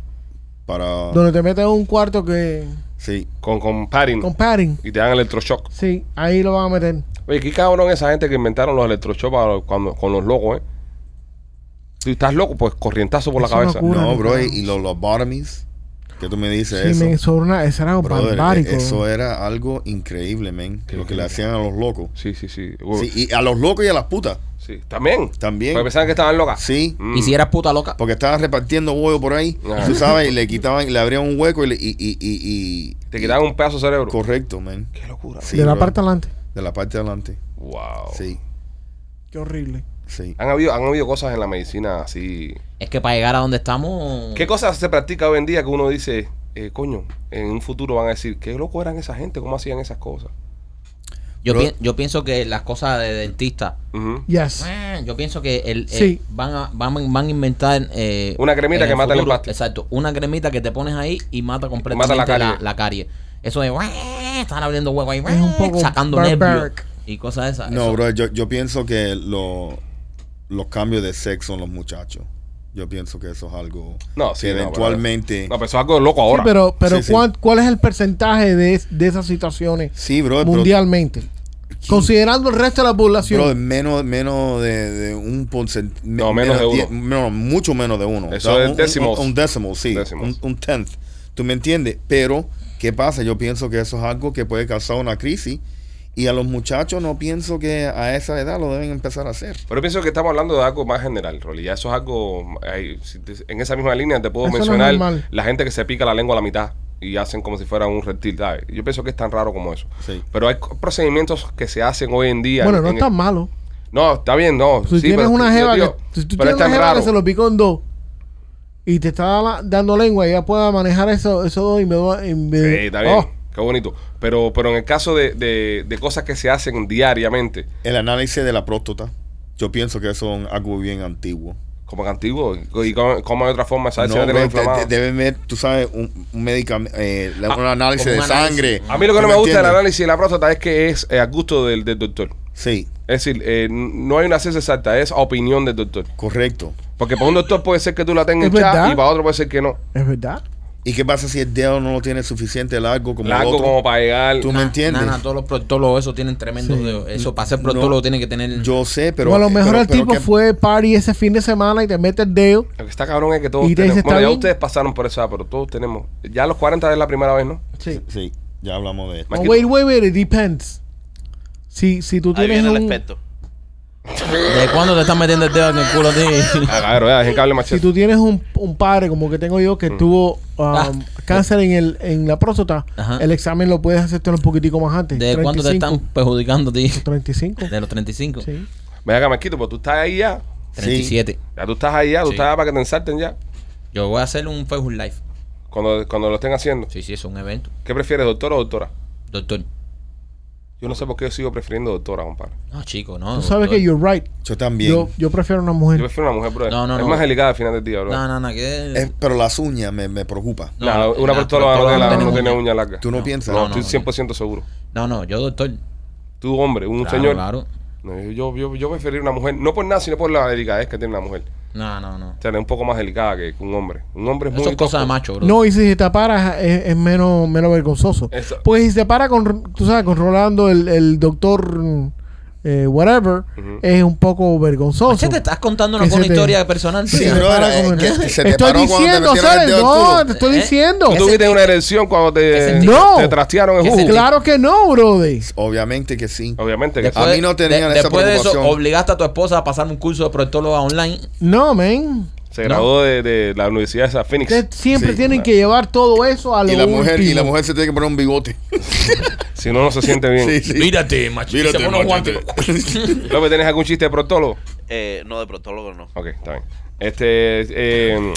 F: Para.
E: Donde te meten en un cuarto que.
F: Sí.
B: Con, con padding.
E: con padding.
B: Y te dan electroshock.
E: Sí, ahí lo van a meter.
B: Oye, qué cabrón esa gente que inventaron los electroshocks para- cuando, con los locos, ¿eh? Si estás loco, pues corrientazo por la cabeza.
E: locura.
F: No, bro, y, los lobotomies, que tú me dices
E: Sí,
F: eso.
E: men, eso era, una- eso era
F: Brother,
E: barbárico.
F: eso era algo increíble, men. Lo que le hacían a los locos.
B: Sí, sí, sí.
F: Sí, y a los locos y a las putas.
B: Sí. También.
F: También.
B: Porque pensaban que estaban locas.
F: Sí.
B: Mm.
C: Y si eras puta loca.
F: Porque estaban repartiendo bollo por ahí,
B: Ajá.
F: tú sabes, y le quitaban, le abrían un hueco y, le- y, y, y, y-
B: Te quitaban un pedazo de cerebro.
F: Correcto, men.
B: Qué locura.
F: Sí,
E: de la
F: bro.
E: parte adelante.
F: De la parte de adelante.
B: Wow.
F: Sí,
E: Qué horrible.
F: sí.
B: Han habido, han habido cosas en la medicina así.
C: Es que para llegar a donde estamos.
B: ¿Qué cosas se practica hoy en día que uno dice, eh, coño, en un futuro van a decir, qué loco eran esa gente, cómo hacían esas cosas?
C: Yo,
F: Bro.
C: pi- yo pienso que las cosas de dentista.
E: Yes.
C: Yo pienso que el, eh,
E: Sí.
C: van, a, van, van a inventar. eh,
B: Una cremita que mata el
C: futuro-
B: empaste.
C: Exacto. Una cremita que te pones ahí y mata completamente
B: la
C: la,
B: carie.
C: la, carie. Eso de. Están abriendo hueco ahí.
E: Es un poco
C: sacando nervios. Y cosas de esas.
F: No,
C: Eso-
F: bro, yo, yo pienso que lo- los cambios de sexo en los muchachos. Yo pienso que eso es algo
B: No, sí,
F: que
B: no,
F: eventualmente.
B: No, pero eso es algo loco ahora.
E: Sí, pero, pero
F: Sí, sí.
E: ¿cuán- ¿cuál es el porcentaje de, de esas situaciones
F: Sí, bro, pero-
E: mundialmente? Considerando el resto de la población.
F: Bro, menos, menos de, de un porcentaje.
B: No, menos de uno.
F: No, mucho menos de uno.
B: Eso es
F: un,
B: decimals.
F: Un, un decimal, sí. Un, un tenth. ¿Tú me entiendes? Pero, ¿qué pasa? Yo pienso que eso es algo que puede causar una crisis. Y a los muchachos no pienso que a esa edad lo deben empezar a hacer.
B: Pero pienso que estamos hablando de algo más general, Rolly. Ya eso es algo. en esa misma línea te puedo
E: Eso no es
B: mencionar
E: normal.
B: la gente que se pica la lengua a la mitad y hacen como si fuera un reptil. ¿sabes? Yo pienso que es tan raro como eso.
F: Sí.
B: Pero hay procedimientos que se hacen hoy en día.
E: bueno,
B: en-
E: no es tan malo.
B: No, está bien, no.
E: Si
B: sí,
E: tienes
B: pero-
E: una jeva
B: digo,
E: que, si tú
B: pero
E: tienes
B: es
E: una jeva que se lo picó en dos y te está la- dando lengua, ella pueda manejar eso, esos dos y me va- y me-
B: Sí, está bien.
E: Oh,
B: Qué bonito. Pero, pero en el caso de, de- de cosas que se hacen diariamente,
F: El análisis de la próstata. Yo pienso que eso es algo bien antiguo.
B: Como que antiguo, y cómo, cómo hay otra forma, ¿sabes? si
F: No,
B: inflamada.
F: de- de- deben ver, tú sabes, un, un medicamento, eh,
B: Ah,
F: un análisis de
C: análisis.
F: sangre.
B: A mí lo que no
F: ¿Tú
B: me gusta del análisis de la próstata es que es eh, a gusto del, del doctor.
F: Sí,
B: Es decir, eh, no hay una ciencia exacta, es opinión del doctor.
F: correcto.
B: Porque para un doctor puede ser que tú la tengas y para otro puede ser que no.
E: es verdad.
F: ¿Y qué pasa si el dedo no lo tiene suficiente largo como el
B: Largo
F: otro?
B: como para llegar.
F: ¿Tú me entiendes?
C: Nana, todos los proctólogos, eso tienen tremendos
E: Sí.
C: dedos. Eso, para ser proctólogo, tiene que tener.
F: Yo sé, pero...
E: o a lo mejor
F: pero-
E: el
F: pero
E: tipo
F: que-
E: fue party ese fin de semana y te mete el dedo.
B: Lo que está cabrón es que todos tenemos.
E: dice,
B: Bueno,
E: ¿está
B: ya
E: bien?
B: ustedes pasaron por esa, pero todos tenemos. Ya a los 40 es la primera vez, ¿no?
E: Sí.
F: Sí, ya hablamos de esto.
E: Oh, wait, wait, wait, it depends. Si, si tú
D: Ahí
E: tienes
D: viene el
E: un,
D: experto.
C: ¿De cuándo te están metiendo el dedo en el culo a ti?
B: Ah, cabrón, ya, que hable
E: si tú tienes un, un padre como que tengo yo que
B: Mm.
E: tuvo um,
C: Ah.
E: cáncer en, el, en la próstata,
C: Ajá.
E: el examen lo puedes hacer un poquitico más antes.
C: ¿De cuándo te
E: 35.
C: están perjudicando a ti?
E: 35.
C: De los 35.
E: Sí.
B: Ven acá, Marquito, pues tú estás ahí ya.
C: 37.
B: Ya tú estás ahí ya, tú
C: Sí.
B: estás para que te ensarten ya.
C: Yo voy a hacer un Facebook Live.
B: Cuando, cuando lo estén haciendo.
C: Sí, sí, es un evento.
B: ¿Qué prefieres, doctor o doctora?
C: Doctor.
B: Yo no sé por qué yo sigo prefiriendo doctora, compadre.
C: No, chico, no.
E: Tú sabes
C: doctor.
E: que you're right.
F: Yo también.
E: Yo, yo prefiero una
B: Yo
E: mujer.
B: prefiero una mujer, bro.
C: No, no,
B: es
C: no.
B: más delicada al final del día, bro.
C: No, no, no. Que...
F: Es- pero las uñas me, me preocupa.
C: No,
B: Nah, una proctóloga no, la-
C: no
B: no
C: tiene uña.
B: larga.
F: ¿Tú no,
C: No.
F: piensas?
B: No,
C: no,
B: estoy
C: no.
B: 100% seguro.
C: No, no, yo doctor.
B: Tú, hombre, un
C: Claro,
B: señor.
C: Claro.
B: No, yo, yo, yo preferiría una mujer, no por nada, sino por la delicadez que tiene una mujer.
C: No, no, no.
B: O sea, es un poco más delicada que que un hombre. Un hombre es
C: Eso
B: muy
C: son cosas de macho, bro.
E: No, y si se te para es, es menos, menos vergonzoso.
B: Eso-
E: Pues si se para con, tú sabes, con Rolando, el, el doctor, eh, whatever,
B: Ujú.
E: es un poco vergonzoso.
C: Machete, te estás contando
E: Que
C: una,
E: te-
C: historia personal.
E: Sí, se
F: bro,
E: para
F: eh, que se te
E: Estoy
F: paró cuando te
E: diciendo,
F: el
E: ¿sabes? No, te estoy
C: ¿Eh?
E: diciendo.
B: ¿Tú tuviste una erección cuando
C: ¿Qué
B: te?
E: No.
B: te trastearon en
C: ¿Qué
B: jugo?
E: Claro que no, brother.
F: Obviamente que sí.
B: Obviamente que
F: A mí no tenían esa
C: Después de eso,
F: preocupación.
C: obligaste a tu esposa a pasar un curso de proctóloga online.
E: No, man.
B: se graduó de, de la Universidad de esa Phoenix.
E: Ustedes siempre
F: Sí,
E: tienen
B: claro.
E: que llevar todo eso a lo
F: Y la mujer, y la mujer se tiene que poner un bigote.
B: Si no, no se siente bien.
F: Sí, sí.
C: Mírate, macho.
F: Mírate,
C: Se pone.
B: López, ¿tienes algún chiste de proctólogo?
D: Eh, no, de proctólogo no.
B: Ok, está bien. Este, eh,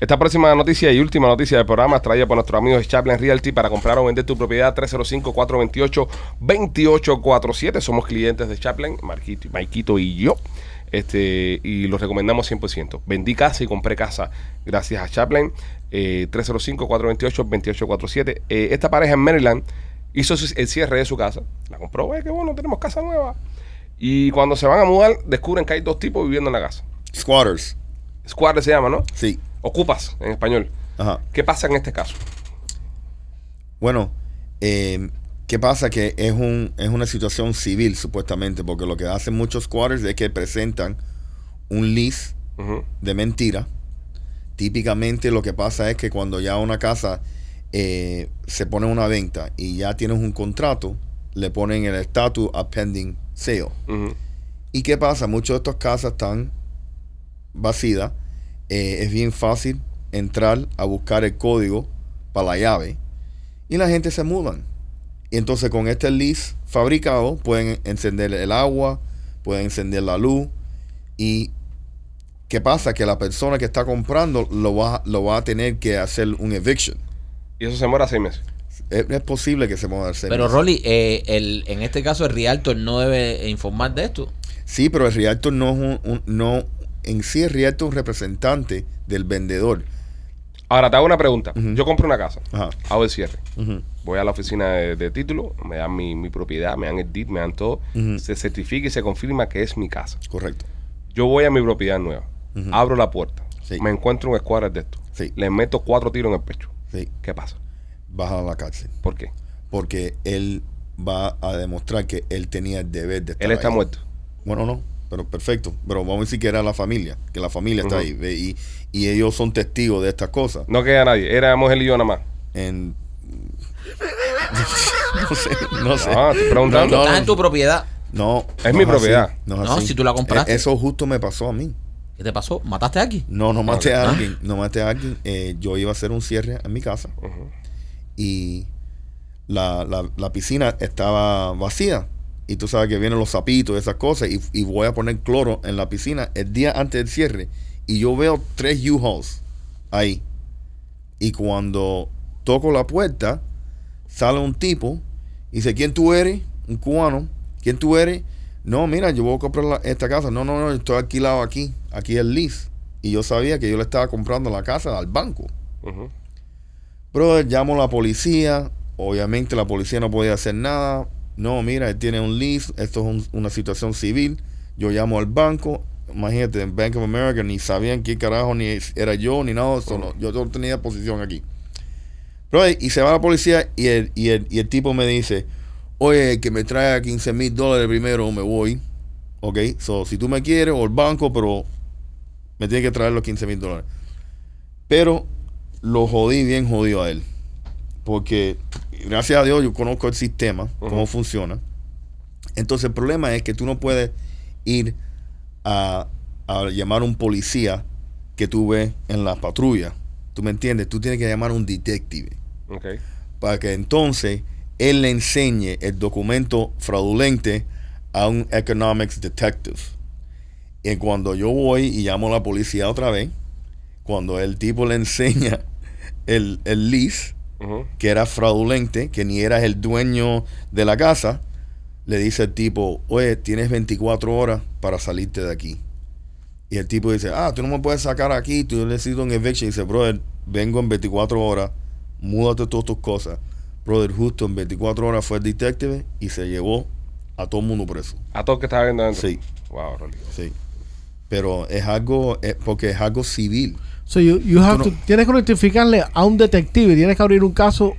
B: esta próxima noticia y última noticia del programa es traída por nuestros amigos de Chaplin Realty para comprar o vender tu propiedad 305-428-2847. Somos clientes de Chaplin, Marquito, Maikito y yo. Este, y los recomendamos 100%. Vendí casa y compré casa gracias a Chaplin. eh, 305-428-2847. Eh, esta pareja en Maryland hizo el cierre de su casa. La compró, "Eh, qué bueno, tenemos casa nueva. Y cuando se van a mudar, descubren que hay dos tipos viviendo en la casa.
F: Squatters.
B: Squatter se llama, ¿no?
F: Sí.
B: Ocupas en español.
F: Ajá.
B: ¿Qué pasa en este caso?
F: Bueno, eh, ¿qué pasa? Que es, un, es una situación civil, supuestamente, porque lo que hacen muchos squatters es que presentan un lease de mentira. Típicamente lo que pasa es que cuando ya una casa eh, se pone una venta y ya tienes un contrato, le ponen el estatus a pending sale. ¿Y qué pasa? Muchas de estas casas están vacías. eh, es bien fácil entrar a buscar el código para la llave. Y la gente se mudan. Y entonces con este lease fabricado pueden encender el agua, pueden encender la luz. ¿Y qué pasa? Que la persona que está comprando lo va, lo va a tener que hacer un eviction.
B: Y eso se demora seis meses.
F: Es, es posible que se mueva el
C: Pero Rolly, eh, el, en este caso el Realtor no debe informar de esto.
F: Sí, pero el realtor no es un, un- no en sí el realtor es un representante del vendedor.
B: Ahora te hago una pregunta. Yo compro una casa,
F: Ajá.
B: hago el cierre. Voy a la oficina de, de título, me dan mi, mi propiedad, me dan el DIT, me dan todo. Se certifica y se confirma que es mi casa.
F: Correcto.
B: Yo voy a mi propiedad nueva, abro la puerta,
F: Sí.
B: me encuentro un escuadra de esto,
F: Sí.
B: le meto cuatro tiros en el pecho.
F: Sí.
B: ¿Qué pasa?
F: Baja a la cárcel.
B: ¿Por qué?
F: Porque él va a demostrar que él tenía el deber de estar
B: Él está
F: ahí.
B: muerto.
F: Bueno, no, pero perfecto. Pero vamos a decir que era la familia, que la familia está ahí. ve, Y, y ellos son testigos de estas cosas.
B: No queda nadie, éramos él y yo nada más.
F: En... no sé, no sé.
B: No, estoy preguntando.
F: No,
C: en tu propiedad.
F: No.
B: Es
F: no
B: mi
F: así,
B: propiedad.
F: No, es
C: No,
F: así.
C: si tú la compraste.
F: Eh, Eso justo me pasó a mí.
C: ¿Qué te pasó? ¿Mataste a alguien?
F: No, no maté a
C: Ah.
F: alguien. No maté a alguien. Eh, yo iba a hacer un cierre en mi casa. Y la, la- la piscina estaba vacía. Y tú sabes que vienen los sapitos y esas cosas. Y, y voy a poner cloro en la piscina el día antes del cierre. Y yo veo tres U-Hauls ahí. Y cuando toco la puerta, sale un tipo y dice, ¿quién tú eres? Un cubano. ¿Quién tú eres? No, mira, yo voy a comprar la- esta casa. No, no, no, estoy alquilado aquí. Aquí es el lease. Y yo sabía que yo le estaba comprando la casa al banco.
B: Ujú.
F: Brother, llamo a la policía. Obviamente la policía no podía hacer nada. No, mira, él tiene un lease. Esto es un- una situación civil. Yo llamo al banco. Imagínate, en Bank of America ni sabían qué carajo ni era yo ni nada. eso, no. Yo no tenía posición aquí. Brother, y se va la policía y el, y el, y el tipo me dice, oye, que me traiga 15 mil dólares primero me voy. Ok, so, si tú me quieres o el banco, pero me tiene que traer los 15 mil dólares. Pero lo jodí bien jodido a él. Porque gracias a Dios yo conozco el sistema, cómo funciona. Entonces el problema es que tú no puedes ir a, a llamar a un policía que tú ves en la patrulla. ¿Tú me entiendes? Tú tienes que llamar a un detective
B: Ok.
F: para que entonces él le enseñe el documento fraudulente a un economics detective. Y cuando yo voy y llamo a la policía otra vez, cuando el tipo le enseña el, el lease, que era fraudulente, que ni eras el dueño de la casa, le dice el tipo, oye, tienes 24 horas para salirte de aquí. Y el tipo dice, ah, tú no me puedes sacar aquí, tú necesitas un eviction. Y dice, brother, vengo en 24 horas, múdate todas tus cosas. Brother, justo en 24 horas fue el detective y se llevó a todo el mundo preso.
B: A todos que estaba viendo adentro.
F: Sí.
B: Wow, Rolly.
F: Sí. Pero es algo, es porque es algo civil.
E: So you, you have
F: Tú
E: to-
F: no-
E: tienes que notificarle a un detective, tienes que abrir un caso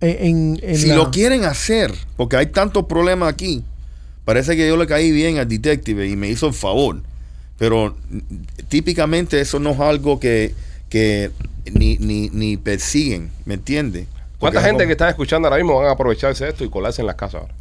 E: en, en, en
F: si
E: la-
F: lo quieren hacer, porque hay tantos problemas aquí, parece que yo le caí bien al detective y me hizo el favor. Pero mm, típicamente eso no es algo que, que ni, ni, ni persiguen, ¿me entiendes?
B: ¿Cuánta gente que está escuchando ahora mismo van a aprovecharse de esto y colarse en las casas ahora?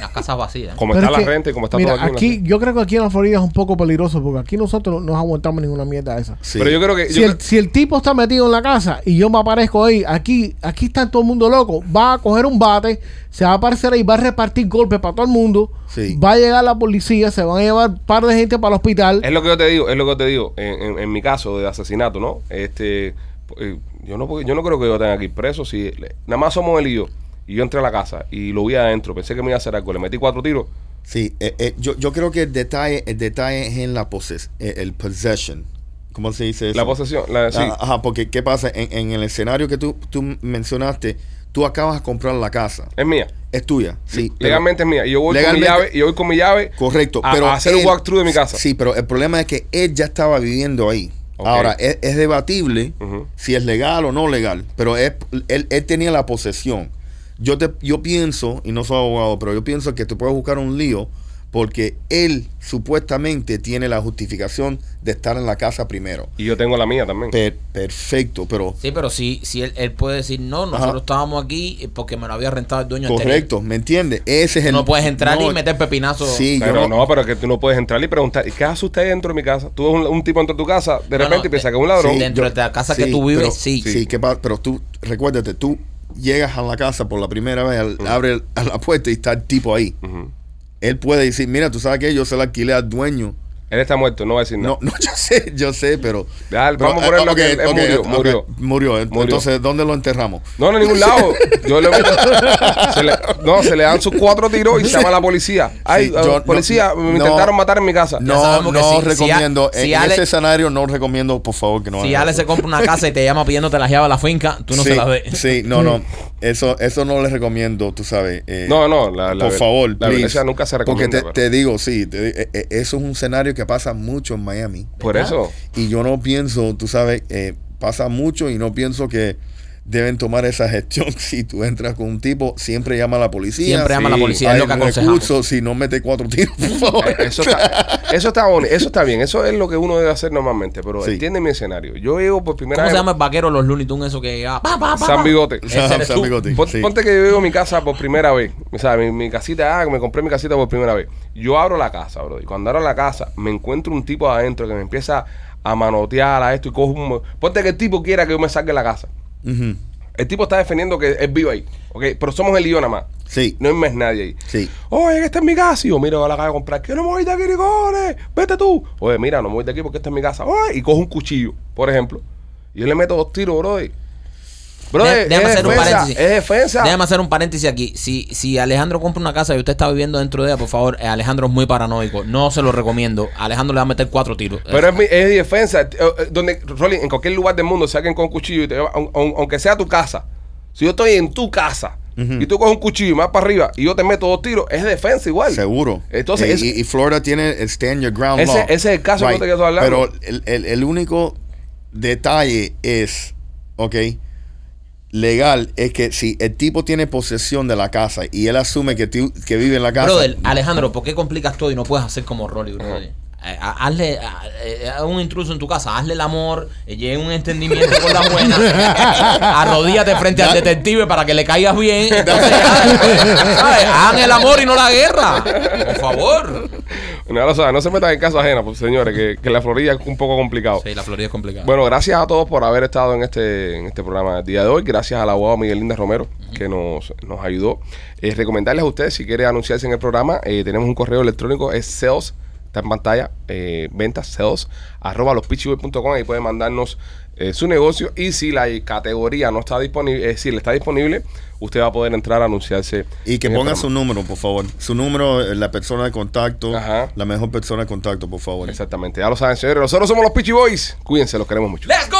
C: Las casas vacías.
B: Como está
E: es
B: la
E: que,
B: renta y como está
E: mira,
B: todo aquí.
E: aquí, yo creo que aquí en la Florida es un poco peligroso porque aquí nosotros no nos aguantamos ninguna mierda de esa.
F: Sí.
B: Pero yo creo que.
E: Si el, si el tipo está metido en la casa y yo me aparezco ahí, aquí, aquí está todo el mundo loco, va a coger un bate, se va a aparecer ahí, va a repartir golpes para todo el mundo,
F: Sí.
E: va a llegar la policía, se van a llevar un par de gente para el hospital.
B: Es lo que yo te digo, es lo que yo te digo. En, en- en mi caso de asesinato, ¿no? Este, eh, yo no, yo no creo que yo tenga que ir preso. Si le- nada más somos él y yo. Y yo entré a la casa y lo vi adentro. Pensé que me iba a hacer algo. Le metí cuatro tiros.
F: Sí, eh, eh, yo, yo creo que el detalle, el detalle es en la poses, eh, el possession. ¿Cómo se dice eso?
B: La posesión, la, sí.
F: Ah, Ajá, porque ¿qué pasa? En, en el escenario que tú, tú mencionaste, tú acabas de comprar la casa.
B: es mía.
F: Es tuya, sí. pero-
B: Legalmente es mía. Y yo voy con mi llave, y yo voy con mi llave
F: Correcto,
B: a,
F: pero
B: a hacer un
F: él-
B: walkthrough de mi casa.
F: Sí, pero el problema es que él ya estaba viviendo ahí. Ahora, es, es debatible si es legal o no legal, pero es- él, él tenía la posesión. Yo, te, yo pienso, y no soy abogado, pero yo pienso que te puedes buscar un lío porque él supuestamente tiene la justificación de estar en la casa primero.
B: Y yo tengo la mía también.
F: Per- perfecto, pero
C: Sí, pero si, si él, él puede decir, no, nosotros
F: Ajá.
C: estábamos aquí porque me lo había rentado el dueño anterior".
F: correcto, ¿me entiendes? Ese es el...
C: no puedes entrar
F: no,
C: y meter pepinazo.
F: Sí, yo
B: pero
F: no,
B: no, pero que tú no puedes entrar y preguntar, ¿y qué hace usted dentro de mi casa? Tú ves un, un tipo dentro de tu casa, de
C: No,
B: repente
C: no,
B: y piensa que es un ladrón.
F: Sí,
C: Dentro
F: yo-
C: de la casa que tú vives,
F: pero-
C: sí.
F: Sí, ¿qué pasa? pero tú, recuérdate, tú llegas a la casa por la primera vez, al- abre el- a la puerta y está el tipo ahí. Él puede decir, mira, tú sabes que yo se la alquilé al dueño.
B: Él está muerto, no va a decir nada.
F: No, no, yo sé, yo sé, pero...
B: Vamos a ponerlo
F: ok,
B: que él- él
F: ok,
B: murió, murió.
F: murió. Ent-
B: Murió.
F: Entonces, ¿dónde lo enterramos?
B: No, no, en ningún lado. Yo le se le- no, se le dan sus cuatro tiros y se llama a la policía. Ay,
F: Sí,
B: eh,
F: yo no-
B: policía, me
F: no-
B: intentaron matar en mi casa.
F: No, no
C: si- si
F: recomiendo.
C: si
F: en
C: Ale-
F: ese escenario no recomiendo, por favor, que no
C: Si Ale se compra una casa y te llama pidiéndote la llave a la finca, tú no
F: sí,
C: se la des.
F: Sí, no, no. Eso, eso no les recomiendo, tú sabes. eh,
B: No, no, la, la
F: por favor,
B: la
F: please.
B: nunca se recomienda.
F: Porque te, digo, sí, te eh, eh, eso es un escenario que pasa mucho en Miami.
B: por eso.
F: Y yo no pienso, tú sabes, eh, pasa mucho y no pienso que deben tomar esa gestión. Si tú entras con un tipo, siempre llama a la policía.
C: Siempre llama a la policía, es
F: Hay
C: lo que
F: recursos, si no mete cuatro tiros, por favor.
B: Eh, Eso está, eso está boni- eso está bien, eso es lo que uno debe hacer normalmente, pero
F: Sí.
B: entiende mi escenario. Yo llego por primera
C: ¿Cómo se
B: vez
C: llama el vaquero los Looney Tunes eso que ah, pa, pa, pa,
B: San? Bigote.
F: San. Bigote,
B: Pon-
F: sí.
B: Ponte que yo llego a mi casa por primera vez. O sea, mi, mi casita, ah, me compré mi casita por primera vez. Yo abro la casa, bro. Y cuando abro la casa, me encuentro un tipo adentro que me empieza a manotear a esto y cojo un. Ponte que el tipo quiera que yo me saque de la casa. El tipo está defendiendo que él vive ahí. ¿Ok? Pero somos el yo nada más.
F: Sí,
B: No hay más nadie ahí.
F: sí.
B: Oye, que esta es mi casa. Y yo, mira, voy a la calle a comprar. Que no me voy de aquí, Ricones. Vete tú. Oye, mira, no me voy de aquí porque esta es mi casa. Oye, y cojo un cuchillo, por ejemplo. Y yo le meto dos tiros, bro. Bro,
C: déjame hacer un paréntesis.
B: Es defensa.
C: Déjame hacer un paréntesis aquí. Si, si Alejandro compra una casa y usted está viviendo dentro de ella, por favor, eh, Alejandro es muy paranoico. No se lo recomiendo. Alejandro le va a meter cuatro tiros.
B: Pero es, mi- es defensa. Eh, eh, Donde, Rolly, en cualquier lugar del mundo, saquen con cuchillo y te aunque sea tu casa. Si yo estoy en tu casa y tú coges un cuchillo y más para arriba y yo te meto dos tiros, es defensa igual.
F: Seguro.
B: Entonces,
F: y,
B: es-
F: y- y Florida tiene el stand your ground
B: Ese-
F: law.
B: ese es el caso que te quiero hablar.
F: Pero el, el- el único detalle es, ok, legal, es que si el tipo tiene posesión de la casa y él asume que, tú- que vive en la casa.
C: Brother, Alejandro, ¿por qué complicas todo y no puedes hacer como Rolly, brother? Eh, ha- Hazle a, eh, a un intruso en tu casa, hazle el amor, eh, llegue un entendimiento con la buena, arrodíllate frente al detective para que le caigas bien. Entonces, el amor y no la guerra. Por favor.
B: No, se metan en casos ajenos, pues, señores, que, que la Florida es un poco complicado.
C: Sí, la Florida es complicada.
B: Bueno, gracias a todos por haber estado en este, en este programa el día de hoy. Gracias al abogado Miguel Linda Romero, que nos, nos ayudó. Eh, recomendarles a ustedes, si quieren anunciarse en el programa, eh, tenemos un correo electrónico, es sales, está en pantalla, eh, ventas, sales, arroba lospitchyboy.com, ahí pueden mandarnos eh, su negocio y si la categoría no está disponible, es decir, está disponible, usted va a poder entrar a anunciarse.
F: y que ponga su número, por favor. Su número, eh, la persona de contacto,
B: Ajá.
F: la mejor persona de contacto, por favor.
B: Exactamente, ya lo saben, señores. Nosotros somos los Pitchy Boys. Cuídense, los queremos mucho.
C: Let's go,